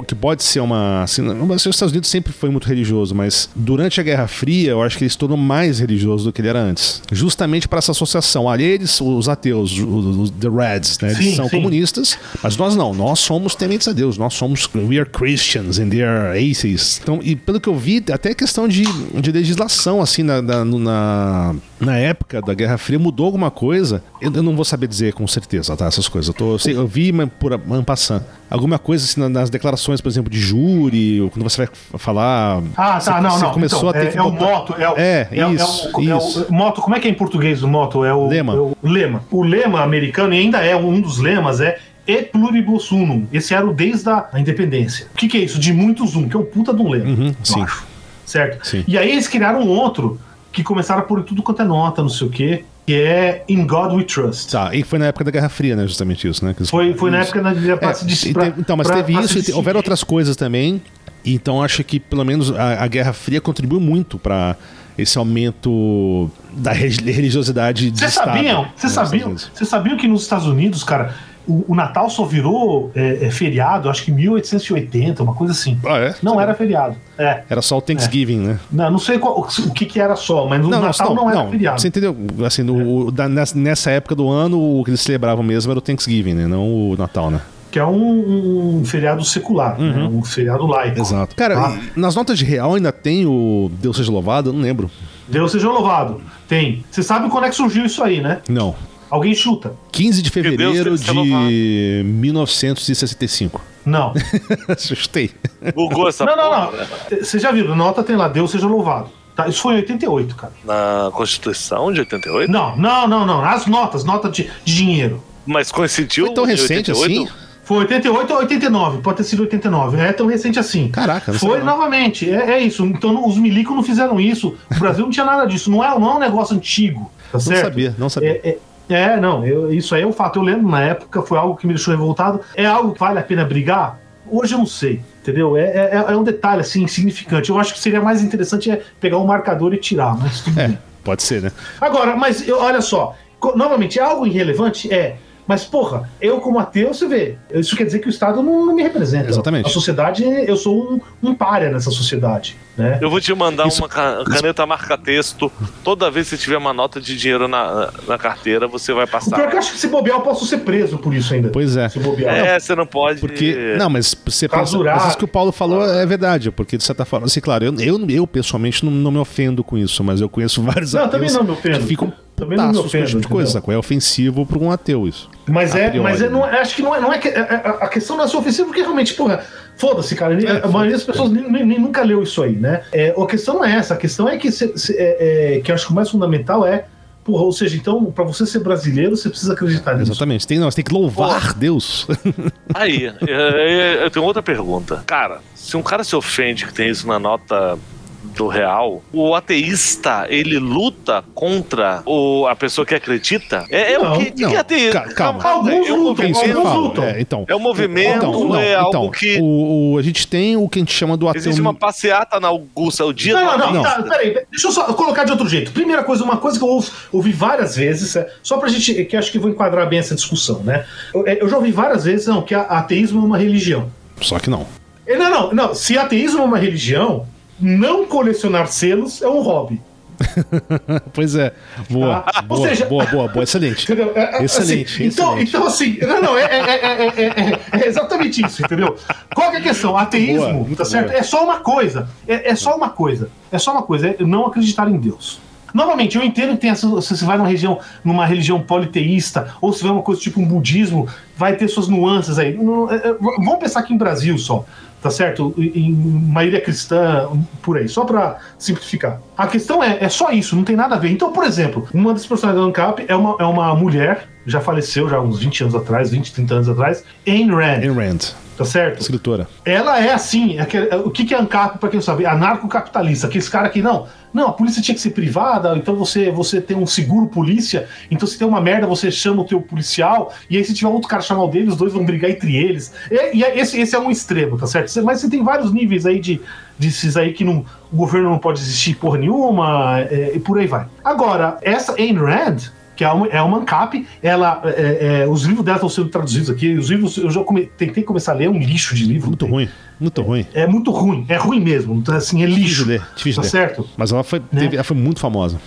Speaker 2: que pode ser uma, assim, os Estados Unidos sempre foi muito religioso, mas durante a Guerra Fria, eu acho que ele se tornou mais religioso do que ele era antes, justamente para essa associação. Ali eles, os ateus, os, os the Reds, né? Eles
Speaker 3: Sim,
Speaker 2: são
Speaker 3: sim.
Speaker 2: comunistas, mas nós não. Nós somos tementes a Deus. Nós somos we are Christians and they are atheists. Então, e pelo que eu vi, até questão de, de legislação assim na, na, na, na época da Guerra Fria mudou alguma coisa. Eu, eu não vou saber dizer com certeza, tá? Essas coisas. Eu, tô, eu sei- eu vi, mas por ampassando. Alguma coisa assim na- nas declarações, por exemplo, de júri, ou quando você vai falar.
Speaker 3: Ah,
Speaker 2: você-
Speaker 3: tá, não,
Speaker 2: você
Speaker 3: não.
Speaker 2: Começou
Speaker 3: então,
Speaker 2: a ter
Speaker 3: é,
Speaker 2: que
Speaker 3: é o moto, é o,
Speaker 2: É,
Speaker 3: é, o-
Speaker 2: isso,
Speaker 3: é o, é o-
Speaker 2: isso.
Speaker 3: moto, como é que é em português o moto? É o
Speaker 2: Lema.
Speaker 3: é o lema. O lema americano, e ainda é um dos lemas, é E pluribus unum. Esse era o desde a independência. O que, que é isso? De muitos um, que é um puta de um lema.
Speaker 2: Uhum, sim.
Speaker 3: acho. Certo?
Speaker 2: Sim.
Speaker 3: E aí eles criaram um outro que começaram em tudo quanto é nota, não sei o quê, que é In God We Trust.
Speaker 2: Tá, e foi na época da Guerra Fria, né? Justamente isso, né?
Speaker 3: Foi, foi na época da
Speaker 2: É,
Speaker 3: pra
Speaker 2: e
Speaker 3: pra-
Speaker 2: teve- então, mas
Speaker 3: pra-
Speaker 2: teve
Speaker 3: pra
Speaker 2: isso e houveram outras coisas também. Então acho que pelo menos a, a Guerra Fria contribuiu muito para esse aumento da re- religiosidade de
Speaker 3: Vocês sabiam?
Speaker 2: né,
Speaker 3: Vocês
Speaker 2: nos
Speaker 3: sabiam? Vocês sabiam que nos Estados Unidos, cara, o, o Natal só virou é, é, feriado, acho que em 1880, uma coisa assim.
Speaker 2: Ah, é?
Speaker 3: Não era feriado. É.
Speaker 2: Era só o Thanksgiving, né?
Speaker 3: Não, não sei qual- o que, que era só, mas o Natal não, era feriado.
Speaker 2: Você entendeu? Assim, no- o- da- nessa, nessa época do ano, o que eles celebravam mesmo era o Thanksgiving, né? Não o Natal, né?
Speaker 3: Que é um, um feriado secular, né? um feriado laico.
Speaker 2: Uhum. Exato. Cara,
Speaker 3: Ah.
Speaker 2: nas notas de real ainda tem o Deus seja louvado? Eu não lembro.
Speaker 3: Deus seja louvado. Tem. Você sabe quando é que surgiu isso aí, né?
Speaker 2: Não.
Speaker 3: Alguém chuta.
Speaker 2: 15 de fevereiro de 1965.
Speaker 3: Não.
Speaker 2: Assustei.
Speaker 1: Bugou essa
Speaker 3: não, não,
Speaker 1: porra,
Speaker 3: não. Você já viu, nota tem lá, Deus seja louvado. Tá, isso foi em 88, cara.
Speaker 1: Na Constituição de 88?
Speaker 3: Não, não, não, não. As notas, nota de, de dinheiro.
Speaker 1: Mas coincidiu
Speaker 2: Foi tão recente
Speaker 1: 88?
Speaker 2: assim?
Speaker 3: Foi 88 ou 89, pode ter sido 89. É tão recente assim.
Speaker 2: Caraca,
Speaker 3: Foi
Speaker 2: não.
Speaker 3: novamente, é, é isso. Então os milicos não fizeram isso. O Brasil não tinha nada disso. Não é, não é um negócio antigo. Tá
Speaker 2: Não
Speaker 3: certo?
Speaker 2: sabia, não sabia.
Speaker 3: É, é, é, não, eu- isso aí é um fato. Eu lembro na época, foi algo que me deixou revoltado. É algo que vale a pena brigar? Hoje eu não sei, entendeu? É, é, é um detalhe assim, insignificante. Eu acho que seria mais interessante é pegar um marcador e tirar, mas tudo
Speaker 2: É,
Speaker 3: bem.
Speaker 2: pode ser, né?
Speaker 3: Agora, mas eu- olha só, novamente, é algo irrelevante? É. Mas, porra, eu como ateu, você vê, isso quer dizer que o Estado não, não me representa.
Speaker 2: Exatamente.
Speaker 3: A sociedade, eu sou um, um párea nessa sociedade, né?
Speaker 1: Eu vou te mandar
Speaker 2: Isso-
Speaker 1: uma ca- caneta marca-texto. Toda vez que tiver uma nota de dinheiro na, na carteira, você vai
Speaker 3: O pior é que eu
Speaker 1: passar.
Speaker 3: acho que se bobear, eu posso ser preso por isso ainda.
Speaker 2: Pois é.
Speaker 3: Se bobear.
Speaker 1: É, você não pode.
Speaker 2: Porque, não, mas você pensa,
Speaker 3: Rasurar.
Speaker 2: mas isso que o Paulo falou é verdade, porque de certa forma, assim, claro, eu, eu, eu pessoalmente não, não me ofendo com isso, mas eu conheço vários
Speaker 3: Não,
Speaker 2: ateus
Speaker 3: também não me ofendo.
Speaker 2: que ficam
Speaker 3: Também não me
Speaker 2: tipo
Speaker 3: ofendo,
Speaker 2: de coisa, sacou? É ofensivo para um ateu isso.
Speaker 3: Mas
Speaker 2: A
Speaker 3: é,
Speaker 2: priori,
Speaker 3: mas é, não,
Speaker 2: né?
Speaker 3: é- acho que não é, não é que, é- é- a questão não é ser ofensivo, porque realmente, porra, foda-se, cara. a maioria das pessoas nem, nem- nem nunca leu isso aí, né? É, a questão não é essa, a questão é que, se- se- é- é, que eu acho que o mais fundamental é, porra, ou seja, então, pra você ser brasileiro, você precisa acreditar nisso.
Speaker 2: Exatamente. Tem, não, você tem que louvar Deus.
Speaker 1: Aí, é, é, eu tenho outra pergunta. Cara, se um cara se ofende que tem isso na nota do real, o ateísta, ele luta contra o, a pessoa que acredita? É, é
Speaker 3: Não,
Speaker 1: o que, que
Speaker 2: não.
Speaker 1: que é ateísta?
Speaker 2: Ca- calma.
Speaker 3: Alguns
Speaker 1: é um
Speaker 3: lutam, alguns lutam.
Speaker 2: É, então,
Speaker 1: é um movimento,
Speaker 2: então, não,
Speaker 1: é algo
Speaker 2: então,
Speaker 1: que...
Speaker 2: o, o- a gente tem o que a gente chama do ateu.
Speaker 1: Existe uma passeata na Augusta, é o dia
Speaker 3: Não, não, não,
Speaker 2: Não.
Speaker 3: Tá, peraí, deixa eu só colocar de outro jeito. Primeira coisa, uma coisa que eu ouço- ouvi várias vezes, é, só pra gente, que acho que vou enquadrar bem essa discussão, né? Eu, é, eu já ouvi várias vezes, não, que a- ateísmo é uma religião.
Speaker 2: Só que não.
Speaker 3: É, Não, não, não. Se ateísmo é uma religião, não colecionar selos é um hobby.
Speaker 2: Pois é. Boa,
Speaker 3: Ah, ou
Speaker 2: boa,
Speaker 3: seja-
Speaker 2: boa, boa, boa, excelente.
Speaker 3: É, é,
Speaker 2: Excelente,
Speaker 3: assim, então,
Speaker 2: excelente.
Speaker 3: então, assim, não, não, é, é- é- é- exatamente isso, entendeu? Qual é a questão? Ateísmo,
Speaker 2: Boa,
Speaker 3: tá certo?
Speaker 2: boa.
Speaker 3: É só uma coisa. É, só uma coisa. É só uma coisa. É não acreditar em Deus. Novamente, eu entendo que tem essa, se você vai numa região, numa religião politeísta, ou se vai uma coisa tipo um budismo, vai ter suas nuances aí. Não, vamos pensar aqui em Brasil só, tá certo? Em maioria cristã, por aí, só pra simplificar. A questão é, é só isso, não tem nada a ver. Então, por exemplo, uma das personagens da ANCAP é uma, é uma mulher, já faleceu já uns 20 anos atrás, 20, 30 anos atrás, Ayn Rand
Speaker 2: Ayn Rand.
Speaker 3: Tá certo?
Speaker 2: Escritora.
Speaker 3: Ela é assim, é que- é- o que, que é ANCAP, pra quem não sabe? Anarcocapitalista, aqueles cara que não, não, a polícia tinha que ser privada, então você, você tem um seguro polícia, então se tem uma merda, você chama o teu policial, e aí se tiver outro cara chamar o dele, os dois vão brigar entre eles. E, e é- esse, esse é um extremo, tá certo? Mas você tem vários níveis aí de desses aí que não, o governo não pode existir porra nenhuma, é, e por aí vai. Agora, essa Ayn Rand, que é uma, é uma ANCAP, ela, é, é, os livros dela estão sendo traduzidos aqui, os livros, eu já come- tentei começar a ler, é um lixo de livro.
Speaker 2: Muito ruim. Muito ruim.
Speaker 3: É muito ruim, é ruim mesmo, assim, é
Speaker 2: Difícil
Speaker 3: lixo.
Speaker 2: de ler. Difícil
Speaker 3: tá
Speaker 2: ler.
Speaker 3: certo?
Speaker 2: Mas ela foi,
Speaker 3: Né?
Speaker 2: teve- ela foi muito famosa.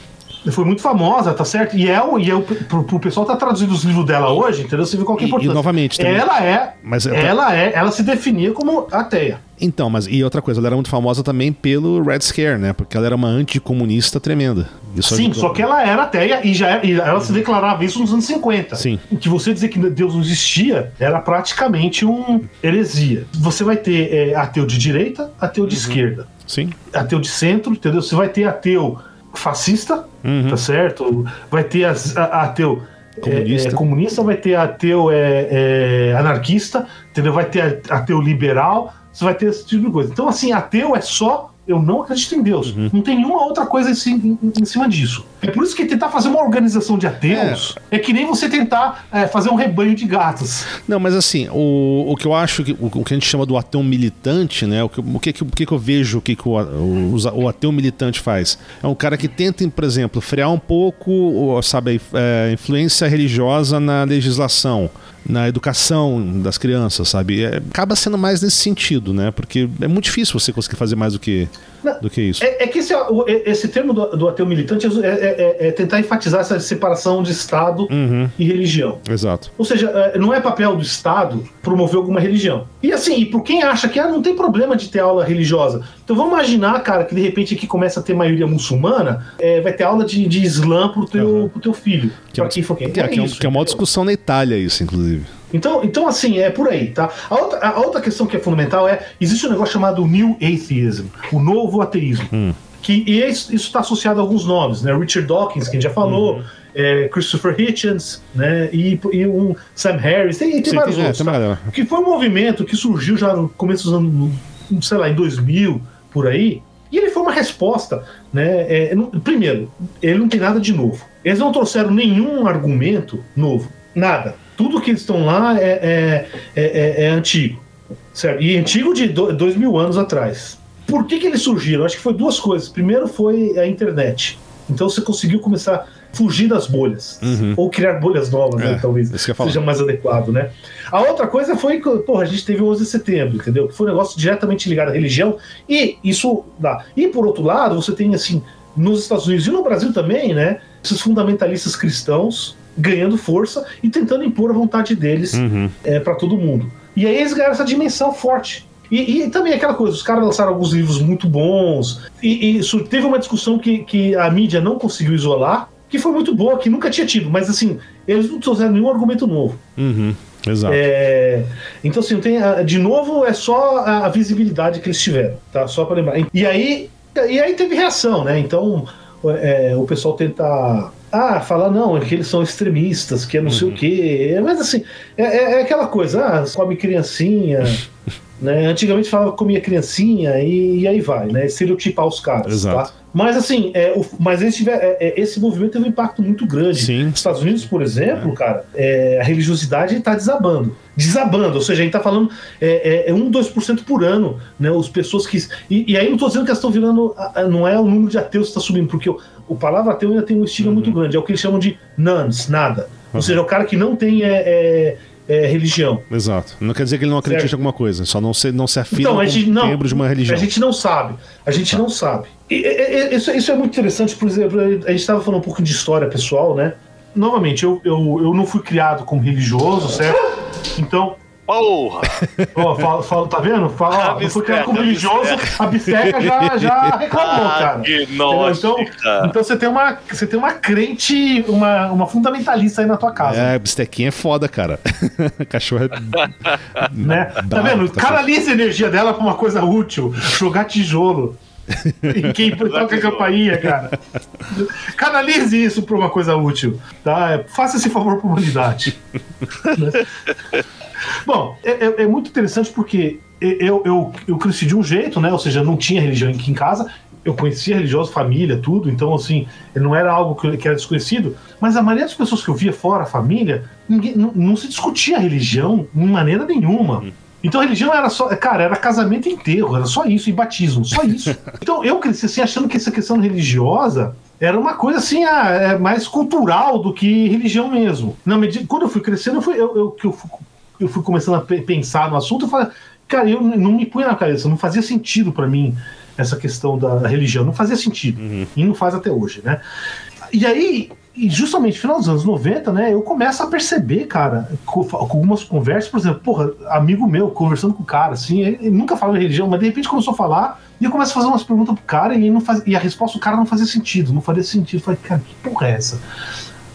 Speaker 3: Foi muito famosa, tá certo? E é, o- e é o, pro, pro pessoal tá traduzindo os livros dela hoje, entendeu? Você vê qual que é a
Speaker 2: E- e
Speaker 3: importância.
Speaker 2: novamente também-
Speaker 3: Ela é,
Speaker 2: Mas eu-
Speaker 3: ela é, ela se definia como ateia.
Speaker 2: Então, mas e outra coisa, ela era muito famosa também pelo Red Scare, né? Porque ela era uma anticomunista tremenda. Isso
Speaker 3: Sim,
Speaker 2: ajudou.
Speaker 3: só que ela era ateia e já era- e ela se declarava isso nos anos 50.
Speaker 2: Sim.
Speaker 3: O que você dizer que Deus não existia era praticamente um heresia. Você vai ter é, ateu de direita, ateu
Speaker 2: Uhum.
Speaker 3: de esquerda,
Speaker 2: Sim.
Speaker 3: ateu de centro, entendeu? Você vai ter ateu fascista,
Speaker 2: Uhum.
Speaker 3: tá certo? Vai ter as- a- ateu é,
Speaker 2: Comunista.
Speaker 3: é, comunista, vai ter ateu é, é, anarquista, entendeu? Vai ter ateu liberal, você vai ter esse tipo de coisa. Então, assim, ateu é só eu não acredito em Deus.
Speaker 2: Uhum.
Speaker 3: Não tem nenhuma outra coisa em, em- em cima disso. É por isso que tentar fazer uma organização de ateus é, que nem você tentar é, fazer um rebanho de gatos.
Speaker 2: Não, mas assim, o, o que eu acho que o, o que a gente chama do ateu militante, né? O que, o que, o que eu vejo o que, que o, o, o ateu militante faz? É um cara que tenta, por exemplo, frear um pouco, sabe, a influência religiosa na legislação, na educação das crianças, sabe? É, acaba sendo mais nesse sentido, né? Porque é muito difícil você conseguir fazer mais do que,
Speaker 3: Não,
Speaker 2: do que isso.
Speaker 3: É, é que esse, esse termo do, do ateu militante é, é- é- é tentar enfatizar essa separação de Estado
Speaker 2: Uhum,
Speaker 3: e religião.
Speaker 2: exato.
Speaker 3: Ou seja, é, não é papel do Estado promover alguma religião. E assim, e por quem acha que ah, não tem problema de ter aula religiosa. Então vamos imaginar, cara, que de repente aqui começa a ter maioria muçulmana, é, vai ter aula de, de Islã pro teu,
Speaker 2: Uhum.
Speaker 3: pro teu filho.
Speaker 2: Que é,
Speaker 3: pra quem for quem.
Speaker 2: que é- que é um-
Speaker 3: isso,
Speaker 2: que é uma discussão na Itália, isso, inclusive.
Speaker 3: Então, então, assim, é por aí, tá? A outra, a outra questão que é fundamental é: existe um negócio chamado New Atheism, o novo ateísmo. Que, e é isso está associado a alguns nomes, né? Richard Dawkins, que a gente já falou, é, Christopher Hitchens, né? E, e um Sam Harris, tem, tem
Speaker 2: Sim,
Speaker 3: vários
Speaker 2: tem- é,
Speaker 3: outros. tá? Que foi um movimento que surgiu já no começo dos anos, sei lá, em 2000, por aí. E ele foi uma resposta, né? é, não- primeiro, ele não tem nada de novo. Eles não trouxeram nenhum argumento novo, nada. Tudo que eles estão lá é, é, é, é- é antigo, certo? E antigo de do- dois mil anos atrás. Por que, que eles surgiram? Acho que foi duas coisas. Primeiro foi a internet. Então você conseguiu começar fugir das bolhas.
Speaker 2: Uhum.
Speaker 3: Ou criar bolhas novas,
Speaker 2: É,
Speaker 3: né? Talvez seja mais adequado, né? A outra coisa foi que, porra, a gente teve o 11 de setembro, entendeu? Que foi um negócio diretamente ligado à religião. E isso dá. E por outro lado, você tem, assim, nos Estados Unidos e no Brasil também, né? Esses fundamentalistas cristãos ganhando força e tentando impor a vontade deles
Speaker 2: Uhum.
Speaker 3: é, para todo mundo. E aí eles ganharam essa dimensão forte. E, e também aquela coisa, os caras lançaram alguns livros muito bons, e, e teve uma discussão que, que a mídia não conseguiu isolar, que foi muito boa, que nunca tinha tido, mas assim, eles não trouxeram nenhum argumento novo.
Speaker 2: Uhum. Exato.
Speaker 3: É, então, assim, tem, a- de novo, é só a, a visibilidade que eles tiveram, tá? Só para lembrar. E aí, e aí teve reação, né? Então, é, o pessoal tenta. Ah, falar, não, é que eles são extremistas, que é não sei o quê. Mas assim, é, é- é aquela coisa, ah, come criancinha. né? Antigamente falava que comia criancinha e, e aí vai, né? Estereotipar os caras.
Speaker 2: Exato.
Speaker 3: Tá? Mas assim, é, o- mas tiver, é, é, esse movimento teve um impacto muito grande.
Speaker 2: Sim.
Speaker 3: Nos Estados Unidos, por exemplo, cara, é, a religiosidade está desabando. Desabando, ou seja, a gente está falando é, é, é 1, 2% por ano, né? As pessoas que. E, e aí não estou dizendo que elas estão virando. Não é o número de ateus que está subindo, porque o, o palavra ateu ainda tem um estigma muito grande. É o que eles chamam de nuns, nada. Ou seja, o cara que não tem é, é, é, religião.
Speaker 2: Exato. Não quer dizer que ele não acredita
Speaker 3: Certo.
Speaker 2: em alguma coisa, só não se, não se afirma
Speaker 3: Então, a gente
Speaker 2: como
Speaker 3: não.
Speaker 2: membro de uma religião.
Speaker 3: A gente não sabe. A gente não sabe. E, e, e, isso, isso é muito interessante, por exemplo, a gente estava falando um pouco de história pessoal, né? Novamente, eu, eu, eu não fui criado como religioso, certo? Então,
Speaker 1: Porra!
Speaker 3: ó, falo, falo- tá vendo? Fala, ó, não fui criado como
Speaker 1: A
Speaker 3: religioso, a bisteca já, já reclamou,
Speaker 1: Ah,
Speaker 3: cara.
Speaker 1: que
Speaker 3: Entendeu?
Speaker 1: nossa,
Speaker 3: Então, então você tem uma, você tem uma crente, uma, uma fundamentalista aí na tua casa.
Speaker 2: É, a bistequinha é foda, cara. Cachorro é.
Speaker 3: né? Tá vendo?
Speaker 2: tá
Speaker 3: Canaliza a energia dela pra uma coisa útil. Jogar tijolo. em quem toca a campainha, cara. Canalize isso para uma coisa útil, tá? Faça esse favor para a humanidade. Bom, é, é, é, muito interessante porque eu, eu, eu cresci de um jeito, né? Ou seja, não tinha religião aqui em casa. Eu conhecia religiosa, família, tudo. Então, assim, não era algo que, que era desconhecido. Mas a maioria das pessoas que eu via fora a família, ninguém, não, não se discutia religião de maneira nenhuma. Hum. Então religião era só, cara, era casamento e enterro, era só isso, e batismo, só isso. Então eu cresci assim achando que essa questão religiosa era uma coisa assim, ah, é mais cultural do que religião mesmo. Na medida, quando eu fui crescendo, eu fui, eu, eu, eu, fui, eu fui começando a pensar no assunto, eu falei, cara, eu não me punha na cabeça, não fazia sentido para mim essa questão da religião, não fazia sentido. Uhum. E não faz até hoje, né? E aí e justamente no final dos anos 90, né, eu começo a perceber, cara, com, com, algumas conversas, por exemplo, porra, amigo meu, conversando com o cara, assim, ele, nunca falava de religião, mas de repente começou a falar, e eu começo a fazer umas perguntas pro cara, e, não faz, e a resposta do cara não fazia sentido, não fazia sentido. Eu falei, cara, que porra é essa?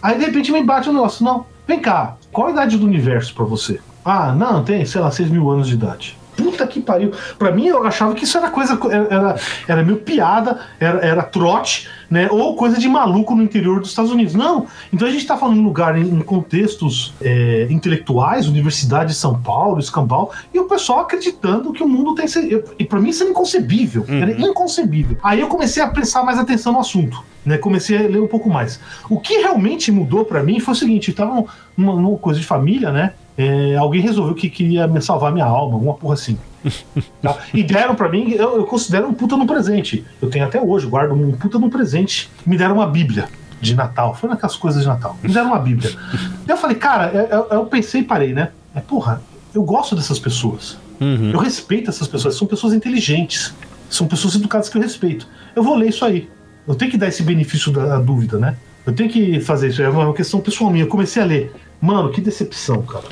Speaker 3: Aí de repente me bate o um negócio, não, vem cá, qual a idade do universo para você? Ah, não, tem, sei lá, 6 mil anos de idade puta que pariu. Pra mim, eu achava que isso era coisa. Era, era meio piada, era, era trote, né? Ou coisa de maluco no interior dos Estados Unidos. Não. Então a gente tá falando em lugar, em, em contextos é, intelectuais, Universidade de São Paulo, Escambau, e o pessoal acreditando que o mundo tem. E pra mim isso era inconcebível. Uhum. Era inconcebível. Aí eu comecei a prestar mais atenção no assunto. Né, comecei a ler um pouco mais. O que realmente mudou para mim foi o seguinte: estava numa, numa coisa de família, né? É, alguém resolveu que queria me salvar minha alma, alguma porra assim. tá? E deram para mim, eu, eu, considero um puta no presente. Eu tenho até hoje, guardo um puta no presente. Me deram uma Bíblia de Natal. Foi naquelas coisas de Natal. Me deram uma Bíblia. eu falei, cara, eu, eu, pensei e parei, né? É, porra, eu gosto dessas pessoas. Uhum. Eu respeito essas pessoas. São pessoas inteligentes. São pessoas educadas que eu respeito. Eu vou ler isso aí. Eu tenho que dar esse benefício da dúvida, né? Eu tenho que fazer isso. É uma questão pessoal minha. Eu comecei a ler. Mano, que decepção, cara.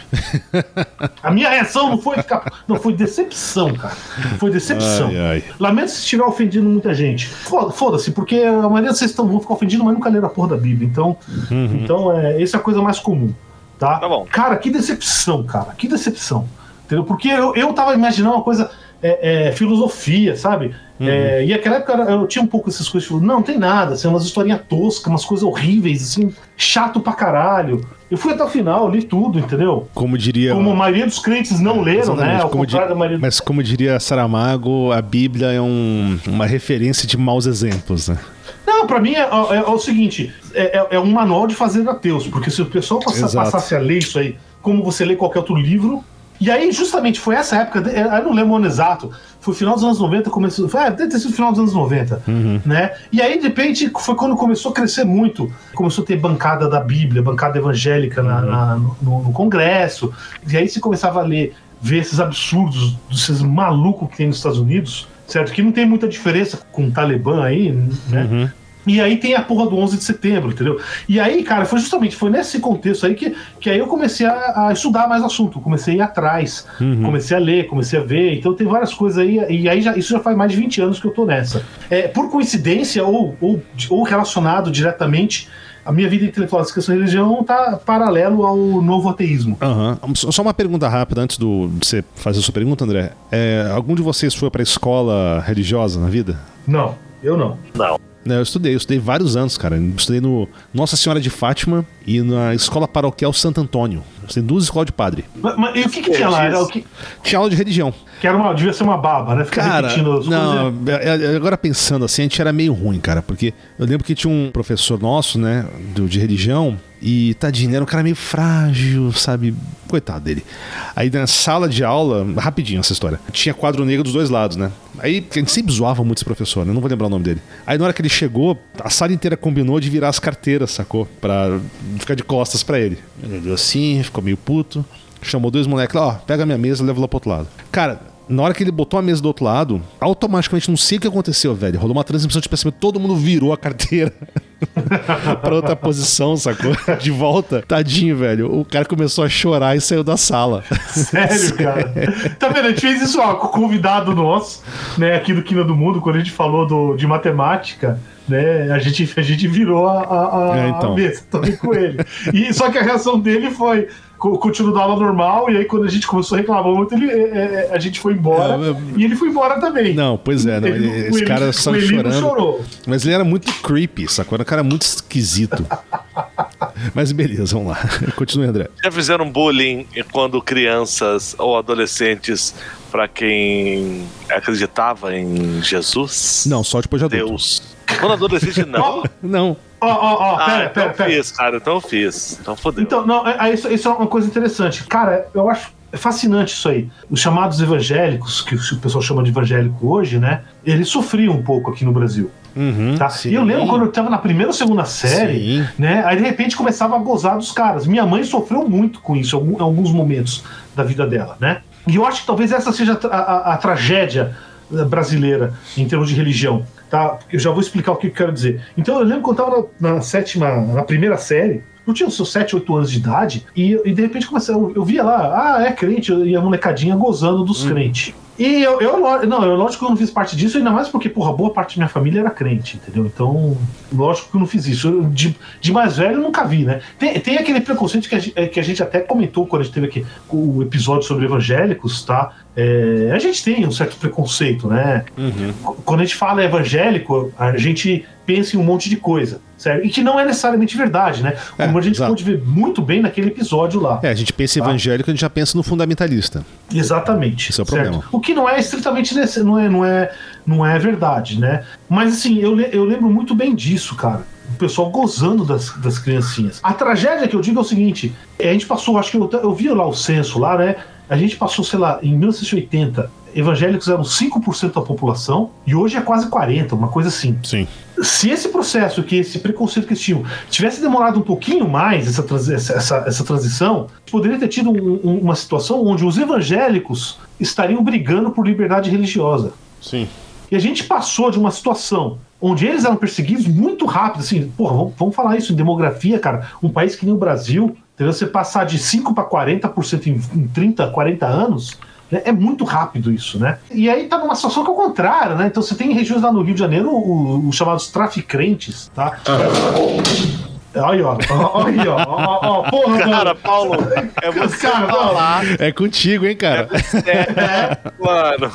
Speaker 3: A minha reação não foi ficar. Não, foi decepção, cara. Foi decepção. Ai, ai. Lamento se estiver ofendendo muita gente. Foda-se, porque a maioria de vocês estão, vão ficar ofendidos, mas nunca leram a porra da Bíblia. Então, uhum. então é, essa é a coisa mais comum. Tá?
Speaker 1: tá bom.
Speaker 3: Cara, que decepção, cara. Que decepção. Entendeu? Porque eu, eu tava imaginando uma coisa. É, é, filosofia, sabe? Uhum. É, e naquela época eu tinha um pouco essas coisas, tipo, não, tem nada, assim, umas historinhas toscas, umas coisas horríveis, assim, chato pra caralho. Eu fui até o final, li tudo, entendeu?
Speaker 2: Como diria.
Speaker 3: Como a maioria dos crentes não leram, né? Ao
Speaker 2: como contrário
Speaker 3: di... da maioria.
Speaker 2: Mas como diria Saramago, a Bíblia é um, uma referência de maus exemplos, né?
Speaker 3: Não, pra mim é, é, é o seguinte: é, é, é, um manual de fazer ateus, porque se o pessoal passa, passasse a ler isso aí, como você lê qualquer outro livro, e aí, justamente, foi essa época, eu não lembro o ano exato, foi final dos anos 90, começou. Foi, é, deve ter sido final dos anos 90. Uhum. Né? E aí, de repente, foi quando começou a crescer muito. Começou a ter bancada da Bíblia, bancada evangélica na, uhum. na, no, no, Congresso. E aí você começava a ler, ver esses absurdos, esses malucos que tem nos Estados Unidos, certo? Que não tem muita diferença com o Talibã aí, né? Uhum. E aí tem a porra do 11 de setembro, entendeu? E aí, cara, foi justamente foi nesse contexto aí que, que aí eu comecei a, a estudar mais assunto, comecei a ir atrás, uhum. comecei a ler, comecei a ver. Então tem várias coisas aí, e aí já, isso já faz mais de 20 anos que eu tô nessa. É, por coincidência ou, ou, ou relacionado diretamente a minha vida intelectual da questão de religião está paralelo ao novo ateísmo.
Speaker 2: Uhum. Só uma pergunta rápida antes do, de você fazer a sua pergunta, André. É, algum de vocês foi para escola religiosa na vida?
Speaker 3: Não, eu não.
Speaker 1: Não.
Speaker 2: Né, eu estudei, eu estudei vários anos, cara. Eu estudei no Nossa Senhora de Fátima e na Escola Paroquial Santo Antônio. Estudei duas escolas de padre.
Speaker 3: Mas, mas e o que, que tinha lá? Era o que...
Speaker 2: Tinha aula de religião.
Speaker 3: Que era uma, devia ser uma baba, né?
Speaker 2: Ficar cara, repetindo as não, coisas. É, é, agora pensando assim, a gente era meio ruim, cara, porque eu lembro que tinha um professor nosso, né, do, de religião, e tadinho, era um cara meio frágil, sabe? Coitado dele. Aí na sala de aula, rapidinho essa história, tinha quadro negro dos dois lados, né? Aí a gente sempre zoava muito esse professor, né? Não vou lembrar o nome dele. Aí na hora que ele chegou, a sala inteira combinou de virar as carteiras, sacou? Pra ficar de costas para ele. Ele deu assim, ficou meio puto. Chamou dois moleques lá, ó, pega minha mesa e leva lá pro outro lado. Cara, na hora que ele botou a mesa do outro lado, automaticamente, não sei o que aconteceu, velho. Rolou uma transmissão de pensamento, todo mundo virou a carteira pra outra posição, sacou? De volta. Tadinho, velho. O cara começou a chorar e saiu da sala.
Speaker 3: Sério, cara? Tá vendo? A gente fez isso, ó, com o convidado nosso, né, aqui do Quina do Mundo, quando a gente falou do, de matemática né, a gente, a gente virou a, a, a,
Speaker 2: É, então.
Speaker 3: mesa também com ele. E, só que a reação dele foi co- continua da aula normal, e aí quando a gente começou a reclamar muito, ele, é, é, a gente foi embora,
Speaker 2: É, é-
Speaker 3: e ele foi embora também.
Speaker 2: Não, pois é, não,
Speaker 3: Ele-
Speaker 2: ele- esse
Speaker 3: Eli-
Speaker 2: cara só chorando.
Speaker 3: chorou.
Speaker 2: Mas ele era muito creepy, sacou? Era um cara muito esquisito. Mas beleza, vamos lá. Continue, André.
Speaker 1: Já fizeram bullying quando crianças ou adolescentes pra quem acreditava em Jesus?
Speaker 2: Não, só depois de adulto.
Speaker 1: Deus. Quando adolescente, não.
Speaker 2: Não.
Speaker 3: Ó, ó, ó,
Speaker 1: Ah,
Speaker 3: pera,
Speaker 1: então
Speaker 3: pera, pera.
Speaker 1: fiz, cara. Então fiz. Então fodeu.
Speaker 3: Então, não, é- é isso, isso é uma coisa interessante. Cara, eu acho fascinante isso aí. Os chamados evangélicos, que o pessoal chama de evangélico hoje, né? Eles sofriam um pouco aqui no Brasil.
Speaker 2: Uhum,
Speaker 3: Tá?
Speaker 2: sim.
Speaker 3: E eu lembro quando eu tava na primeira ou segunda série,
Speaker 2: Sim.
Speaker 3: né? Aí de repente começava a gozar dos caras. Minha mãe sofreu muito com isso em alguns momentos da vida dela, né? E eu acho que talvez essa seja a, a- a tragédia eh, brasileira em termos de religião, tá? Eu já vou explicar o que eu quero dizer. Então eu lembro quando eu tava na, na sétima, na primeira série, eu tinha seus 7, 8 anos de idade, e, e de repente comecei, eu, eu via lá, ah, é crente, e a molecadinha gozando dos crentes. E eu, eu, não, eu, lógico que eu não fiz parte disso, ainda mais porque, porra, boa parte da minha família era crente, entendeu? Então, lógico que eu não fiz isso. Eu, de, de mais velho, eu nunca vi, né? Tem, tem aquele preconceito que a, gente, que a gente até comentou quando a gente teve aqui o episódio sobre evangélicos, tá? É, a gente tem um certo preconceito, né?
Speaker 2: Uhum.
Speaker 3: Quando a gente fala evangélico, a gente pensa em um monte de coisa, certo? E que não é necessariamente verdade, né? Como
Speaker 2: É,
Speaker 3: a gente
Speaker 2: exato.
Speaker 3: pôde ver muito bem naquele episódio lá.
Speaker 2: É, a gente pensa
Speaker 3: Tá.
Speaker 2: evangélico, a gente já pensa no fundamentalista.
Speaker 3: Exatamente.
Speaker 2: Esse é o
Speaker 3: certo?
Speaker 2: problema.
Speaker 3: O que não é estritamente não é, não é, não é verdade, né? Mas assim, eu, eu lembro muito bem disso, cara. O pessoal gozando das, das criancinhas. A tragédia que eu digo é o seguinte: a gente passou, acho que eu, eu vi lá o censo lá, né? A gente passou, sei lá, em 1980, evangélicos eram 5% da população e hoje é quase 40%, uma coisa assim
Speaker 2: Sim.
Speaker 3: Se esse processo, que esse preconceito que eles tinham, tivesse demorado um pouquinho mais, essa, essa, essa, essa transição, poderia ter tido um- um- uma situação onde os evangélicos estariam brigando por liberdade religiosa.
Speaker 2: Sim.
Speaker 3: E a gente passou de uma situação onde eles eram perseguidos muito rápido, assim, porra, vamos, vamos falar isso em demografia, cara. Um país que nem o Brasil, entendeu? Você passar de 5 para 40% em, em 30, 40 anos? É muito rápido isso, né? E aí tá numa situação que é o contrário, né? Então você tem regiões lá no Rio de Janeiro, os chamados traficantes, tá? Aí, ó, ó, aí, ó, ó, ó, porra,
Speaker 1: Cara,
Speaker 3: mano.
Speaker 1: Paulo, é você
Speaker 3: Cara,
Speaker 1: falar.
Speaker 2: É contigo, hein, cara?
Speaker 1: É, mano.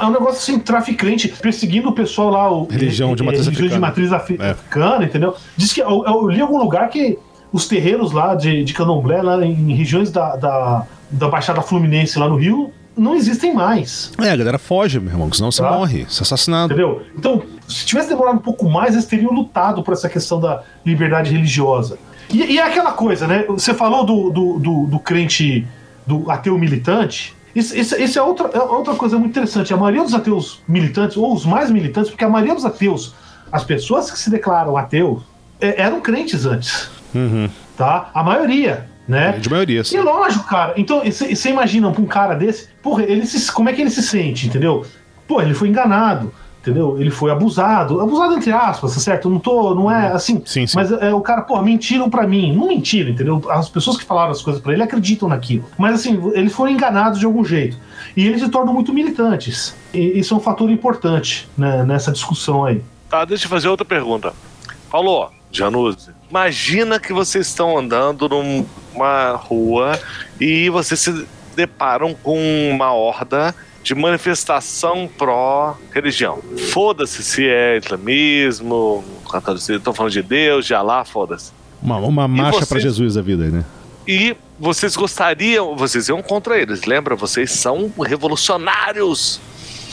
Speaker 3: É um negócio assim, traficante, perseguindo o pessoal lá. O,
Speaker 2: Religião de
Speaker 3: eh,
Speaker 2: matriz
Speaker 3: religião de
Speaker 2: africana.
Speaker 3: matriz afri-
Speaker 2: É.
Speaker 3: africana, entendeu? Diz que eu, eu li algum lugar que os terreiros lá de, de Candomblé, lá em regiões da, da, da Baixada Fluminense, lá no Rio, não existem mais.
Speaker 2: É, a galera foge, meu irmão, senão você
Speaker 3: Tá.
Speaker 2: morre, você é assassinado.
Speaker 3: Entendeu? Então, se tivesse demorado um pouco mais, eles teriam lutado por essa questão da liberdade religiosa. E, e é aquela coisa, né? Você falou do, do, do, do crente, do ateu militante. Isso, isso, isso é, outra, é outra coisa muito interessante. A maioria dos ateus militantes, ou os mais militantes, porque a maioria dos ateus, as pessoas que se declaram ateus, é- eram crentes antes.
Speaker 2: Uhum.
Speaker 3: Tá? A maioria, né?
Speaker 2: De maioria, sim.
Speaker 3: E lógico, cara. Então, você imagina pra um cara desse, porra, ele se, como é que ele se sente, entendeu? Pô, ele foi enganado, entendeu? Ele foi abusado. Abusado entre aspas, tá certo? Não tô, não é assim.
Speaker 2: Sim, sim.
Speaker 3: Mas é, o cara, pô, mentiram pra mim. Não mentiram, entendeu? As pessoas que falaram as coisas pra ele acreditam naquilo. Mas assim, eles foram enganados de algum jeito. E eles se tornam muito militantes. E isso é um fator importante né, nessa discussão aí.
Speaker 1: Tá, deixa eu fazer outra pergunta. Paulo, Januzzi, imagina que vocês estão andando numa rua e vocês se deparam com uma horda de manifestação pró-religião. Foda-se se é islamismo, catolicismo, estão falando de Deus, de Alá, foda-se.
Speaker 2: Uma, uma marcha
Speaker 1: vocês?
Speaker 2: pra Jesus a vida aí, né?
Speaker 1: E vocês gostariam, vocês iam contra eles, lembra? Vocês são revolucionários.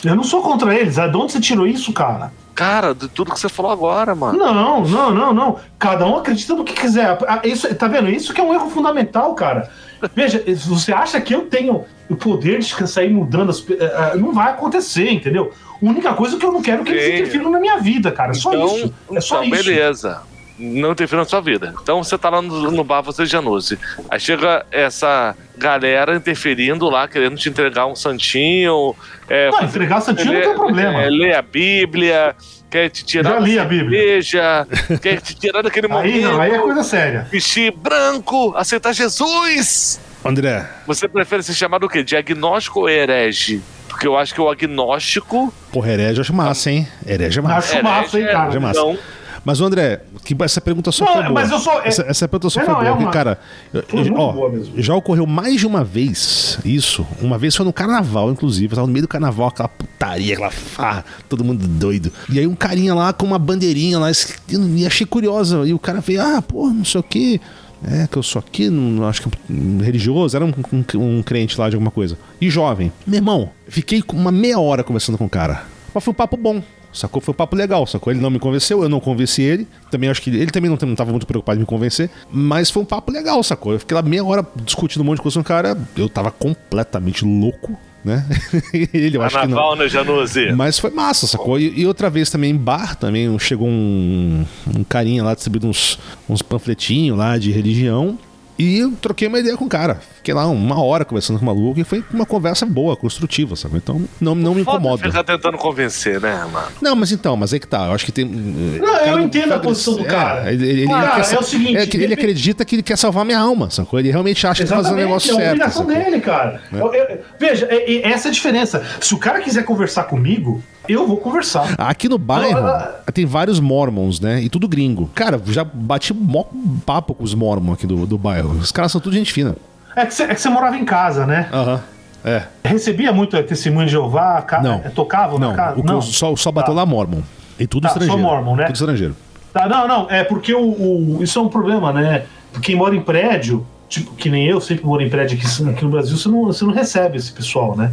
Speaker 3: Eu não sou contra eles. Ah, De onde você tirou isso, cara?
Speaker 1: Cara, de tudo que você falou agora, mano.
Speaker 3: Não, não, não, não. Cada um acredita no que quiser. Ah, Isso, tá vendo? Isso que é um erro fundamental, cara. Veja, você acha que eu tenho o poder de sair mudando as. pe- ah, Não vai acontecer, entendeu? A única coisa que eu não quero é que eles interfiram na minha vida, cara. É só
Speaker 1: então,
Speaker 3: isso. É só
Speaker 1: então
Speaker 3: isso.
Speaker 1: beleza. Não interfere na sua vida. Então você tá lá no, no bar, você e Januzzi. Aí chega essa galera interferindo lá, querendo te entregar um santinho. É,
Speaker 3: Não, entregar santinho não tem problema.
Speaker 1: É, ler a Bíblia, quer te tirar
Speaker 3: Já
Speaker 1: da
Speaker 3: li a Bíblia.
Speaker 1: cerveja, quer te tirar daquele
Speaker 3: Aí
Speaker 1: momento.
Speaker 3: não, aí é coisa séria.
Speaker 1: Vestir branco, aceitar Jesus.
Speaker 2: André,
Speaker 1: Você prefere ser chamado o quê? Diagnóstico ou herege? Porque eu acho que o agnóstico.
Speaker 2: Porra, herege eu acho massa, hein? Herege é massa.
Speaker 3: Acho massa, hein,
Speaker 1: herege
Speaker 3: cara.
Speaker 2: É massa.
Speaker 1: Não,
Speaker 2: Mas, o André, que essa pergunta só
Speaker 3: Não,
Speaker 2: foi boa.
Speaker 3: eu sou- é-
Speaker 2: Essa, essa pergunta só
Speaker 3: É,
Speaker 2: foi
Speaker 3: não, é
Speaker 2: boa. porque,
Speaker 3: uma-
Speaker 2: cara, eu-
Speaker 3: Foi
Speaker 2: eu-
Speaker 3: muito
Speaker 2: ó, já ocorreu mais de uma vez isso. Uma vez foi no carnaval, inclusive. Eu tava no meio do carnaval, aquela putaria, aquela farra, todo mundo doido. E aí um carinha lá com uma bandeirinha lá, e achei curiosa. E o cara veio, ah, pô, não sei o quê. É, que eu sou aqui, não, acho que um religioso, era um, um- um crente lá de alguma coisa. E jovem. Meu irmão, fiquei uma meia hora conversando com o cara. Mas foi um papo bom. Sacou? Foi um papo legal, sacou? Ele não me convenceu, eu não convenci ele. Também acho que ele também não, não tava muito preocupado em me convencer. Mas foi um papo legal, sacou? Eu fiquei lá meia hora discutindo um monte de coisa com o cara. Eu tava completamente louco, né? ele, eu acho que não.
Speaker 1: carnaval, Januse?
Speaker 2: Mas foi massa, sacou? E, e outra vez também em bar, também chegou um, um carinha lá distribuindo uns, uns panfletinhos lá de religião. E eu troquei uma ideia com o cara. Fiquei lá uma hora conversando com o maluco e foi uma conversa boa, construtiva, sabe? Então não, não me
Speaker 1: Foda
Speaker 2: incomoda.
Speaker 1: Ficar tentando convencer, né, mano?
Speaker 2: Não, mas então, mas aí que tá. Eu acho que tem.
Speaker 3: Não, eu entendo a posição do cara.
Speaker 2: ele, ele- ele
Speaker 3: Cara,
Speaker 2: quer-
Speaker 3: é o seguinte,
Speaker 2: é que ele
Speaker 3: depende-
Speaker 2: acredita que ele quer salvar minha alma, sacou? Ele realmente acha que tá fazendo o negócio
Speaker 3: é a
Speaker 2: certo.
Speaker 3: obrigação dele, cara. Eu- eu- veja, é- é- essa é a diferença. Se o cara quiser conversar comigo, eu vou conversar.
Speaker 2: Aqui no bairro
Speaker 3: Ah,
Speaker 2: tem vários mormons, né? E tudo gringo. Cara, já bati mó papo com os mormons aqui do, do bairro. Os caras são tudo gente fina.
Speaker 3: É que você é morava em casa, né?
Speaker 2: Aham. É.
Speaker 3: Recebia muito é, testemunho de Jeová? Ca...
Speaker 2: Não.
Speaker 3: é, Tocava
Speaker 2: Não,
Speaker 3: na casa?
Speaker 2: o eu só, só bateu
Speaker 3: Tá.
Speaker 2: lá mormon. E tudo
Speaker 3: Tá, só
Speaker 2: estrangeiro.
Speaker 3: mormon, né?
Speaker 2: Tudo estrangeiro.
Speaker 3: Tá, não, não, é porque o, o- isso é um problema, né? Quem mora em prédio, tipo, que nem eu sempre moro em prédio aqui, aqui no Brasil, você não, você não recebe esse pessoal, né?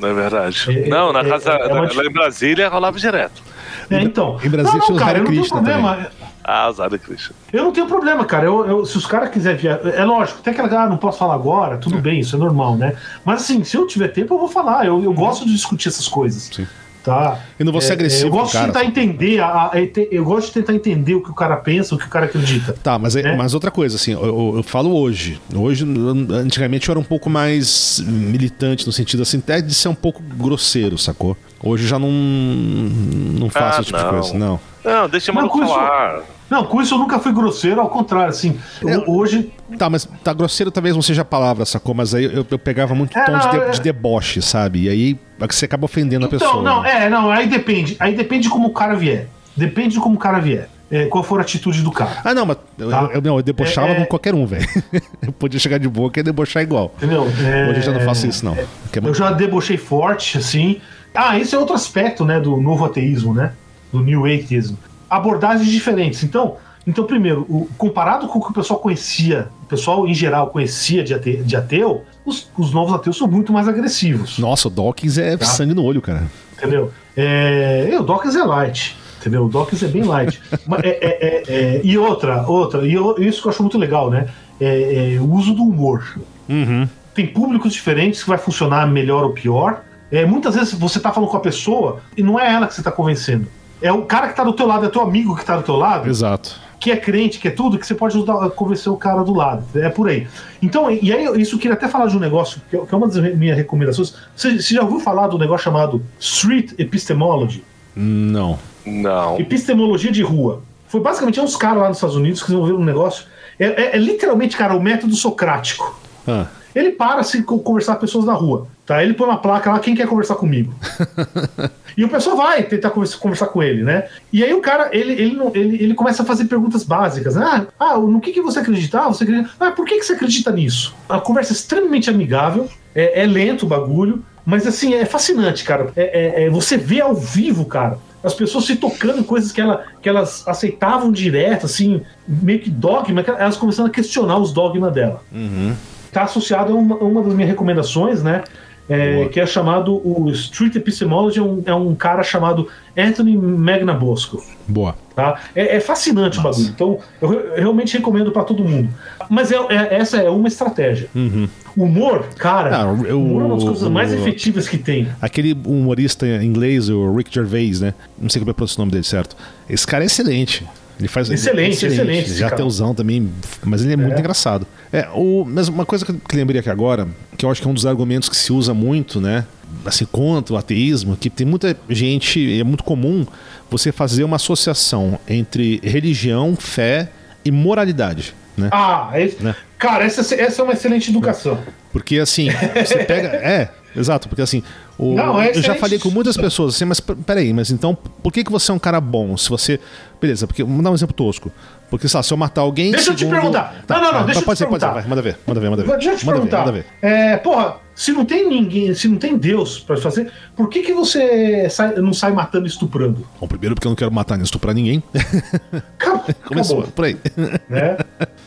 Speaker 1: Não é verdade.
Speaker 3: É-
Speaker 1: não, na
Speaker 3: é-
Speaker 1: casa.
Speaker 3: é uma
Speaker 1: lá em Brasília rolava direto.
Speaker 3: É, então.
Speaker 2: em Brasília
Speaker 3: não,
Speaker 2: tinha
Speaker 3: não,
Speaker 2: os
Speaker 3: cara,
Speaker 2: Hare
Speaker 3: tenho
Speaker 2: Krishna
Speaker 3: problema.
Speaker 1: Ah, azar Christian.
Speaker 3: Eu não tenho problema, cara. Eu, eu- se os caras quiserem viajar. É lógico, até que ah, não posso falar agora, tudo bem, isso é normal, né? Mas assim, se eu tiver tempo, eu vou falar. Eu, eu gosto de discutir essas coisas.
Speaker 2: Sim.
Speaker 3: Tá?
Speaker 2: E não vou ser
Speaker 3: É,
Speaker 2: agressivo
Speaker 3: Eu gosto de tentar entender. A, a- eu gosto de tentar entender o que o cara pensa, o que o cara acredita.
Speaker 2: Tá, mas, é-
Speaker 3: Né?
Speaker 2: mas outra coisa, assim, eu, eu- eu falo hoje. Hoje, eu- antigamente eu era um pouco mais militante, no sentido assim, até de ser um pouco grosseiro, sacou? Hoje eu já não, não faço
Speaker 1: Ah,
Speaker 2: esse tipo de
Speaker 1: não.
Speaker 2: coisa. Não.
Speaker 1: Não, deixa o maluco
Speaker 3: com isso-
Speaker 1: falar.
Speaker 3: Não, com isso eu nunca fui grosseiro, ao contrário, assim. eu-
Speaker 2: É.
Speaker 3: hoje.
Speaker 2: Tá, mas tá grosseiro talvez não seja a palavra, sacou? Mas aí eu, eu pegava muito
Speaker 3: É,
Speaker 2: tom de,
Speaker 3: não,
Speaker 2: de-
Speaker 3: é-
Speaker 2: de deboche, sabe? E aí você acaba ofendendo a
Speaker 3: Então,
Speaker 2: pessoa.
Speaker 3: não,
Speaker 2: né?
Speaker 3: é, não, aí depende. Aí depende de como o cara vier. Depende de como o cara vier. É, qual for a atitude do cara.
Speaker 2: Ah, não, mas eu,
Speaker 3: Tá.
Speaker 2: eu, não, eu debochava
Speaker 3: É, é-
Speaker 2: com qualquer um, velho. eu podia chegar de boa que ia debochar igual.
Speaker 3: Entendeu? É,
Speaker 2: Hoje eu já não faço isso, não. É
Speaker 3: Eu já debochei forte, assim. Ah, esse é outro aspecto, né, do novo ateísmo, né? Do New Atheism. Abordagens diferentes. Então, então primeiro, o- comparado com o que o pessoal conhecia, o pessoal em geral conhecia de, ate- de ateu, os, os novos ateus são muito mais agressivos.
Speaker 2: Nossa, o Dawkins é
Speaker 3: Tá.
Speaker 2: sangue no olho, cara.
Speaker 3: Entendeu? É, o Dawkins é light. Entendeu? O Dawkins é bem light. Mas é- é- é- é- e outra, outra, e eu- isso que eu acho muito legal, né? É, o uso do humor.
Speaker 2: Uhum.
Speaker 3: Tem públicos diferentes que vai funcionar melhor ou pior. É, muitas vezes você tá falando com a pessoa e não é ela que você tá convencendo. É o cara que tá do teu lado, é teu amigo que tá do teu lado,
Speaker 2: Exato.
Speaker 3: Que é crente, que é tudo, que você pode ajudar a convencer o cara do lado. É por aí. Então, e aí, isso eu queria até falar de um negócio, que é que é uma das minhas recomendações. Você, você já ouviu falar do negócio chamado Street Epistemology?
Speaker 2: Não.
Speaker 1: Não.
Speaker 3: Epistemologia de rua. Foi basicamente uns caras lá nos Estados Unidos que desenvolveram um negócio. É, é- é literalmente, cara, o método socrático.
Speaker 2: Ah.
Speaker 3: Ele para se co- conversar com pessoas na rua, tá? Ele põe uma placa lá, quem quer conversar comigo? e o pessoal vai tentar conversa- conversar com ele, né? E aí o cara, ele, ele, ele, ele começa a fazer perguntas básicas. né? Ah, ah, no que, que você acredita? Ah, você acredita? Ah, por que, que você acredita nisso? A conversa é extremamente amigável, é, é lento o bagulho, mas assim, é fascinante, cara. É, é- é- você vê ao vivo, cara, as pessoas se tocando em coisas que, ela, que elas aceitavam direto, assim, meio que dogma, elas começando a questionar os dogmas dela está associado a uma, a uma das minhas recomendações, né? é, que é chamado o Street Epistemology, é um, é um cara chamado Anthony Magnabosco.
Speaker 2: Boa.
Speaker 3: Tá? É, é fascinante o bagulho. Então, eu, eu realmente recomendo para todo mundo. Mas é, é- essa é uma estratégia. O humor, cara,
Speaker 2: Ah, eu-
Speaker 3: humor é uma das coisas mais efetivas que tem.
Speaker 2: Aquele humorista inglês, o Rick Gervais, né? Não sei como é o nome dele certo. Esse cara é excelente. Ele faz
Speaker 3: Excelente, excelente esse
Speaker 2: Já teusão também, mas ele é, muito
Speaker 3: É.
Speaker 2: engraçado. É, o, mas uma coisa que que lembrei aqui agora, que eu acho que é um dos argumentos que se usa muito, né? Assim, contra o ateísmo, que tem muita gente, é muito comum você fazer uma associação entre religião, fé e moralidade, né?
Speaker 3: Ah, é-
Speaker 2: Né?
Speaker 3: cara, essa, essa é uma excelente educação.
Speaker 2: Porque assim, você pega. É, Exato, porque assim, o-
Speaker 3: Não, é
Speaker 2: eu já falei com muitas pessoas assim, mas peraí, mas então por que, que você é um cara bom? Se você. Beleza, porque. Vamos dar um exemplo tosco. Porque, sei lá, se eu matar alguém.
Speaker 3: Deixa eu te
Speaker 2: segundo-
Speaker 3: perguntar. Não, não, não, deixa eu te
Speaker 2: pode ser, pode ser,
Speaker 3: perguntar.
Speaker 2: vai, manda ver, manda ver, manda ver.
Speaker 3: Deixa eu te
Speaker 2: manda
Speaker 3: perguntar.
Speaker 2: Ver, manda ver.
Speaker 3: É, porra, se não tem ninguém, se não tem Deus pra fazer, por que, que você sai- não sai matando e estuprando?
Speaker 2: Bom, primeiro porque eu não quero matar nem estuprar ninguém.
Speaker 3: Acabou,
Speaker 2: Começou,
Speaker 3: acabou,
Speaker 2: por aí.
Speaker 3: né?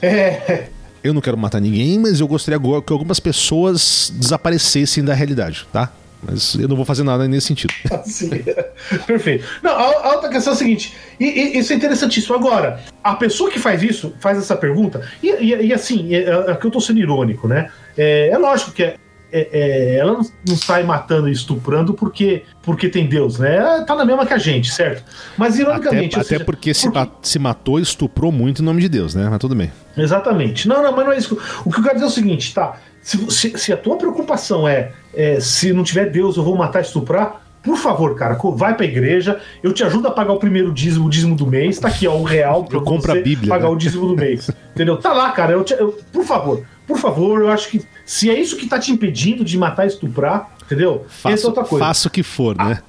Speaker 3: É,
Speaker 2: Eu não quero matar ninguém, mas eu gostaria que algumas pessoas desaparecessem da realidade, tá? Mas eu não vou fazer nada nesse sentido.
Speaker 3: assim, perfeito. Não, a, outra questão é a seguinte, e, e- isso é interessantíssimo. Agora, a pessoa que faz isso, faz essa pergunta, e, e- e assim, é, é que eu tô sendo irônico, né? É, é lógico que é- é- ela não, não sai matando e estuprando porque, porque tem Deus, né? Ela tá na mesma que a gente, certo? Mas
Speaker 2: Até,
Speaker 3: ironicamente. ou
Speaker 2: até
Speaker 3: seja,
Speaker 2: porque se, se matou e estuprou muito em nome de Deus, né? Mas tudo bem.
Speaker 3: Exatamente. Não, não, mas não é isso. O que eu quero dizer é o seguinte, tá? Se, se- se a tua preocupação é, é, se não tiver Deus, eu vou matar e estuprar, por favor, cara, vai pra igreja, eu te ajudo a pagar o primeiro dízimo, o dízimo do mês, tá aqui, ó, um real pra
Speaker 2: Eu compro a
Speaker 3: você
Speaker 2: Bíblia,
Speaker 3: pagar
Speaker 2: né?
Speaker 3: o dízimo do mês. Entendeu? Tá lá, cara, eu te- eu- por favor, por favor, eu acho que se é isso que tá te impedindo de matar e estuprar, entendeu? Essa é
Speaker 2: Faça,
Speaker 3: outra coisa.
Speaker 2: faça o que for, né?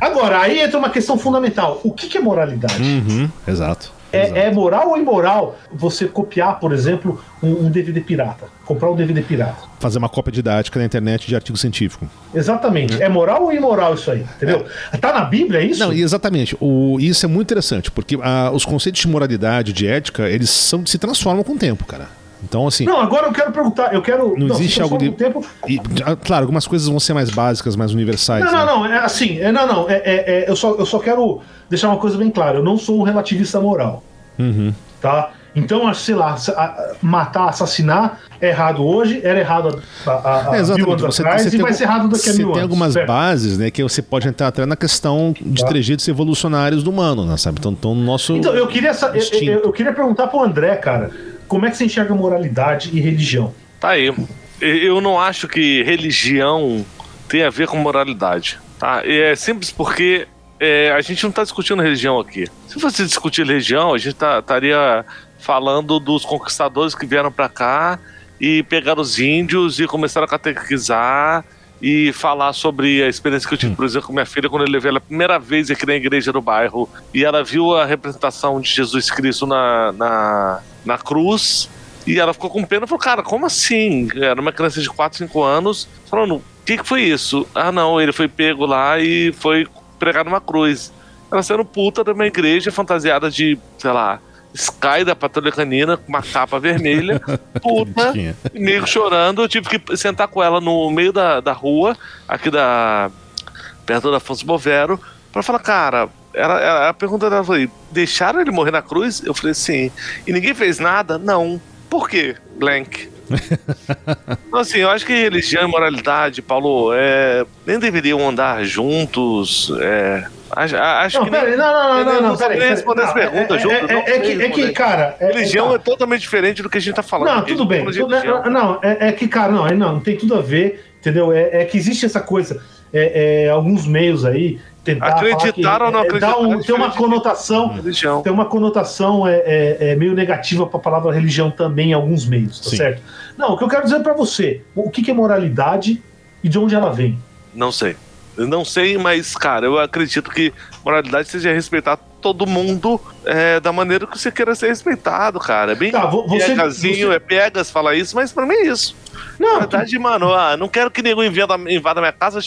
Speaker 3: Agora, aí entra uma questão fundamental. O que, que é moralidade?
Speaker 2: Uhum, exato.
Speaker 3: É, é moral ou imoral você copiar, por exemplo, um, um DVD pirata? Comprar um DVD pirata?
Speaker 2: Fazer uma cópia didática na internet de artigo científico.
Speaker 3: Exatamente. É moral ou imoral isso aí? Entendeu? Tá na Bíblia isso?
Speaker 2: Não, exatamente. O, isso é muito interessante, porque ah, os conceitos de moralidade, de ética, eles são, se transformam com o tempo, cara. Então, assim,
Speaker 3: Não, agora eu quero perguntar. Eu quero.
Speaker 2: Não
Speaker 3: se
Speaker 2: existe algo de-
Speaker 3: tempo.
Speaker 2: e, ah, claro, algumas coisas vão ser mais básicas, mais universais.
Speaker 3: Não,
Speaker 2: né?
Speaker 3: não, não. É assim. É, não, não. É, é- é- eu, só, eu só quero deixar uma coisa bem clara. Eu não sou um relativista moral.
Speaker 2: Uhum.
Speaker 3: Tá? Então, acho, sei lá, sa- a- matar, assassinar é errado hoje, era errado há,
Speaker 2: É,
Speaker 3: mil
Speaker 2: exatamente.
Speaker 3: anos
Speaker 2: Você,
Speaker 3: atrás
Speaker 2: você
Speaker 3: e
Speaker 2: tem,
Speaker 3: vai ser errado daqui a
Speaker 2: você
Speaker 3: mil
Speaker 2: tem
Speaker 3: anos.
Speaker 2: algumas
Speaker 3: certo?
Speaker 2: bases, né, que você pode entrar até na questão de
Speaker 3: Tá.
Speaker 2: trejeitos evolucionários do humano, né, sabe? Então, então no nosso
Speaker 3: Então, eu queria, eu, eu, eu queria perguntar pro André, cara, como é que você enxerga moralidade e religião?
Speaker 1: Tá aí. Eu não acho que religião tem a ver com moralidade. Tá? É simples porque é, a gente não está discutindo religião aqui. Se fosse discutir religião, a gente tá- estaria falando dos conquistadores que vieram para cá e pegaram os índios e começaram a catequizar e falar sobre a experiência que eu tive, por exemplo, com minha filha quando eu levei ela a primeira vez aqui na igreja do bairro e ela viu a representação de Jesus Cristo na, na, na cruz e ela ficou com pena e falou, cara, como assim? Era uma criança de 4, 5 anos falando, o que, que foi isso? Ah, não, ele foi pego lá e foi pregar numa cruz. Ela sendo puta de uma igreja fantasiada de, sei lá, Sky da Patrulha Canina, com uma capa vermelha, puta, meio chorando. Eu tive que sentar com ela no meio da, da rua, aqui da. perto da Afonso Bovero, pra falar, cara. Ela, ela- a pergunta dela foi: deixaram ele morrer na cruz? Eu falei, sim. E ninguém fez nada? Não. Por quê? Blank. então, assim, eu acho que religião e moralidade, Paulo, é, nem deveriam andar juntos. É, acho, acho
Speaker 3: Não,
Speaker 1: que
Speaker 3: peraí,
Speaker 1: nem,
Speaker 3: não, não, não, não,
Speaker 1: não
Speaker 3: não, peraí.
Speaker 1: nem responder essa
Speaker 3: peraí.
Speaker 1: pergunta,
Speaker 3: é,
Speaker 1: juro,
Speaker 3: é,
Speaker 1: não
Speaker 3: é, é que, é que, cara. é- é-
Speaker 1: religião
Speaker 3: tá.
Speaker 1: é totalmente diferente do que a gente tá falando.
Speaker 3: Não, tudo bem. Tudo- não, não, é, é que, cara, não, é- não, não tem tudo a ver, entendeu? É, é que existe essa coisa. É, é, alguns meios aí tentar.
Speaker 1: Acreditar ou não
Speaker 3: é,
Speaker 1: acreditar
Speaker 3: um-
Speaker 1: é
Speaker 3: tem uma conotação.
Speaker 1: Religião.
Speaker 3: Tem uma conotação é, é- é meio negativa para a palavra religião também em alguns meios, tá
Speaker 2: Sim.
Speaker 3: certo? Não, o que eu quero dizer para você, o que, que é moralidade e de onde ela vem?
Speaker 1: Não sei. Eu não sei, mas, cara, eu acredito que moralidade seja respeitar todo mundo é, da maneira que você queira ser respeitado, cara. É bem
Speaker 3: Tá, vo- você-
Speaker 1: piegazinho,
Speaker 3: você-
Speaker 1: é piegas falar isso, mas pra mim é isso.
Speaker 3: Não,
Speaker 1: Moralidade, mano, ah, não quero que ninguém invada, invada minha casa,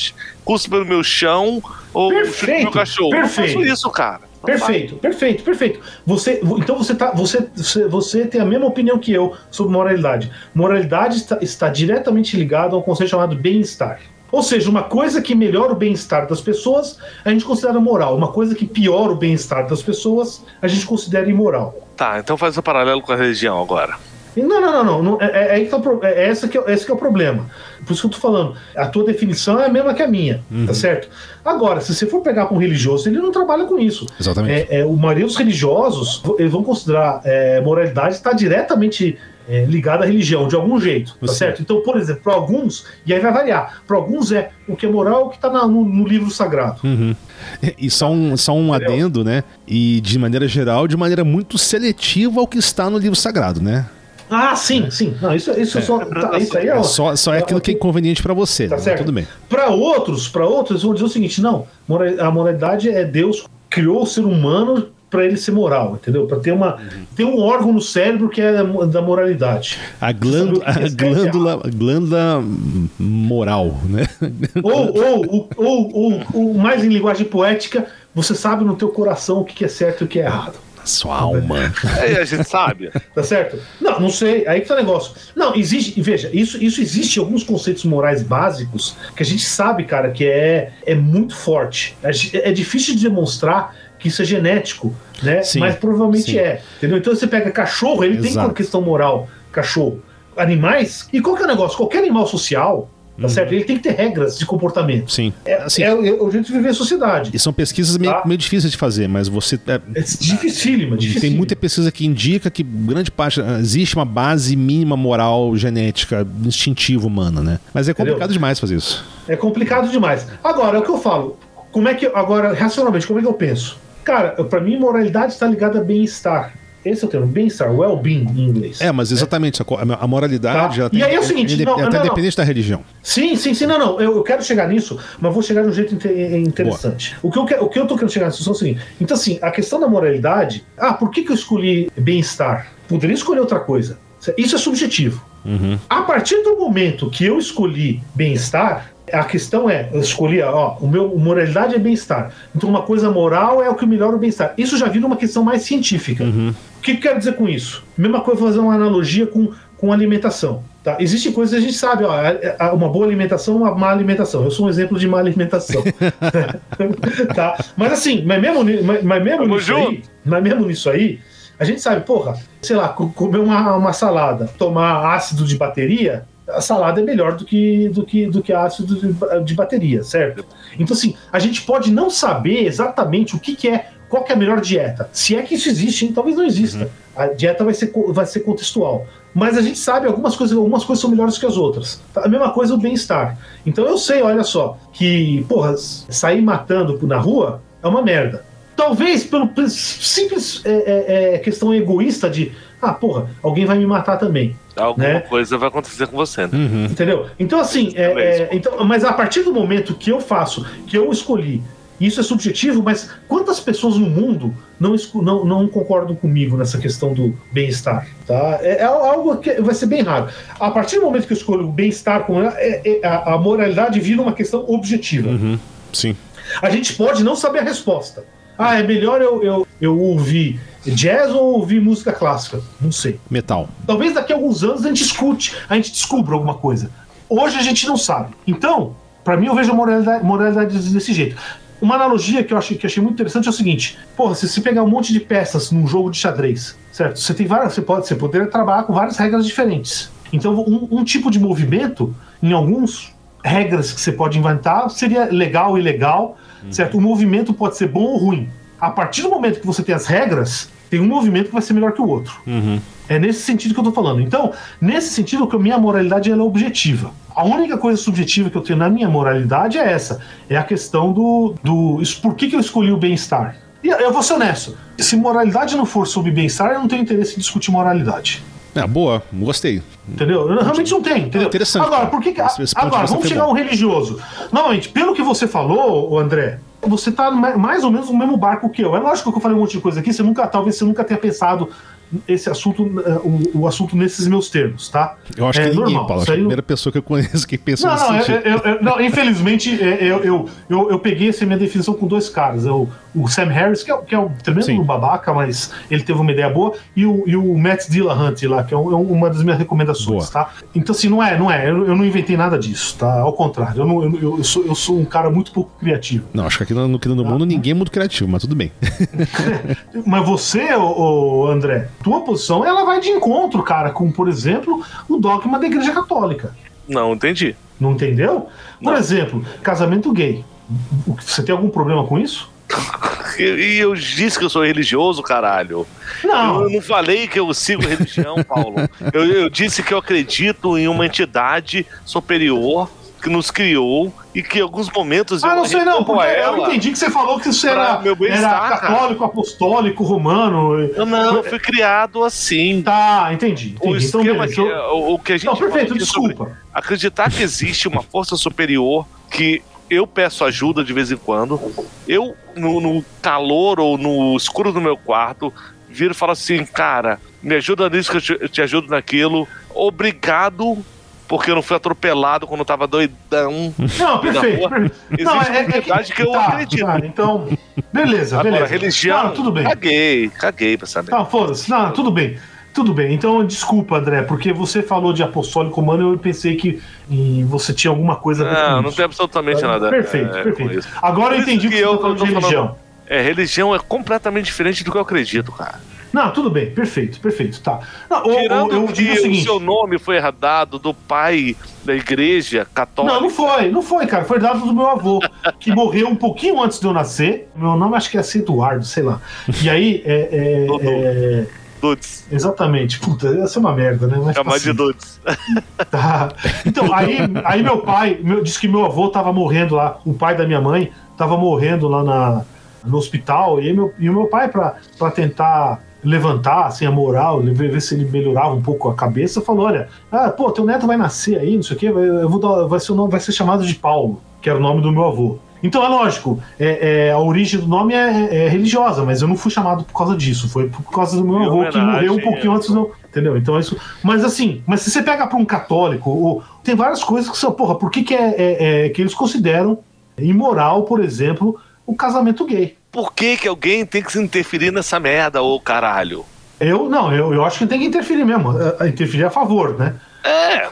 Speaker 1: cuspe pelo meu chão ou
Speaker 3: Perfeito,
Speaker 1: meu cachorro.
Speaker 3: perfeito.
Speaker 1: Não faço isso, cara. Não
Speaker 3: Perfeito, perfeito, perfeito. Você, então você, tá, você, você, tem a mesma opinião que eu sobre moralidade. Moralidade está, está diretamente ligado a um conceito chamado bem-estar. Ou seja, uma coisa que melhora o bem-estar das pessoas, a gente considera moral. Uma coisa que piora o bem-estar das pessoas, a gente considera imoral.
Speaker 1: Tá, então faz um paralelo com a religião agora.
Speaker 3: Não, não, não, não. não, é, é, que tá o é, essa que é, esse que é o problema. Por isso que eu tô falando. A tua definição é a mesma que a minha, tá certo? Agora, se você for pegar com um religioso, ele não trabalha com isso.
Speaker 2: Exatamente.
Speaker 3: É, é, o maioria dos religiosos, eles vão considerar é, moralidade está diretamente é, ligada à religião, de algum jeito, tá
Speaker 2: Sim.
Speaker 3: certo? Então, por exemplo, para alguns, e aí vai variar, para alguns é o que é moral é o que está no, no livro sagrado.
Speaker 2: Uhum. E só um, só um
Speaker 3: Entendeu?
Speaker 2: adendo, né? E de maneira geral, de maneira muito seletiva ao que está no livro sagrado, né?
Speaker 3: Ah, sim, sim. Não, isso, isso, é. Só, tá, isso aí é,
Speaker 2: só, só é aquilo que é inconveniente para você. Tá né? certo. Tudo bem.
Speaker 3: Para outros, para outros, vão dizer o seguinte: não, a moralidade é Deus criou o ser humano para ele ser moral, entendeu? Para ter uma uhum. ter um órgão no cérebro que é da moralidade.
Speaker 2: A glândula, a glândula, glândula moral, né?
Speaker 3: Ou, ou, ou, ou, ou, mais em linguagem poética, você sabe no teu coração o que é certo e o que é errado.
Speaker 2: Sua alma.
Speaker 1: É, a gente sabe.
Speaker 3: tá certo? Não, não sei. Aí que tá o negócio. Não, existe. Veja, isso, isso existe alguns conceitos morais básicos que a gente sabe, cara, que é, é muito forte. É, é difícil de demonstrar que isso é genético, né? Sim, Mas provavelmente sim. é. Entendeu? Então você pega cachorro, ele Exato. tem uma questão moral, cachorro. Animais, e qual que é o negócio? Qualquer animal social, Tá uhum. certo? Ele tem que ter regras de comportamento.
Speaker 2: Sim.
Speaker 3: É, assim, é, o jeito de viver a sociedade.
Speaker 2: E são pesquisas meio, tá? meio difíceis de fazer, mas você. É,
Speaker 3: é dificílima,
Speaker 2: Tem muita pesquisa que indica que grande parte. Existe uma base mínima moral, genética, instintiva humana, né? Mas é complicado Entendeu? demais fazer isso.
Speaker 3: É complicado demais. Agora, é o que eu falo. Como é que. Agora, racionalmente, como é que eu penso? Cara, para mim, moralidade está ligada a bem-estar. Esse é o termo, bem-estar, well-being em inglês.
Speaker 2: É, mas exatamente, a moralidade
Speaker 3: tá? E aí é o seguinte,
Speaker 2: é,
Speaker 3: não,
Speaker 2: é até não, independente não. da religião.
Speaker 3: Sim, sim, sim, não, não, eu, eu, quero chegar nisso, mas vou chegar de um jeito interessante. O que, eu quero, o que eu tô querendo chegar nisso é o seguinte, então assim, a questão da moralidade, ah, por que, que eu escolhi bem-estar? Poderia escolher outra coisa. Isso é subjetivo. Uhum. A partir do momento que eu escolhi bem-estar, a questão é, eu escolhi, ó, o meu moralidade é bem-estar. Então uma coisa moral é o que melhora o bem-estar. Isso já vira uma questão mais científica. Uhum. O que, que eu quero dizer com isso? Mesma coisa fazer uma analogia com, com alimentação. Tá? Existem coisas que a gente sabe, ó, uma boa alimentação, uma má alimentação. Eu sou um exemplo de má alimentação. tá? Mas assim, mas mesmo, mas, mas mesmo nisso aí, mas mesmo nisso aí, a gente sabe, porra, sei lá, comer uma, uma salada, tomar ácido de bateria, a salada é melhor do que, do que, do que ácido de, de bateria, certo? Então, assim, a gente pode não saber exatamente o que, que é, qual que é a melhor dieta. Se é que isso existe, hein? talvez não exista. Uhum. A dieta vai ser, vai ser contextual. Mas a gente sabe algumas coisas, algumas coisas são melhores que as outras. A mesma coisa o bem-estar. Então eu sei, olha só, que, porra, sair matando na rua é uma merda. Talvez pelo simples é, é, é, questão egoísta de ah, porra, alguém vai me matar também.
Speaker 1: Alguma
Speaker 3: né?
Speaker 1: coisa vai acontecer com você. Né?
Speaker 3: Uhum. Entendeu? Então, assim, é, é, então, mas a partir do momento que eu faço, que eu escolhi, isso é subjetivo, mas quantas pessoas no mundo não, não, não concordam comigo nessa questão do bem-estar? Tá? É, é, algo que vai ser bem raro. A partir do momento que eu escolho o bem-estar, é, é, a, a, moralidade vira uma questão objetiva.
Speaker 2: Uhum. Sim.
Speaker 3: A gente pode não saber a resposta. Ah, é melhor eu, eu, eu ouvir jazz ou ouvir música clássica? Não sei.
Speaker 2: Metal.
Speaker 3: Talvez daqui a alguns anos a gente escute, a gente descubra alguma coisa. Hoje a gente não sabe. Então, para mim, eu vejo a moralidade, moralidade desse jeito. Uma analogia que eu achei, que achei muito interessante é o seguinte: porra, se você pegar um monte de peças num jogo de xadrez, certo? Você tem várias, você pode, você poderia trabalhar com várias regras diferentes. Então, um, um tipo de movimento, em alguns regras que você pode inventar, seria legal e ilegal, uhum. certo? O movimento pode ser bom ou ruim. A partir do momento que você tem as regras, tem um movimento que vai ser melhor que o outro.
Speaker 2: Uhum.
Speaker 3: É nesse sentido que eu tô falando. Então, nesse sentido, que a minha moralidade ela é objetiva. A única coisa subjetiva que eu tenho na minha moralidade é essa. É a questão do. do por que, que eu escolhi o bem-estar? E eu vou ser honesto. Se moralidade não for sobre bem-estar, eu não tenho interesse em discutir moralidade.
Speaker 2: É, boa, gostei.
Speaker 3: Entendeu? Realmente não tem, entendeu?
Speaker 2: Interessante.
Speaker 3: Agora, por que. agora, vamos chegar a um religioso. Normalmente, pelo que você falou, André, você tá mais ou menos no mesmo barco que eu. É lógico que eu falei um monte de coisa aqui, você nunca, talvez você nunca tenha pensado esse assunto, eh, o, o, assunto nesses meus termos, tá?
Speaker 2: Eu acho é, que ninguém, normal. Paulo. Acho é a primeira pessoa que eu conheço que pensa
Speaker 3: não,
Speaker 2: não,
Speaker 3: eu, eu, eu, não, infelizmente, eu, eu, eu, eu, peguei essa minha definição com dois caras. Eu, o Sam Harris, que é, que é um tremendo Sim. babaca, mas ele teve uma ideia boa, e o, e o Matt Dillahunt lá, que é, um, é uma das minhas recomendações, boa. tá? Então, assim, não é, não é, eu, não inventei nada disso, tá? Ao contrário, eu, não, eu, sou, eu sou um cara muito pouco criativo.
Speaker 2: Não, acho que aqui no, no, no mundo ninguém é muito criativo, mas tudo bem.
Speaker 3: mas você, o, André, tua posição, ela vai de encontro, cara, com, por exemplo, o dogma da Igreja Católica.
Speaker 1: Não entendi.
Speaker 3: Não entendeu? Por não. exemplo, casamento gay. Você tem algum problema com isso?
Speaker 1: E eu disse que eu sou religioso, caralho. Não. Eu não falei que eu sigo religião, Paulo. Eu, eu disse que eu acredito em uma entidade superior que nos criou e que em alguns momentos
Speaker 3: Ah, não sei não, porque
Speaker 1: a
Speaker 3: eu entendi que você falou que
Speaker 1: pra
Speaker 3: era,
Speaker 1: meu bem-estar,
Speaker 3: era
Speaker 1: cara.
Speaker 3: católico, apostólico, romano.
Speaker 1: Eu não, eu fui criado assim.
Speaker 3: Tá, entendi.
Speaker 1: O
Speaker 3: entendi. Então,
Speaker 1: esquema
Speaker 3: beleza.
Speaker 1: que, o, o que a gente
Speaker 3: Não, perfeito, desculpa.
Speaker 1: acreditar que existe uma força superior que eu peço ajuda de vez em quando. Eu, no, no calor ou no escuro do meu quarto, viro e falo assim, cara, me ajuda nisso que eu te, eu te ajudo naquilo. Obrigado, porque eu não fui atropelado quando eu tava doidão.
Speaker 3: Não, perfeito.
Speaker 1: Existe
Speaker 3: Não,
Speaker 1: uma verdade que eu
Speaker 3: tá,
Speaker 1: acredito.
Speaker 3: tá, então, beleza,
Speaker 1: Agora,
Speaker 3: beleza.
Speaker 1: religião,
Speaker 3: Não, tudo bem.
Speaker 1: caguei, caguei pra saber.
Speaker 3: Não, foda-se. Não, tudo bem. Tudo bem. Então, desculpa, André, porque você falou de apostólico romano eu pensei que e você tinha alguma coisa
Speaker 1: Não, não tem absolutamente nada.
Speaker 3: Perfeito,
Speaker 1: é,
Speaker 3: perfeito. Agora eu entendi o que,
Speaker 1: que
Speaker 3: você
Speaker 1: eu
Speaker 3: tá falando de
Speaker 1: tô falando-
Speaker 3: religião.
Speaker 1: É, religião é completamente diferente do que eu acredito, cara.
Speaker 3: Não, tudo bem, perfeito, perfeito, tá. Não,
Speaker 1: Tirando
Speaker 3: ou eu
Speaker 1: que
Speaker 3: o seguinte.
Speaker 1: seu nome foi herdado do pai da igreja católica.
Speaker 3: Não, não foi, não foi, cara. Foi dado do meu avô, que morreu um pouquinho antes de eu nascer. Meu nome acho que é Eduardo, sei lá. E aí, é. é- é-
Speaker 1: Dudes.
Speaker 3: exatamente. Puta, ia ser uma merda, né? Mas
Speaker 1: Chamar de
Speaker 3: assim,
Speaker 1: Dudes.
Speaker 3: tá. Então, aí, aí meu pai meu, disse que meu avô tava morrendo lá, o pai da minha mãe tava morrendo lá na, no hospital. E, meu, e o meu pai, pra tentar levantar assim, a moral, ver, se ele melhorava um pouco a cabeça, falou: olha, ah, pô, teu neto vai nascer aí, não sei o quê, vai, eu vou dar, vai, ser nome, vai ser chamado de Paulo, que era o nome do meu avô. Então é lógico, é, é, a origem do nome é, é religiosa, mas eu não fui chamado por causa disso, foi por causa do meu avô que morreu um pouquinho
Speaker 1: é.
Speaker 3: antes do. Entendeu? Então isso. Mas assim, mas se você pega para um católico, ou- tem várias coisas que são, porra, por que, que é, é- é que eles consideram imoral, por exemplo, o casamento gay?
Speaker 1: Por que, que alguém tem que se interferir nessa merda, ô caralho?
Speaker 3: Eu não, eu, eu acho que tem que interferir mesmo, é, é, interferir a favor, né?
Speaker 1: É.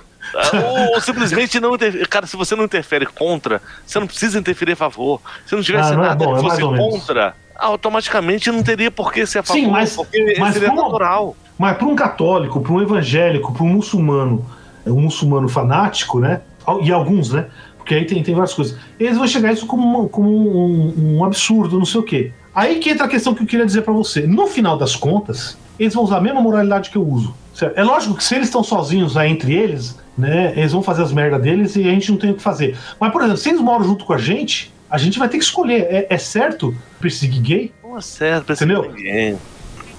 Speaker 1: Ou, ou simplesmente não interferir. Cara, se você não interfere contra, você não precisa interferir a favor. Se não tivesse
Speaker 3: Ah, não é
Speaker 1: nada
Speaker 3: bom, é
Speaker 1: que fosse contra, automaticamente não teria por que ser a favor.
Speaker 3: Sim, mas-
Speaker 1: porque
Speaker 3: mas
Speaker 1: seria
Speaker 3: como-
Speaker 1: natural.
Speaker 3: Mas para um católico, para um evangélico, para um muçulmano, um muçulmano fanático, né? E alguns, né? Porque aí tem, tem várias coisas. Eles vão chegar isso como, uma- como um, um absurdo, não sei o quê. Aí que entra a questão que eu queria dizer para você. No final das contas, eles vão usar a mesma moralidade que eu uso. certo? É lógico que se eles estão sozinhos aí entre eles, né? Eles vão fazer as merdas deles e a gente não tem o que fazer. Mas, por exemplo, se eles moram junto com a gente, a gente vai ter que escolher. É, é certo perseguir gay?
Speaker 1: Não é certo, pra
Speaker 3: Entendeu?
Speaker 1: ninguém.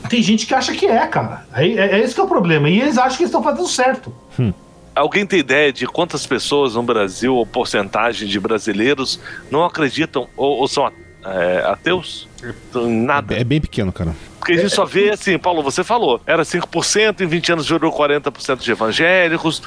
Speaker 3: Tem gente que acha que é, cara. Aí É, é esse que é o problema. E eles acham que eles estão fazendo certo.
Speaker 1: Alguém tem ideia de quantas pessoas no Brasil, ou porcentagem de brasileiros, não acreditam ou, ou são é, ateus? Em Nada.
Speaker 2: É bem pequeno, cara.
Speaker 1: Porque a gente só vê assim, Paulo, você falou, era 5%, em 20 anos virou 40% de evangélicos.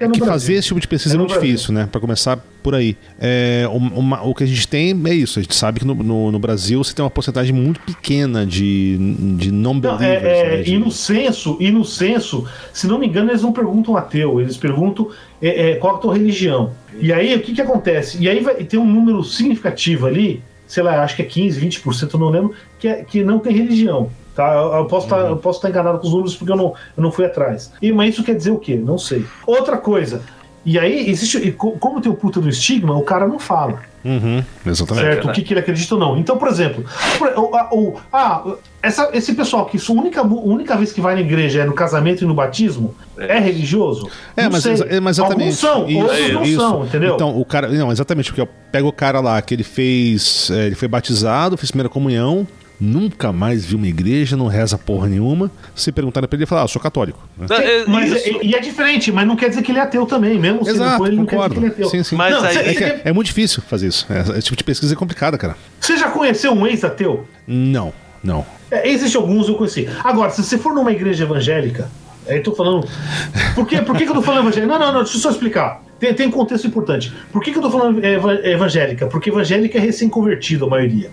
Speaker 3: É
Speaker 2: que fazer esse tipo de pesquisa
Speaker 3: É
Speaker 2: é muito difícil, né? Pra começar por aí. É, um- uma- o que a gente tem é isso. A gente sabe que no, no- no Brasil você tem uma porcentagem muito pequena de, de
Speaker 3: Não,
Speaker 2: non-believers.
Speaker 3: é, é,
Speaker 2: né? De-
Speaker 3: e no censo, e no censo, se não me engano, eles não perguntam ateu, eles perguntam é, é, qual é a tua religião. E aí, o que que acontece? E aí vai ter um número significativo ali, sei lá, acho que é 15, 20%, eu não lembro, que, é, que não tem religião. Tá? Eu, eu posso estar eu posso estar enganado com os números porque eu não, eu não fui atrás. E, mas isso quer dizer o quê? Não sei. Outra coisa. E aí, existe. e co- como tem o puta do estigma, o cara não fala.
Speaker 2: Uhum, exatamente.
Speaker 3: certo? O que, que ele acredita ou não. Então, por exemplo, por- o- a- o- ah, essa- esse pessoal que sua única, única vez que vai na igreja é no casamento e no batismo, é, religioso?
Speaker 2: É,
Speaker 3: Não
Speaker 2: mas,
Speaker 3: sei.
Speaker 2: é, mas exatamente.
Speaker 3: Alguns são,
Speaker 2: Isso,
Speaker 3: outros não
Speaker 2: isso.
Speaker 3: são, entendeu?
Speaker 2: Então, o cara. Não, exatamente, porque eu pego o cara lá que ele fez. é, ele foi batizado, fez primeira comunhão, nunca mais viu uma igreja, não reza porra nenhuma. Se perguntarem pra ele, ele fala, ah, eu sou católico. né?
Speaker 1: É
Speaker 3: mas
Speaker 1: isso.
Speaker 3: é, e é diferente, mas não quer dizer que ele é ateu também, mesmo se ele
Speaker 2: Exato,
Speaker 3: for, ele não quer dizer
Speaker 2: concordo.
Speaker 3: que ele é ateu.
Speaker 2: Sim, sim.
Speaker 1: Mas
Speaker 3: Não,
Speaker 1: aí-
Speaker 2: É, é, é muito difícil fazer isso. É, Esse tipo de pesquisa é complicada, cara.
Speaker 3: Você já conheceu um ex-ateu?
Speaker 2: Não, não.
Speaker 3: É, Existem alguns, eu conheci. Agora, se você for numa igreja evangélica, aí eu tô falando. Por, quê? Por que, que eu tô falando evangélica? Não, não, não, deixa eu só explicar. Tem, tem um contexto importante. Por que, que eu tô falando eva- evangélica? Porque evangélica é recém-convertido, a maioria.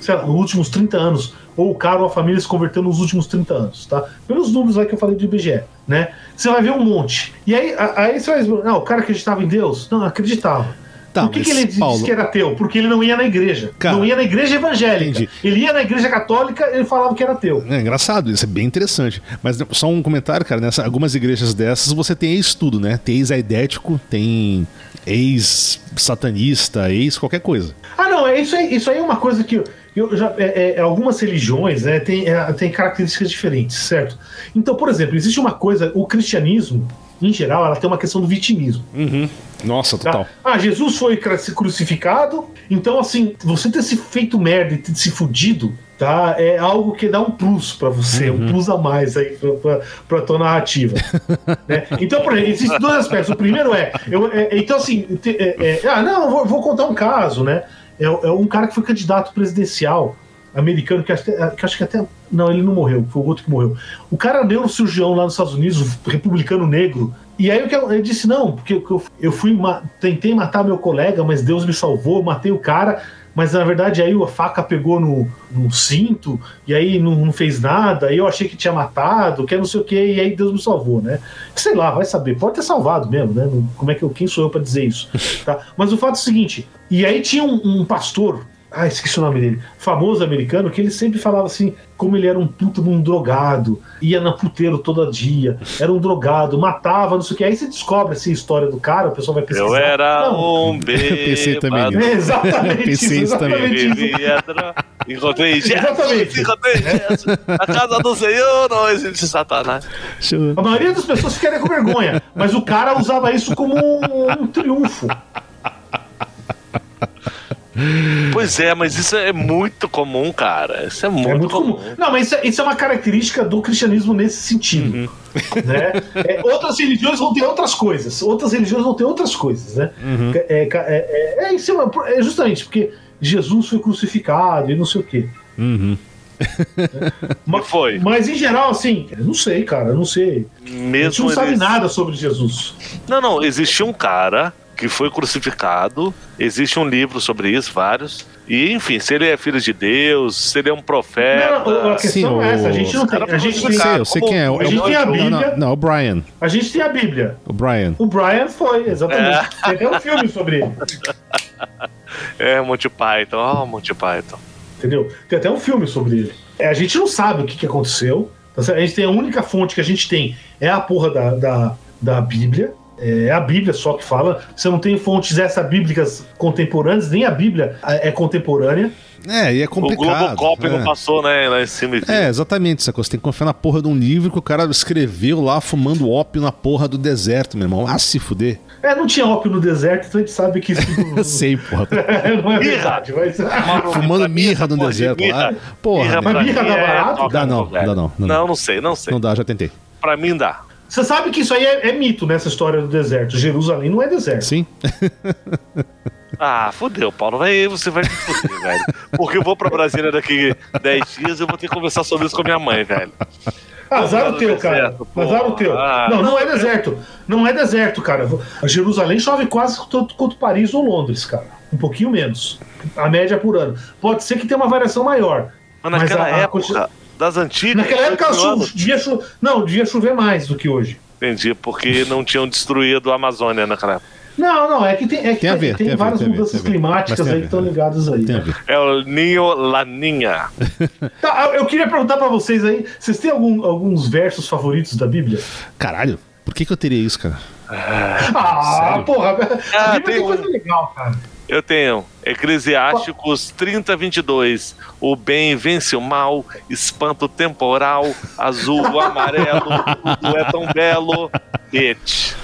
Speaker 3: Sei lá, nos últimos 30 anos. Ou o cara ou a família se converteu nos últimos 30 anos, tá? Pelos números lá que eu falei do IBGE, né? Você vai ver um monte. E aí, aí você vai. Não, o cara acreditava em Deus? Não, acreditava.
Speaker 2: Tá,
Speaker 3: Por que, que ele disse
Speaker 2: Paulo-
Speaker 3: que era ateu? Porque ele não ia na igreja.
Speaker 2: Cara,
Speaker 3: não ia na igreja evangélica.
Speaker 2: entendi.
Speaker 3: Ele ia na igreja católica ele falava que era ateu.
Speaker 2: É engraçado, isso é bem interessante. Mas só um comentário, cara, nessa algumas igrejas dessas você tem ex-tudo, né? Tem ex-aidético, tem ex-satanista, ex qualquer coisa.
Speaker 3: Ah, não, é isso aí, isso aí é uma coisa que eu, já. é- é- algumas religiões né, tem, é, tem características diferentes, certo? Então, por exemplo, existe uma coisa, o cristianismo, em geral, ela tem uma questão do vitimismo.
Speaker 2: Uhum. Nossa,
Speaker 3: Tá?
Speaker 2: total.
Speaker 3: Ah, Jesus foi crucificado, então assim, você ter se feito merda e ter se fudido, tá? É algo que dá um plus pra você, um plus a mais aí pra tua narrativa. né? Então, por exemplo, existem dois aspectos. O primeiro é, eu- é- então assim, te- é- é- ah, não, vou, vou contar um caso, né? É, é um cara que foi candidato presidencial americano, que que acho que até. Não, ele não morreu, foi o outro que morreu. O cara é neurocirurgião lá nos Estados Unidos, republicano negro. E aí ele disse: não, porque eu, eu fui tentei matar meu colega, mas Deus me salvou, matei o cara. Mas na verdade aí a faca pegou no, no cinto e aí não, não fez nada. Aí eu achei que tinha matado, que é não sei o que, e aí Deus me salvou, né? Sei lá, vai saber. Pode ter salvado mesmo, né? Como é que eu, quem sou eu pra dizer isso? Tá? Mas o fato é o seguinte: e aí tinha um, um pastor ah, esqueci o nome dele, famoso americano, que ele sempre falava assim, como ele era um puta de um drogado, ia na puteiro todo dia, era um drogado, matava, não sei o que. Aí você descobre assim, a história do cara, o pessoal vai pesquisar.
Speaker 1: Eu era
Speaker 3: Não,
Speaker 1: um bêbado.
Speaker 2: pensei também nisso.
Speaker 3: é exatamente
Speaker 2: Pensei
Speaker 3: isso,
Speaker 2: também.
Speaker 1: Encontrei Jesus,
Speaker 3: Exatamente.
Speaker 1: encontrei Jesus. Na casa do Senhor não existe Satanás.
Speaker 3: A maioria das pessoas ficaria com vergonha, mas o cara usava isso como um, um triunfo.
Speaker 1: Pois é, mas isso é muito comum, cara. Isso é muito,
Speaker 3: É muito
Speaker 1: comum.
Speaker 3: comum. Não, mas isso é, isso é uma característica do cristianismo nesse sentido.
Speaker 1: Uhum.
Speaker 3: Né? É, outras religiões vão ter outras coisas. Outras religiões vão ter outras coisas, né?
Speaker 1: Uhum.
Speaker 3: É, é, é, é, isso uma- é justamente porque Jesus foi crucificado e não sei o quê.
Speaker 2: Uhum.
Speaker 3: Mas,
Speaker 1: foi?
Speaker 3: mas em geral, assim, eu não sei, cara, eu não sei. a gente
Speaker 1: Mesmo
Speaker 3: não sabe nada sobre Jesus.
Speaker 1: Não, não, existia um cara que foi crucificado. Existe um livro sobre isso, vários. E, enfim, se ele é filho de Deus, se ele é um profeta.
Speaker 3: Não, a questão
Speaker 2: Sim,
Speaker 3: é essa, a gente não tem. A gente tem,
Speaker 2: eu sei quem é.
Speaker 1: A
Speaker 3: gente tem a Bíblia.
Speaker 2: Não, não, o Brian.
Speaker 3: a gente tem a Bíblia.
Speaker 2: O Brian.
Speaker 3: O Brian foi, exatamente. Tem até um filme sobre ele.
Speaker 1: É, Monty Python. Ó, Monty Python.
Speaker 3: Entendeu? Tem até um filme sobre ele. É, a gente não sabe o que, que aconteceu. tá? A gente tem a única fonte que a gente tem é a porra da, da, da Bíblia. É a Bíblia só que fala. Você não tem fontes essa bíblicas contemporâneas, nem a Bíblia é contemporânea.
Speaker 2: É, e é
Speaker 1: O
Speaker 2: complicado.
Speaker 1: Globocop
Speaker 2: é.
Speaker 1: não passou, né, lá em cima.
Speaker 2: É, exatamente, sacou? Você tem que confiar na porra de um livro que o cara escreveu lá fumando ópio na porra do deserto, meu irmão. Ah, se fuder.
Speaker 3: É, não tinha ópio no deserto, então a gente sabe que isso
Speaker 2: Eu sei, porra.
Speaker 3: não é verdade. Mas...
Speaker 2: Fumando mirra no
Speaker 1: porra
Speaker 2: deserto
Speaker 1: mirra-
Speaker 2: lá. Porra,
Speaker 1: mirra
Speaker 2: né?
Speaker 3: Mas mirra dá
Speaker 1: é
Speaker 3: barato?
Speaker 1: toca
Speaker 2: Dá não, dá não, não.
Speaker 1: Não, não sei, não sei.
Speaker 2: não dá, já tentei.
Speaker 1: Pra mim dá.
Speaker 3: Você sabe que isso aí é, é mito nessa história do deserto. Jerusalém não é deserto.
Speaker 2: Sim?
Speaker 1: Ah, fudeu, Paulo. Vai, você vai me fuder, velho. Porque eu vou pra Brasília daqui 10 dias e eu vou ter que conversar sobre isso com a minha mãe, velho.
Speaker 3: Azar o teu, cara.
Speaker 1: deserto, porra.
Speaker 3: Azar o teu.
Speaker 1: Ah,
Speaker 3: não, não
Speaker 1: não,
Speaker 3: é deserto. Não é deserto, cara. A Jerusalém chove quase tanto quanto Paris ou Londres, cara. Um pouquinho menos. A média por ano. Pode ser que tenha uma variação maior.
Speaker 1: Mas naquela
Speaker 3: a- a
Speaker 1: época, das antigas.
Speaker 3: Naquela época chu- devia, cho- não, devia chover mais do que hoje.
Speaker 1: Entendi, porque não tinham destruído a Amazônia naquela época.
Speaker 3: Não, não, é que tem, é que
Speaker 2: Tem ver, tem
Speaker 3: várias
Speaker 2: tem a ver,
Speaker 3: mudanças
Speaker 2: ver.
Speaker 3: climáticas aí
Speaker 2: ver,
Speaker 3: que estão
Speaker 2: é.
Speaker 3: ligadas aí. Né?
Speaker 1: É o Ninho Laninha.
Speaker 3: Tá, eu queria perguntar pra vocês aí, vocês têm algum- alguns versos favoritos da Bíblia?
Speaker 2: Caralho, por que, que eu teria isso, cara?
Speaker 3: Ah, porra,
Speaker 1: Ah,
Speaker 3: a Bíblia
Speaker 1: tem
Speaker 3: tem coisa legal, cara.
Speaker 1: Eu tenho Eclesiásticos 30, 22. O bem vence o mal, espanto temporal, azul, amarelo, tudo é tão belo. Bitch.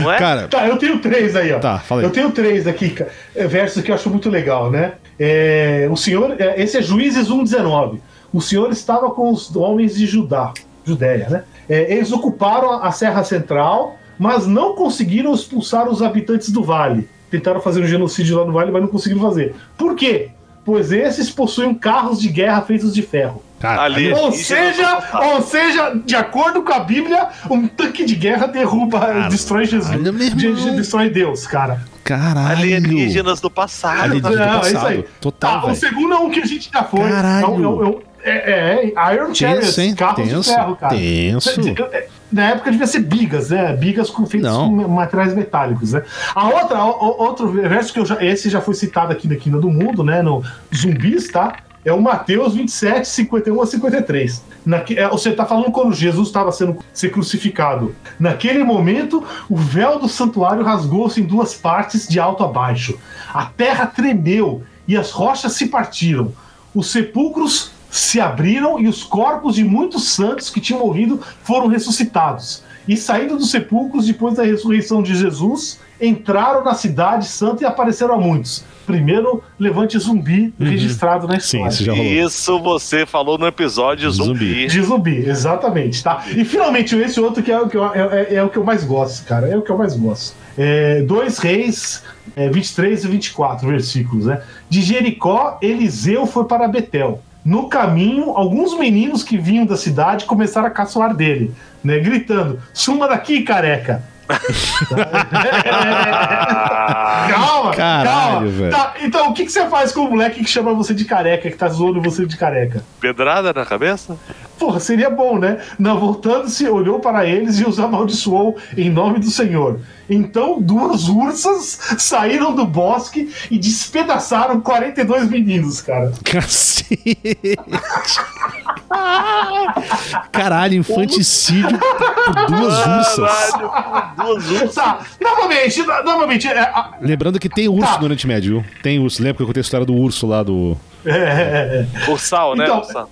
Speaker 1: Não é?
Speaker 2: Cara,
Speaker 3: Tá, eu tenho três aí, ó.
Speaker 2: Tá, fala aí.
Speaker 3: Eu tenho três aqui, é, versos que eu acho muito legal, né? É, o senhor, é, esse é Juízes 1,19. O senhor estava com os homens de Judá, Judéia, né? É, eles ocuparam a, a Serra Central, mas não conseguiram expulsar os habitantes do vale. Tentaram fazer um genocídio lá no vale, mas não conseguiram fazer. Por quê? Pois esses possuem carros de guerra feitos de ferro.
Speaker 2: cara,
Speaker 1: Ali-
Speaker 3: Ou
Speaker 1: Isso
Speaker 3: seja,
Speaker 1: não
Speaker 3: ou seja, de acordo com a Bíblia, um tanque de guerra derruba, destrói Jesus. de- destrói Deus, cara.
Speaker 2: caralho.
Speaker 1: Alienígenas do passado.
Speaker 2: Alienígenas.
Speaker 1: né?
Speaker 2: do
Speaker 3: Não, é
Speaker 2: passado.
Speaker 3: isso aí.
Speaker 2: Total,
Speaker 3: Tá, o segundo é um que a gente já foi.
Speaker 2: Caralho.
Speaker 3: É, é é é- é Iron
Speaker 2: Tenso,
Speaker 3: Chariots, carros
Speaker 2: Tenso,
Speaker 3: de ferro, cara.
Speaker 2: tenso.
Speaker 3: Na época devia ser bigas, né? Bigas com, feitas
Speaker 2: Não.
Speaker 3: com materiais metálicos, né? A outra, outro verso que eu já, esse já foi citado aqui na Quina do Mundo, né? No Zumbis, tá? É o Mateus 27, 51 a 53. Naque, é, você está falando quando Jesus estava sendo ser crucificado. Naquele momento, o véu do santuário rasgou-se em duas partes, de alto a baixo. A terra tremeu e as rochas se partiram. Os sepulcros se abriram e os corpos de muitos santos que tinham morrido foram ressuscitados. e saindo dos sepulcros depois da ressurreição de Jesus, entraram na cidade santa e apareceram a muitos. Primeiro levante zumbi registrado na
Speaker 2: Sim,
Speaker 3: história.
Speaker 2: isso já rolou.
Speaker 1: Isso você falou no episódio zumbi.
Speaker 3: De zumbi, exatamente, tá? E finalmente esse outro que é o que eu, é, é- é o que eu mais gosto, cara. É o que eu mais gosto. É, dois reis, é, 23 e 24 versículos, né? De Jericó, Eliseu foi para Betel. No caminho, alguns meninos que vinham da cidade começaram a caçoar dele, né? Gritando: Suma daqui, careca! Calma,
Speaker 2: Caralho,
Speaker 3: calma.
Speaker 2: velho.
Speaker 3: Tá, então, o que, que você faz com o moleque que chama você de careca, que tá zoando você de careca?
Speaker 1: pedrada na cabeça?
Speaker 3: Porra, seria bom, né? Não, voltando-se, olhou para eles e os amaldiçoou em nome do Senhor. Então, duas ursas saíram do bosque e despedaçaram 42 meninos, cara.
Speaker 2: Cacete. Caralho, infanticídio por duas ursas.
Speaker 1: Caralho, duas ursas.
Speaker 3: Tá, novamente, novamente, é, a-
Speaker 2: Lembrando que tem urso
Speaker 3: Tá.
Speaker 2: no Oriente Médio, viu? Tem urso. Lembra que eu contei a história do urso lá do.
Speaker 3: é, é, é.
Speaker 1: Sal, né?
Speaker 3: Então,
Speaker 1: O sal.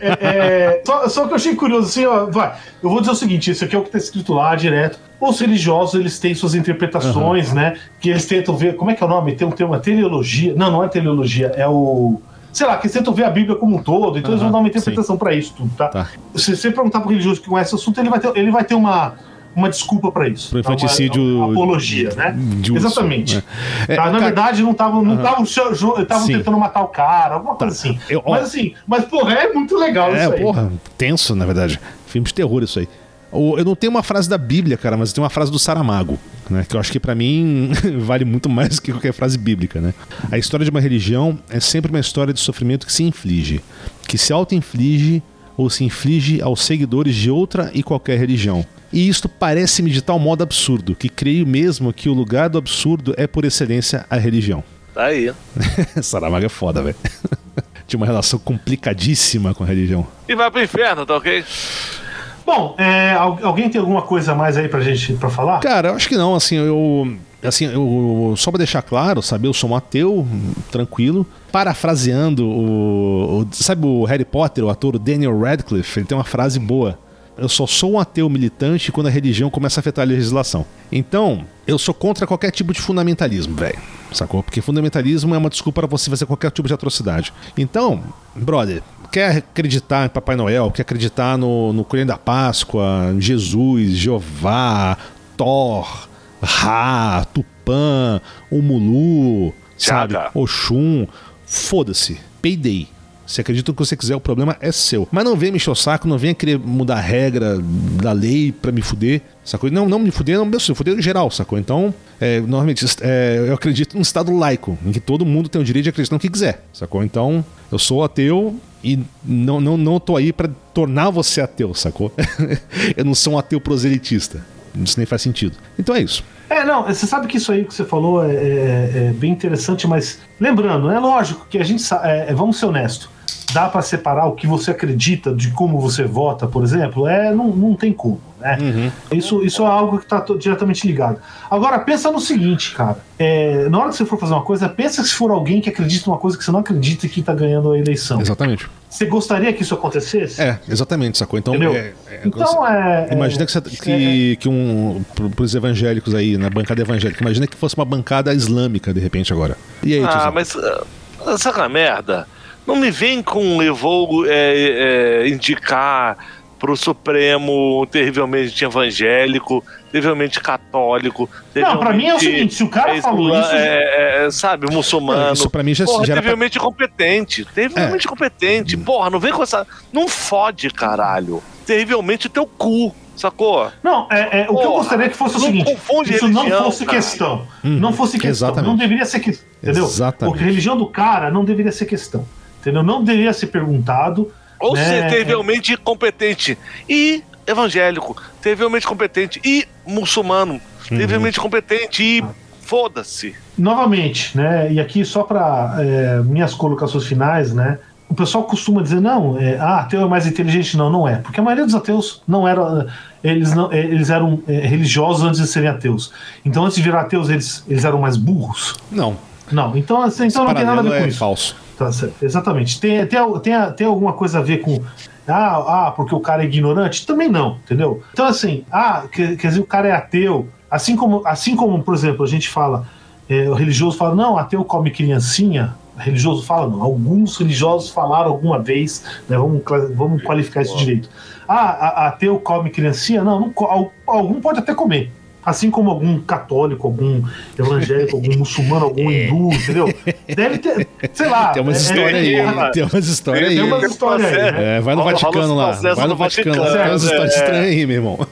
Speaker 3: É, é, só, só que eu achei curioso, assim, ó, vai. Eu vou dizer o seguinte: isso aqui é o que tá escrito lá direto. Os religiosos, eles têm suas interpretações, né? Que eles tentam ver. Como é que é o nome? Tem um termo, teleologia. Não, não é teleologia, é o. Sei lá, que eles tentam ver a Bíblia como um todo, então eles vão dar uma interpretação pra isso tudo, tá?
Speaker 2: Tá.
Speaker 3: Se você perguntar pro religioso que conhece o assunto, ele vai ter, ele vai ter uma, uma desculpa pra isso.
Speaker 2: Pro
Speaker 3: tá? Uma-
Speaker 2: infanticídio
Speaker 3: Uma, apologia, né? Exatamente.
Speaker 2: né? É,
Speaker 3: Tá, na
Speaker 2: cara,
Speaker 3: verdade, não estavam não tavam jo- estavam
Speaker 2: Sim.
Speaker 3: tentando matar o cara, alguma coisa assim.
Speaker 2: Eu- ó,
Speaker 3: mas assim, mas porra, é muito legal
Speaker 2: É,
Speaker 3: isso aí.
Speaker 2: porra, tenso, na verdade. Filme de terror isso aí. Eu não tenho uma frase da Bíblia, cara, mas eu tenho uma frase do Saramago, né? Que eu acho que pra mim vale muito mais que qualquer frase bíblica, né? A história de uma religião é sempre uma história de sofrimento que se inflige, que se auto-inflige ou se inflige aos seguidores de outra e qualquer religião. E isto parece-me de tal modo absurdo que creio mesmo que o lugar do absurdo é por excelência a religião.
Speaker 1: Tá aí.
Speaker 2: Saramago é foda, velho. Tinha uma relação complicadíssima com a religião.
Speaker 1: E vai pro inferno, tá ok?
Speaker 3: Bom, é, al- alguém tem alguma coisa a mais aí pra gente pra falar?
Speaker 2: Cara, eu acho que não, assim, eu. Assim, eu, só pra deixar claro, sabe, eu sou um ateu, tranquilo. Parafraseando o, o- Sabe o Harry Potter, o ator Daniel Radcliffe, ele tem uma frase boa. Eu só sou um ateu militante quando a religião começa a afetar a legislação. Então, eu sou contra qualquer tipo de fundamentalismo, velho. Sacou? Porque fundamentalismo é uma desculpa para você fazer qualquer tipo de atrocidade. Então, brother, quer acreditar em Papai Noel, quer acreditar no, no Coelho da Páscoa, Jesus, Jeová, Thor, Ra, Tupã, Umulu, sabe? Oxum, foda-se, payday. Você acredita no que você quiser, o problema é seu. Mas não venha me encher o saco, não venha querer mudar a regra da lei pra me fuder, sacou? Não, não me fuder, não me fuder em geral, sacou? Então, é, normalmente, é, eu acredito num estado laico, em que todo mundo tem o direito de acreditar no que quiser, sacou? Então, eu sou ateu e não, não, não tô aí pra tornar você ateu, sacou? eu não sou um ateu proselitista. Isso nem faz sentido. Então é isso.
Speaker 3: É, não, você sabe que isso aí que você falou é, é- é bem interessante, mas lembrando, é lógico que a gente é, é, vamos ser honestos. Dá pra separar o que você acredita de como você vota, por exemplo? É, não, não tem como, né? Isso, isso é algo que está diretamente ligado. Agora, pensa no seguinte, cara. É, na hora que você for fazer uma coisa, pensa se for alguém que acredita numa coisa que você não acredita que tá ganhando a eleição.
Speaker 2: Exatamente.
Speaker 3: Você gostaria que isso acontecesse?
Speaker 2: É, exatamente, sacou? Então,
Speaker 3: Entendeu?
Speaker 2: é- é-
Speaker 3: Então é.
Speaker 2: Imagina
Speaker 3: é-
Speaker 2: que, você- que, que um. pro- Pros evangélicos aí, na bancada evangélica, imagina que fosse uma bancada islâmica de repente agora. E aí,
Speaker 1: Ah, mas ah, saca merda. Não me vem com eu vou é, é, indicar pro Supremo terrivelmente evangélico, terrivelmente católico.
Speaker 3: Não, pra mim é o
Speaker 1: terrivelmente,
Speaker 3: seguinte: se o cara
Speaker 1: é,
Speaker 3: falou isso.
Speaker 1: é, é, sabe, muçulmano.
Speaker 2: Não, isso pra mim já-
Speaker 1: Porra,
Speaker 2: já era pra-
Speaker 1: terrivelmente competente. Terrivelmente competente. Porra, não vem com essa. Não fode, caralho. Terrivelmente teu cu, sacou?
Speaker 3: Não, é, é, o que eu gostaria que fosse o
Speaker 1: não
Speaker 3: seguinte:
Speaker 1: confunde
Speaker 3: isso não
Speaker 1: religião,
Speaker 3: fosse
Speaker 1: cara.
Speaker 3: questão. Não fosse questão.
Speaker 2: exatamente.
Speaker 3: Não deveria ser questão. Entendeu?
Speaker 2: Exatamente.
Speaker 3: Porque a religião do cara não deveria ser questão. Entendeu? Não deveria ser perguntado.
Speaker 1: Ou
Speaker 3: né?
Speaker 1: ser terrivelmente competente e evangélico, terrivelmente competente e muçulmano,
Speaker 2: Uhum.
Speaker 1: terrivelmente competente e foda-se.
Speaker 3: Novamente, né? E aqui só para minhas colocações finais, né? O pessoal costuma dizer, não, é, ah, ateu é mais inteligente. Não, não é. Porque a maioria dos ateus não era. Eles, não, é, eles eram é, religiosos antes de serem ateus. Então, antes de virar ateus, eles, eles eram mais burros.
Speaker 2: Não.
Speaker 3: Não, então, assim,
Speaker 2: Esse
Speaker 3: então não tem nada a ver com
Speaker 2: é
Speaker 3: isso.
Speaker 2: falso.
Speaker 3: Tá certo. Exatamente. Tem, tem, tem, tem alguma coisa a ver com. Ah, ah, porque o cara é ignorante? Também não, entendeu? Então, assim, ah, quer, quer dizer, o cara é ateu. Assim como, assim como, por exemplo, a gente fala, é, o religioso fala, não, ateu come criancinha. Religioso fala, não. Alguns religiosos falaram alguma vez, né, vamos, vamos qualificar isso direito. Ah, ateu come criancinha? Não, não, algum pode até comer. Assim como algum católico, algum evangélico, algum muçulmano, algum é. hindu, entendeu? Deve ter, sei lá.
Speaker 2: Tem umas
Speaker 3: é,
Speaker 2: histórias aí. É, tem umas histórias aí. Tem umas histórias aí. Né? É, vai no Vaticano lá. Vai no Vaticano lá. Tem umas histórias estranhas aí, meu irmão.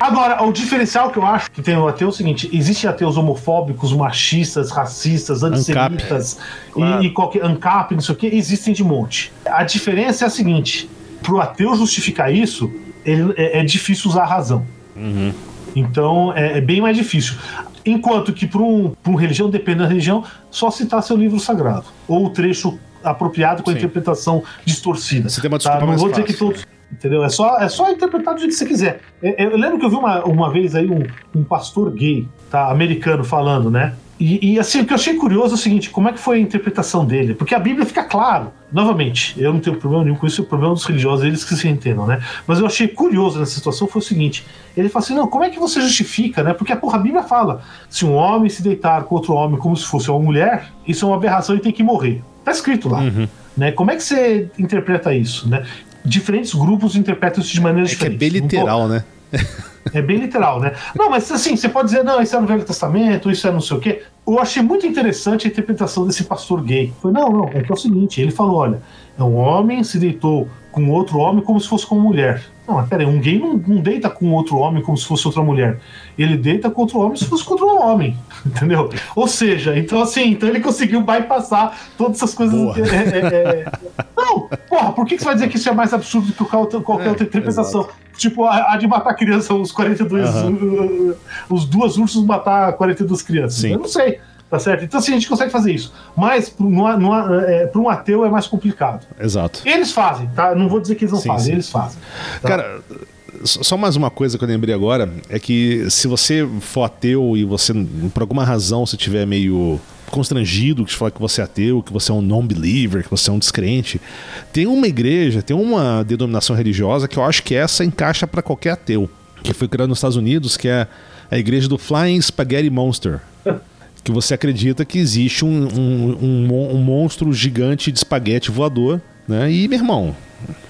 Speaker 3: Agora, o diferencial que eu acho que tem no ateu é o seguinte: existem ateus homofóbicos, machistas, racistas, antissemitas e, e qualquer ANCAP, não sei o que, existem de monte. A diferença é a seguinte: pro ateu justificar isso, ele, é, é difícil usar a razão. Uhum. Então é, é bem mais difícil. Enquanto que para um, uma religião, depende da religião, só citar seu livro sagrado. Ou o trecho apropriado com a Sim. interpretação distorcida. Você tem uma tá? Não vou dizer fácil. que todos. Entendeu? É só, é só interpretar do jeito que você quiser. Eu, eu lembro que eu vi uma, uma vez aí um, um pastor gay, tá, americano, falando, né? E, e, assim, o que eu achei curioso é o seguinte: como é que foi a interpretação dele? Porque a Bíblia fica claro. Novamente, eu não tenho problema nenhum com isso, o problema dos religiosos, eles que se entendam, né? Mas eu achei curioso nessa situação foi o seguinte: ele fala assim, não, como é que você justifica, né? Porque porra, a Bíblia fala: se um homem se deitar com outro homem como se fosse uma mulher, isso é uma aberração e tem que morrer. Tá escrito lá. Uhum. Né? Como é que você interpreta isso, né? Diferentes grupos interpretam isso de maneira
Speaker 2: é
Speaker 3: diferente.
Speaker 2: Que é bem literal, né?
Speaker 3: É bem literal, né? Não, mas assim, você pode dizer, não, isso é no Velho Testamento, isso é não sei o quê. Eu achei muito interessante a interpretação desse pastor gay. Foi, não, não, é que é o seguinte, ele falou, olha, é um homem se deitou com outro homem como se fosse com uma mulher. Não, mas peraí, um gay não, não, deita com outro homem como se fosse outra mulher. Ele deita com outro homem se fosse contra um homem. Entendeu? Ou seja, então assim, então ele conseguiu bypassar todas essas coisas. É, é, é... Não, porra, por que, que você vai dizer que isso é mais absurdo do que qualquer outra interpretação? Exato. Tipo, a, a, de matar criança, os 42. Uhum. Os duas ursos matar 42 crianças. Sim. Eu não sei. Tá certo? Então, assim, a gente consegue fazer isso. Mas para é, um ateu é mais complicado.
Speaker 2: Exato.
Speaker 3: Eles fazem, tá? Não vou dizer que eles não sim, fazem, sim. eles fazem.
Speaker 2: Tá? Cara, só mais uma coisa que eu lembrei agora é que se você for ateu e você, por alguma razão, você tiver meio constrangido que fala que você é ateu, que você é um non-believer, que você é um descrente, tem uma igreja, tem uma denominação religiosa que eu acho que essa encaixa para qualquer ateu, que foi criada nos Estados Unidos, que é a igreja do Flying Spaghetti Monster. que você acredita que existe um, um, um, um monstro gigante de espaguete voador, né? E, meu irmão,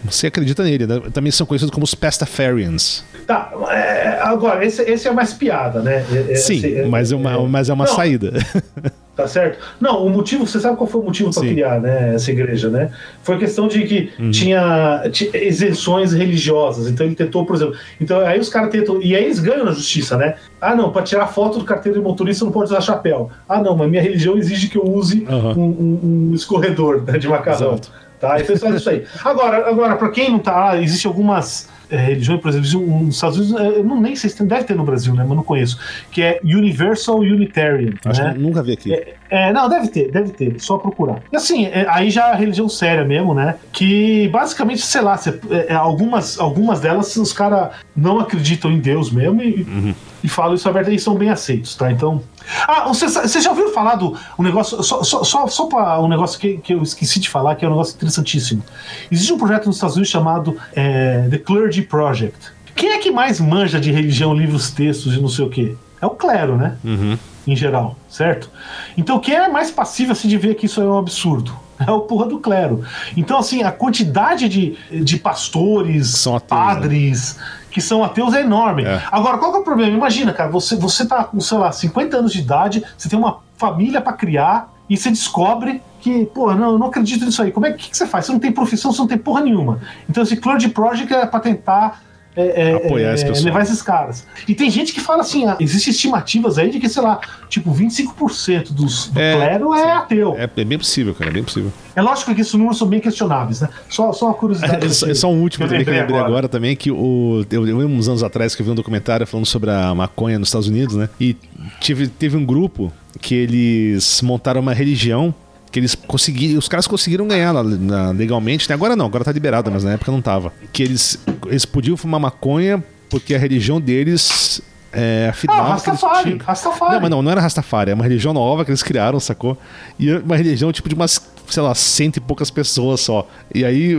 Speaker 2: você acredita nele, né? Também são conhecidos como os Pastafarians.
Speaker 3: Tá, é, agora, esse, esse, é mais piada, né?
Speaker 2: Esse, Sim, é, mas, é uma, é, mas é uma não, saída.
Speaker 3: Tá certo? Não, o motivo, você sabe qual foi o motivo para criar né, essa igreja, né? Foi questão de que uhum. tinha, tinha, isenções religiosas. Então ele tentou, por exemplo. Então aí os caras tentam. E aí eles ganham na justiça, né? Ah, não, para tirar foto do carteiro de motorista não pode usar chapéu. Ah, não, mas minha religião exige que eu use uhum. um, um, um, escorredor né, de macarrão. Exato. Tá? Isso aí. Agora, agora para quem não tá. Ah, existem algumas é, religiões, por exemplo, nos Estados Unidos, é, eu não nem sei se tem, deve ter no Brasil, né? Mas não conheço. Que é Universal Unitarian.
Speaker 2: Acho
Speaker 3: né?
Speaker 2: que nunca vi aqui.
Speaker 3: É, é, não, deve ter, deve ter, só procurar. E assim, é, aí já é religião séria mesmo, né? Que basicamente, sei lá, cê, é, é, algumas, algumas delas os caras não acreditam em Deus mesmo e, uhum. E falam isso a verdade e são bem aceitos, tá? Então. Ah, você, você já ouviu falar do um negócio, só, só, só, só para um negócio que, que eu esqueci de falar, que é um negócio interessantíssimo. Existe um projeto nos Estados Unidos chamado é, The Clergy Project. Quem é que mais manja de religião, livros, textos e não sei o quê? É o clero, né? Uhum em geral, certo? Então quem é mais passivo assim, de ver que isso é um absurdo? É o porra do clero. Então, assim, a quantidade de, de pastores, ateus, padres, né? Que são ateus é enorme. É. Agora, qual que é o problema? Imagina, cara, você, você tá com, sei lá, 50 anos de idade, você tem uma família para criar e você descobre que, pô, não, eu não acredito nisso aí. Como é que, que, você faz? Você não tem profissão, você não tem porra nenhuma. Então, esse Clergy Project é para tentar é, é, apoiar é, esse levar esses caras. E tem gente que fala assim: ah, existem estimativas aí de que, sei lá, tipo, 25% dos, do é, clero é ateu.
Speaker 2: É, é, bem possível, cara, é bem possível.
Speaker 3: É lógico que esses números são bem questionáveis, né? Só, só uma curiosidade.
Speaker 2: É, só um último também que eu lembrei agora. agora, também, que o, eu, eu uns anos atrás que eu vi um documentário falando sobre a maconha nos Estados Unidos, né? E tive, teve um grupo que eles montaram uma religião que eles conseguiram, os caras conseguiram ganhar lá, na, legalmente, né? agora não, agora tá liberado, mas na época não tava. Que eles, eles podiam fumar maconha porque a religião deles é, afirmava ah, Rastafari,
Speaker 3: tinham... Rastafari.
Speaker 2: Não, mas não, não era Rastafari, é uma religião nova que eles criaram, sacou? E é uma religião tipo de umas sei lá, cento e poucas pessoas só. E aí,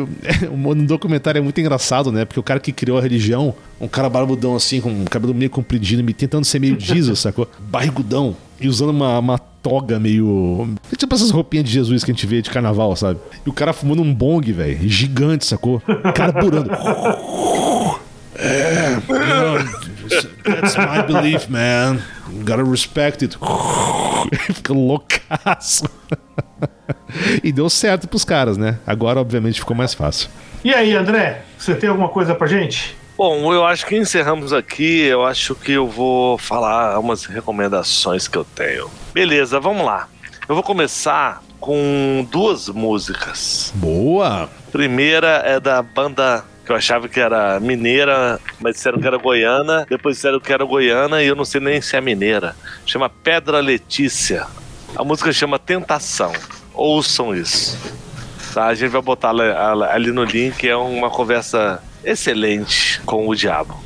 Speaker 2: no documentário é muito engraçado, né? Porque o cara que criou a religião, um cara barbudão assim, com um cabelo meio compridinho, me tentando ser meio Jesus, sacou? Barrigudão. E usando uma, uma toga meio. Tipo essas roupinhas de Jesus que a gente vê de carnaval, sabe? E o cara fumando um bong, velho. Gigante, sacou? Carburando. é, that's my belief, man. Gotta respect it. Fica loucaço. e deu certo pros caras, né? Agora, obviamente, ficou mais fácil.
Speaker 3: E aí, André, você tem alguma coisa pra gente?
Speaker 1: Bom, eu acho que encerramos aqui. Eu acho que eu vou falar umas recomendações que eu tenho. Beleza, vamos lá. Eu vou começar com duas músicas.
Speaker 2: Boa!
Speaker 1: Primeira é da banda que eu achava que era mineira, mas disseram que era goiana. Depois disseram que era goiana e eu não sei nem se é mineira. Chama Pedra Letícia. A música chama Tentação. Ouçam isso. Tá? A gente vai botar ali no link. É uma conversa excelente com o diabo.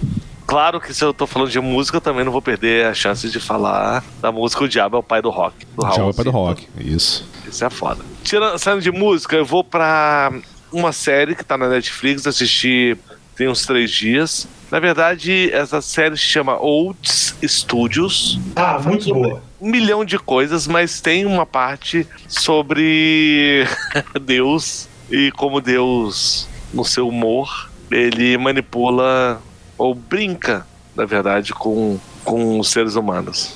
Speaker 1: Claro que se eu tô falando de música, eu também não vou perder a chance de falar da música O Diabo é o Pai do Rock.
Speaker 2: Do o Diabo é o Pai do Rock, isso.
Speaker 1: Isso é foda. Tirando, saindo de música, eu vou pra uma série que tá na Netflix, assisti tem uns três dias. Na verdade, essa série se chama Olds Studios.
Speaker 3: Ah, muito boa.
Speaker 1: Um milhão de coisas, mas tem uma parte sobre Deus e como Deus, no seu humor, ele manipula ou brinca, na verdade, com, com os seres humanos.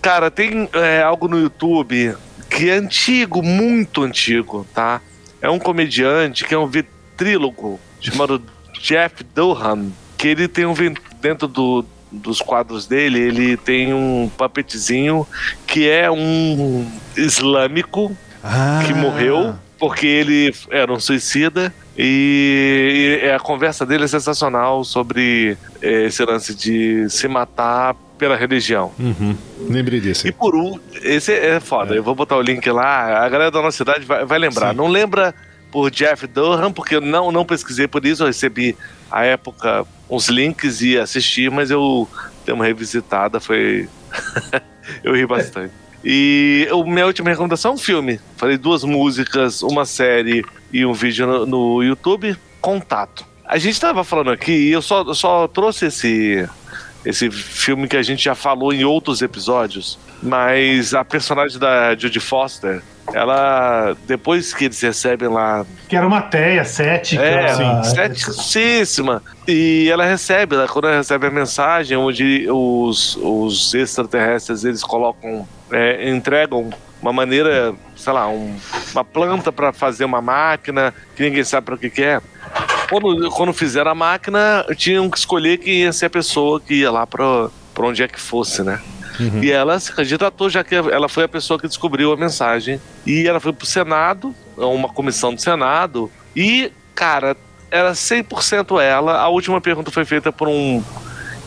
Speaker 1: Cara, tem é, algo no YouTube que é antigo, muito antigo, tá? É um comediante que é um vitrílogo chamado Jeff Dohan, que ele tem um dentro do, dos quadros dele, ele tem um papetzinho que é um islâmico ah. que morreu porque ele era um suicida e, e a conversa dele é sensacional sobre é, esse lance de se matar pela religião.
Speaker 2: Uhum. Lembrei desse.
Speaker 1: E por um, esse é foda. É. Eu vou botar o link lá. A galera da nossa cidade vai, vai lembrar. Sim. Não lembra por Jeff Durham, porque eu não, não pesquisei por isso. Eu recebi à época uns links e assisti, mas eu dei uma revisitada. Foi. eu ri bastante. E a minha última recomendação é um filme. Falei duas músicas, uma série e um vídeo no, no YouTube. Contato. A gente estava falando aqui e eu só, só trouxe esse, esse filme que a gente já falou em outros episódios, mas a personagem da Judy Foster, ela, depois que eles recebem lá.
Speaker 3: Que era uma teia cética.
Speaker 1: É, ceticíssima. E ela recebe, ela, quando ela recebe a mensagem, onde os, os extraterrestres eles colocam é, entregam uma maneira, sei lá, um, uma planta para fazer uma máquina que ninguém sabe para o que, que é. Quando, quando fizeram a máquina, tinham que escolher quem ia ser a pessoa que ia lá para onde é que fosse, né? Uhum. E ela se candidatou, já que ela foi a pessoa que descobriu a mensagem. E ela foi pro Senado, uma comissão do Senado, e, cara, era 100% ela. A última pergunta foi feita por um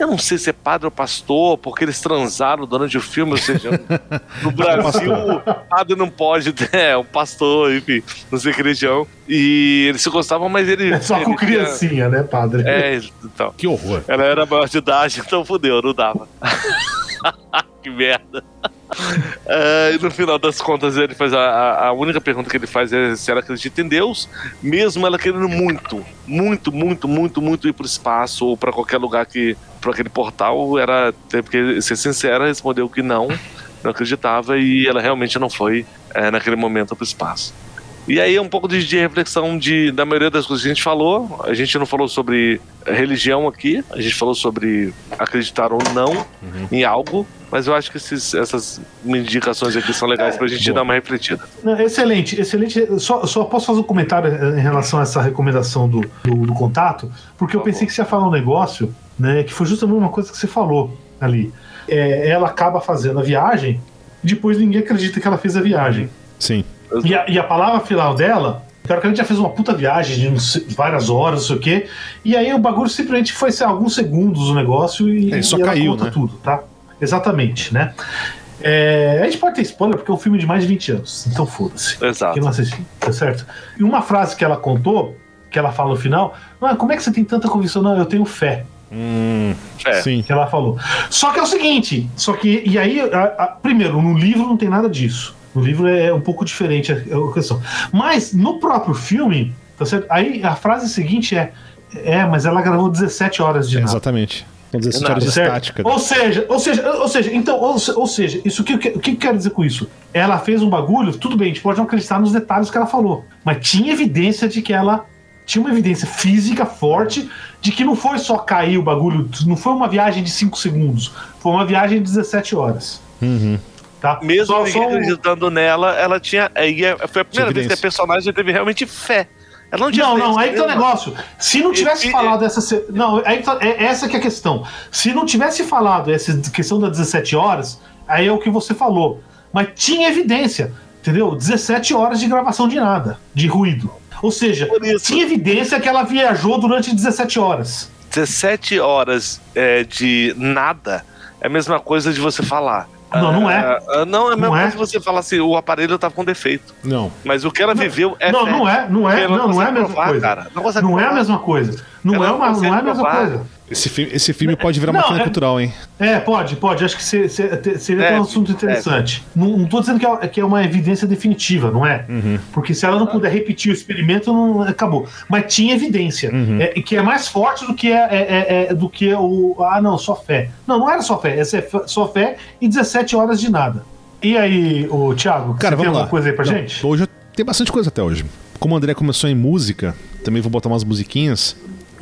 Speaker 1: eu não sei se é padre ou pastor, porque eles transaram durante o filme, ou seja, no Brasil, o padre não pode, é, um pastor, enfim, não sei que religião. E eles se gostavam, mas ele.
Speaker 3: É só
Speaker 1: ele
Speaker 3: com criancinha, tinha... né, padre?
Speaker 1: É, então.
Speaker 2: Que horror.
Speaker 1: Ela era maior de idade, então fudeu, não dava. que merda. Uh, e no final das contas, ele faz a, a única pergunta que ele faz é se ela acredita em Deus, mesmo ela querendo muito, muito, muito, muito, muito ir para o espaço ou para qualquer lugar que. Para aquele portal, era. Porque ser sincera, respondeu que não, não acreditava e ela realmente não foi é, naquele momento para o espaço. E aí um pouco de, de, reflexão de, da maioria das coisas que a gente falou. A gente não falou sobre religião aqui, a gente falou sobre acreditar ou não uhum. em algo, mas eu acho que esses, essas indicações aqui são legais é, para a gente bom. dar uma refletida.
Speaker 3: Excelente, excelente. Só, só posso fazer um comentário em relação a essa recomendação do, do, do contato, porque eu pensei que você ia falar um negócio, né, que foi justamente uma coisa que você falou ali. É, ela acaba fazendo a viagem, depois ninguém acredita que ela fez a viagem.
Speaker 2: Sim.
Speaker 3: E a, e a palavra final dela Teoricamente já fez uma puta viagem de várias horas, não sei o quê. E aí o bagulho simplesmente foi ser alguns segundos o negócio e,
Speaker 2: é, só
Speaker 3: e
Speaker 2: caiu, né?
Speaker 3: tudo, tá? Exatamente, né? É, a gente pode ter spoiler porque é um filme de mais de 20 anos, então foda-se.
Speaker 1: Exato.
Speaker 3: Quem não assistiu, tá certo? E uma frase que ela contou, que ela fala no final, ah, como é que você tem tanta convicção? Não, eu tenho fé.
Speaker 2: Hum, é. Sim.
Speaker 3: Que ela falou. Só que é o seguinte, só que, e aí, a, a, primeiro, no livro não tem nada disso. No livro é um pouco diferente a questão. Mas no próprio filme, tá certo? Aí a frase seguinte é: É, mas ela gravou 17 horas de
Speaker 2: É,
Speaker 3: nada.
Speaker 2: exatamente. São 17
Speaker 1: Nada,
Speaker 2: horas de estática.
Speaker 3: Ou seja, ou seja, ou seja, então, ou, ou seja, isso que, o que, o que quer dizer com isso? Ela fez um bagulho, tudo bem, a gente pode não acreditar nos detalhes que ela falou, mas tinha evidência de que ela tinha uma evidência física forte de que não foi só cair o bagulho, não foi uma viagem de 5 segundos, foi uma viagem de 17 horas. Tá?
Speaker 1: Mesmo
Speaker 3: Só-
Speaker 1: ninguém
Speaker 3: só um-
Speaker 1: acreditando nela, ela tinha. aí é- Foi a primeira vez que a personagem teve realmente fé. Ela não tinha
Speaker 3: Não, não, aí que tá o negócio. Se não tivesse
Speaker 1: E- e-
Speaker 3: falado essa. se- Não, aí tá- é essa que é a questão. Se não tivesse falado essa questão das 17 horas, aí é o que você falou. Mas tinha evidência, entendeu? 17 horas de gravação de nada, de ruído. Ou seja, tinha evidência que ela viajou durante 17 horas.
Speaker 1: 17 horas é, de nada é a mesma coisa de você falar.
Speaker 3: Não, não é.
Speaker 1: Ah, não, é a mesma
Speaker 3: Não é.
Speaker 1: coisa de você falar assim, o aparelho tá com defeito.
Speaker 2: Não.
Speaker 1: Mas o que ela viveu é
Speaker 3: não, não é, não é, não, não é a mesma
Speaker 1: provar,
Speaker 3: coisa.
Speaker 1: cara. Não
Speaker 3: Não é a mesma coisa. Não
Speaker 1: Ela
Speaker 3: é
Speaker 1: não
Speaker 3: uma, não é a mesma
Speaker 1: provar.
Speaker 3: coisa.
Speaker 2: Esse filme, esse filme pode virar
Speaker 3: Não,
Speaker 2: máquina
Speaker 3: é-
Speaker 2: cultural, hein?
Speaker 3: É, pode, pode. Acho que se- seria
Speaker 1: É,
Speaker 3: um assunto interessante. Não, não tô dizendo que é, que é uma evidência definitiva, não é? Porque se ela não puder repetir o experimento, não acabou. Mas tinha evidência, é, que é mais forte do que, é, é- é- é- do que o. Ah, não, só fé. Não, não era só fé. Essa é só fé e 17 horas de nada. E aí, o Thiago,
Speaker 2: Cara,
Speaker 3: você tem
Speaker 2: vamos lá.
Speaker 3: alguma coisa aí pra
Speaker 2: Não,
Speaker 3: gente?
Speaker 2: Hoje eu- tem bastante coisa até hoje. Como o André começou em música, também vou botar umas musiquinhas.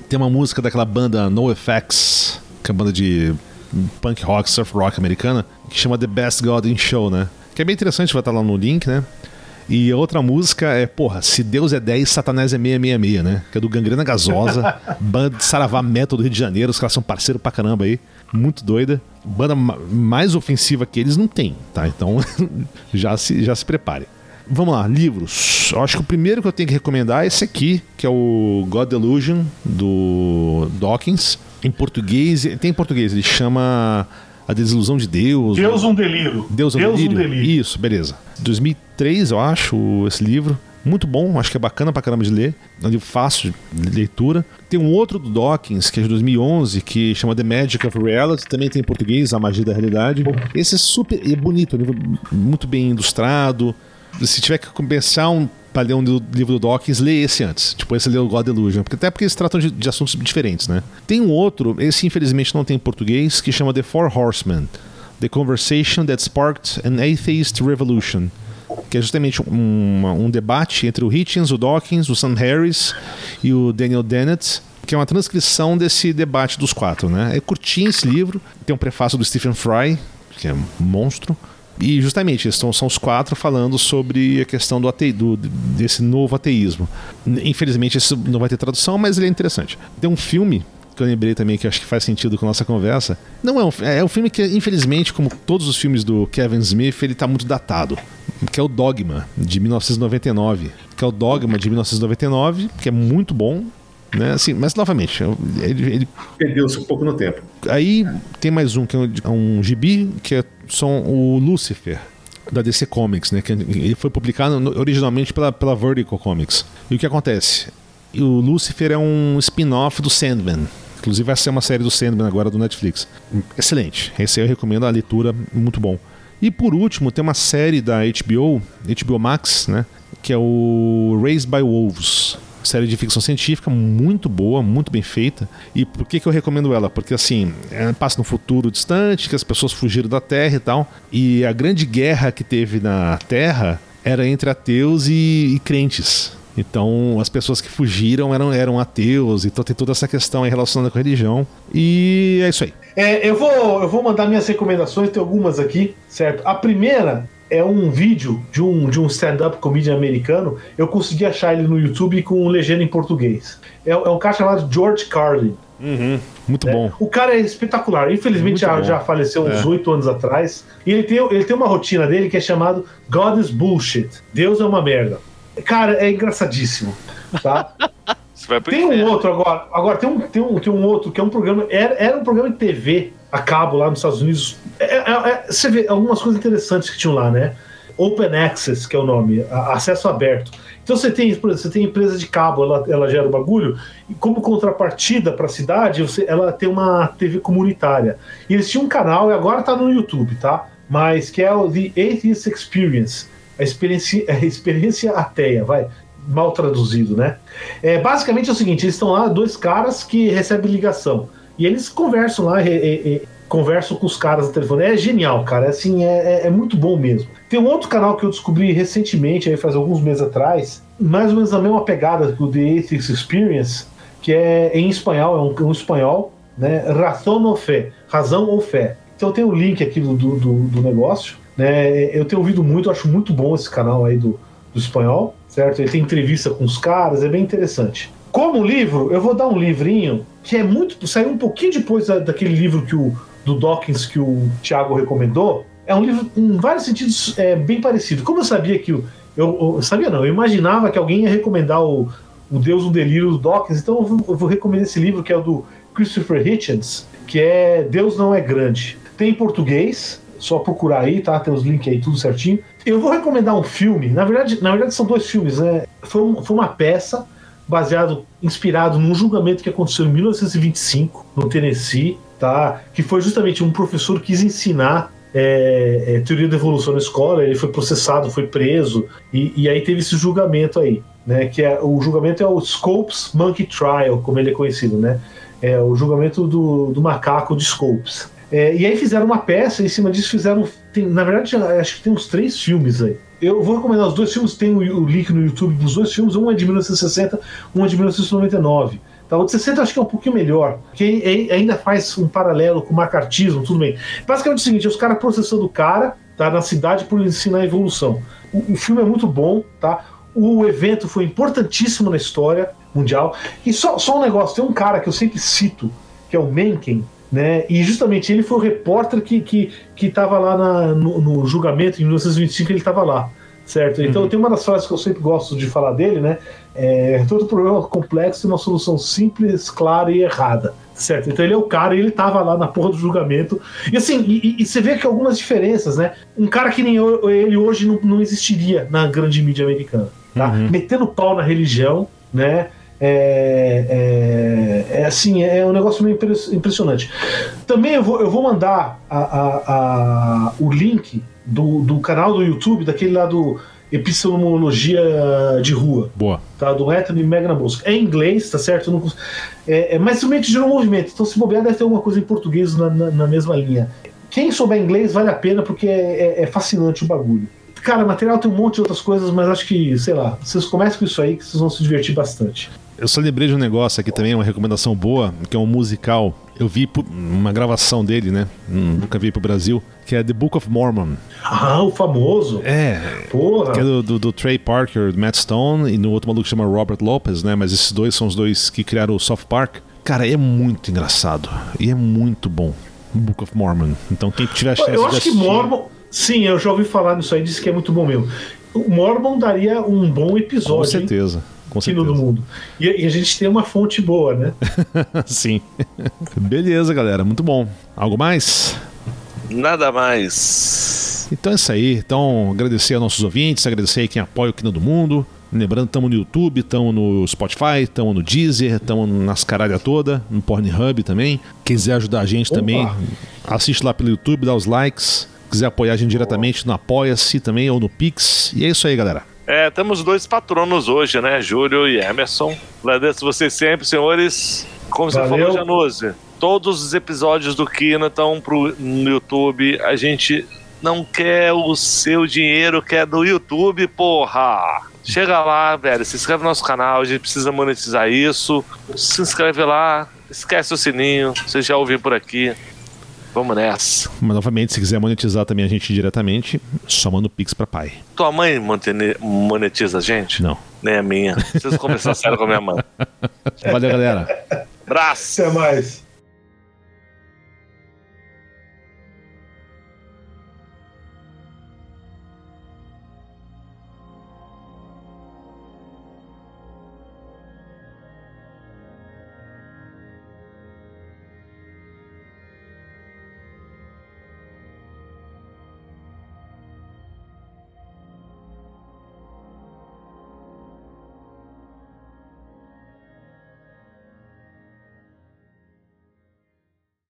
Speaker 2: Tem uma música daquela banda NoFX, que é uma banda de punk rock, surf rock americana, que chama The Best God in Show, né? Que é bem interessante, vai estar lá no link, né? E a outra música é, porra, Se Deus é 10, Satanás é 666, né? Que é do Gangrena Gasosa, banda de Saravá Metal do Rio de Janeiro, os caras são parceiro pra caramba aí, muito doida. Banda ma- mais ofensiva que eles não tem, tá? Então já se, já se prepare. Vamos lá, livros. Eu acho que o primeiro que eu tenho que recomendar é esse aqui, que é o God Delusion, do Dawkins. Em português, tem em português, ele chama A Desilusão de Deus.
Speaker 3: Deus um delírio.
Speaker 2: Deus, é um
Speaker 3: Deus
Speaker 2: delírio.
Speaker 3: um delírio.
Speaker 2: Isso, beleza. 2003, eu acho, esse livro. Muito bom, acho que é bacana pra caramba de ler. É um livro fácil de leitura. Tem um outro do Dawkins, que é de 2011, que chama The Magic of Reality. Também tem em português, A Magia da Realidade. Esse é super é bonito, é um livro muito bem ilustrado. Se tiver que compensar um pra ler um livro do Dawkins, lê esse antes. Depois você lê o God Delusion. Porque, até porque eles tratam de, de assuntos diferentes, né? Tem um outro, esse infelizmente não tem em português, que chama The Four Horsemen. The Conversation That Sparked an Atheist Revolution. Que é justamente um, um debate entre o Hitchens, o Dawkins, o Sam Harris e o Daniel Dennett, que é uma transcrição desse debate dos quatro, né? É curtinho esse livro, tem um prefácio do Stephen Fry, que é um monstro, e justamente eles são, os quatro falando sobre a questão do, ate, do desse novo ateísmo. Infelizmente esse não vai ter tradução, mas ele é interessante. Tem um filme que eu lembrei também que acho que faz sentido com a nossa conversa. Não é um, é um filme que, infelizmente, como todos os filmes do Kevin Smith, ele tá muito datado. Que é o Dogma, de 1999. Que é o Dogma de 1999, que é muito bom. Né? Assim, mas novamente, ele, ele
Speaker 3: Perdeu-se um pouco no tempo.
Speaker 2: Aí tem mais um que é um, é um gibi, que é são o Lucifer, da DC Comics, né? Que ele foi publicado originalmente pela, pela Vertical Comics. E o que acontece? O Lucifer é um spin-off do Sandman. Inclusive vai ser uma série do Sandman agora do Netflix. Excelente. Esse aí eu recomendo a leitura, muito bom. E por último, tem uma série da HBO, HBO Max, né? Que é o Raised by Wolves série de ficção científica muito boa, muito bem feita. E por que, que eu recomendo ela? Porque assim, ela passa no futuro distante, que as pessoas fugiram da Terra e tal. E a grande guerra que teve na Terra era entre ateus e, e crentes. Então, as pessoas que fugiram eram, eram ateus, então tem toda essa questão aí relacionada com a religião. E é isso aí.
Speaker 3: É, eu, vou, eu vou mandar minhas recomendações, tem algumas aqui, certo? A primeira é um vídeo de um, de um stand-up comedian americano. Eu consegui achar ele no YouTube com legenda em português. É, é um cara chamado George Carlin.
Speaker 2: Muito
Speaker 3: né?
Speaker 2: bom.
Speaker 3: O cara é espetacular. Infelizmente já, já faleceu uns
Speaker 2: É.
Speaker 3: oito anos atrás. E ele tem, ele tem uma rotina dele que é chamado God is Bullshit. Deus é uma merda. Cara, é engraçadíssimo. Tá?
Speaker 1: Você vai pro
Speaker 3: Tem um outro agora. Agora tem um, tem um, tem um outro que é um programa. Era, era um programa de TV a cabo lá nos Estados Unidos. É- é- é- você vê algumas coisas interessantes que tinham lá, né? Open Access, que é o nome, acesso aberto. Então você tem, por exemplo, você tem empresa de cabo, ela, ela gera o bagulho, e como contrapartida para a cidade, você, ela tem uma TV comunitária. E eles tinham um canal, e agora tá no YouTube, tá? Mas que é o The Atheist Experience, a experiência, a experiência ateia, vai mal traduzido, né? É, basicamente é o seguinte: eles estão lá, dois caras que recebem ligação. E eles conversam lá, e, e, conversam com os caras no telefone. É genial, cara. É, assim, é, é, é, muito bom mesmo. Tem um outro canal que eu descobri recentemente, aí faz alguns meses atrás, mais ou menos a mesma pegada do The Ethics Experience, que é em espanhol, é um, um espanhol, né? Razão ou fé. Razão ou fé. Então tem o um link aqui do, do, do, negócio. Né? Eu tenho ouvido muito, acho muito bom esse canal aí do, do espanhol, certo? Ele tem entrevista com os caras, é bem interessante. Como livro, eu vou dar um livrinho que é muito. saiu um pouquinho depois da, daquele livro que o, do Dawkins que o Thiago recomendou. É um livro, em vários sentidos, é, bem parecido. Como eu sabia que. Eu, eu sabia não, eu imaginava que alguém ia recomendar o, o Deus do Delírio do Dawkins, então eu vou, eu vou recomendar esse livro que é o do Christopher Hitchens, que é Deus Não É Grande. Tem em português, só procurar aí, tá? Tem os links aí, tudo certinho. Eu vou recomendar um filme, na verdade, na verdade são dois filmes, né? Foi, um, foi uma peça baseado, inspirado num julgamento que aconteceu em 1925, no Tennessee, tá? Que foi justamente um professor que quis ensinar é, é, teoria da evolução na escola, ele foi processado, foi preso, e, e, aí teve esse julgamento aí, né? Que é, o julgamento é o Scopes Monkey Trial, como ele é conhecido, né? É o julgamento do, do macaco de Scopes. É, e aí fizeram uma peça, em cima disso fizeram. Tem, na verdade, acho que tem uns três filmes aí. Eu vou recomendar os dois filmes, tem o, link no YouTube dos dois filmes, um é de 1960, um é de 1999. Tá, o de 60 acho que é um pouquinho melhor, que ainda faz um paralelo com o macartismo, tudo bem. Basicamente é o seguinte: os caras processando o cara tá, na cidade por ensinar a evolução. O, o, filme é muito bom, tá? O evento foi importantíssimo na história mundial. E só, só um negócio: tem um cara que eu sempre cito, que é o Mencken, né? E justamente ele foi o repórter que que que estava lá na, no, no, julgamento em 1925 ele estava lá, certo? Então uhum. tem uma das frases que eu sempre gosto de falar dele, né? É, todo problema complexo tem uma solução simples, clara e errada, certo? Então ele é o cara ele estava lá na porra do julgamento e assim e, e, você vê que algumas diferenças, né? Um cara que nem eu, ele hoje não, não existiria na grande mídia americana, tá? Uhum. Metendo pau na religião, né? É, é, é, assim, é um negócio meio impressionante. Também eu vou, eu vou mandar a, a, a, o link do, do canal do YouTube, daquele lá do Epistemologia de Rua.
Speaker 2: Boa.
Speaker 3: Tá, do Anthony Magnabosco. É em inglês, tá certo? Não, é, é, mas que gerou um movimento. Então, se bobear, deve ter alguma coisa em português na, na, na mesma linha. Quem souber inglês vale a pena porque é, é, é fascinante o bagulho. Cara, material tem um monte de outras coisas, mas acho que, sei lá, vocês comecem com isso aí que vocês vão se divertir bastante.
Speaker 2: Eu só lembrei de um negócio aqui também, uma recomendação boa, que é um musical. Eu vi uma gravação dele, né? Hum, nunca vi pro Brasil, que é The Book of Mormon.
Speaker 3: Ah, o famoso.
Speaker 2: É. Porra. Que é do, do, do Trey Parker, do Matt Stone, e no outro maluco que chama Robert Lopez, né? Mas esses dois são os dois que criaram o South Park. Cara, é muito engraçado. E é muito bom. Book of Mormon. Então, quem tiver chance
Speaker 3: Eu acho
Speaker 2: assistir...
Speaker 3: que Mormon. Sim, eu já ouvi falar nisso aí, disse que é muito bom mesmo. O Mormon daria um bom episódio. Com
Speaker 2: certeza.
Speaker 3: Hein? Com certeza. do mundo. E, e, a gente tem uma fonte boa, né?
Speaker 2: Sim. Beleza, galera. Muito bom. Algo mais?
Speaker 1: Nada mais.
Speaker 2: Então é isso aí. Então, agradecer aos nossos ouvintes, agradecer a quem apoia o Quino do Mundo. Lembrando, estamos no YouTube, estamos no Spotify, estamos no Deezer, estamos nas caralhas toda, no Pornhub também. Quiser ajudar a gente Opa. também, assiste lá pelo YouTube, dá os likes. Quiser apoiar a gente diretamente no Apoia-se também ou no Pix. E é isso aí, galera.
Speaker 1: É, temos dois patronos hoje, né? Júlio e Emerson. Agradeço vocês sempre, senhores. Como você Valeu. falou, Januse, todos os episódios do Kina estão pro, no YouTube. A gente não quer o seu dinheiro, quer do YouTube, porra! Chega lá, velho, se inscreve no nosso canal, a gente precisa monetizar isso. Se inscreve lá, esquece o sininho, você já ouviu por aqui. Vamos nessa.
Speaker 2: Mas novamente, se quiser monetizar também a gente diretamente, só manda o Pix pra pai.
Speaker 1: Tua mãe monetiza a gente?
Speaker 2: Não.
Speaker 1: Nem a minha. Preciso conversar sério com a minha mãe.
Speaker 2: Valeu, galera.
Speaker 1: Abraço.
Speaker 3: Até mais.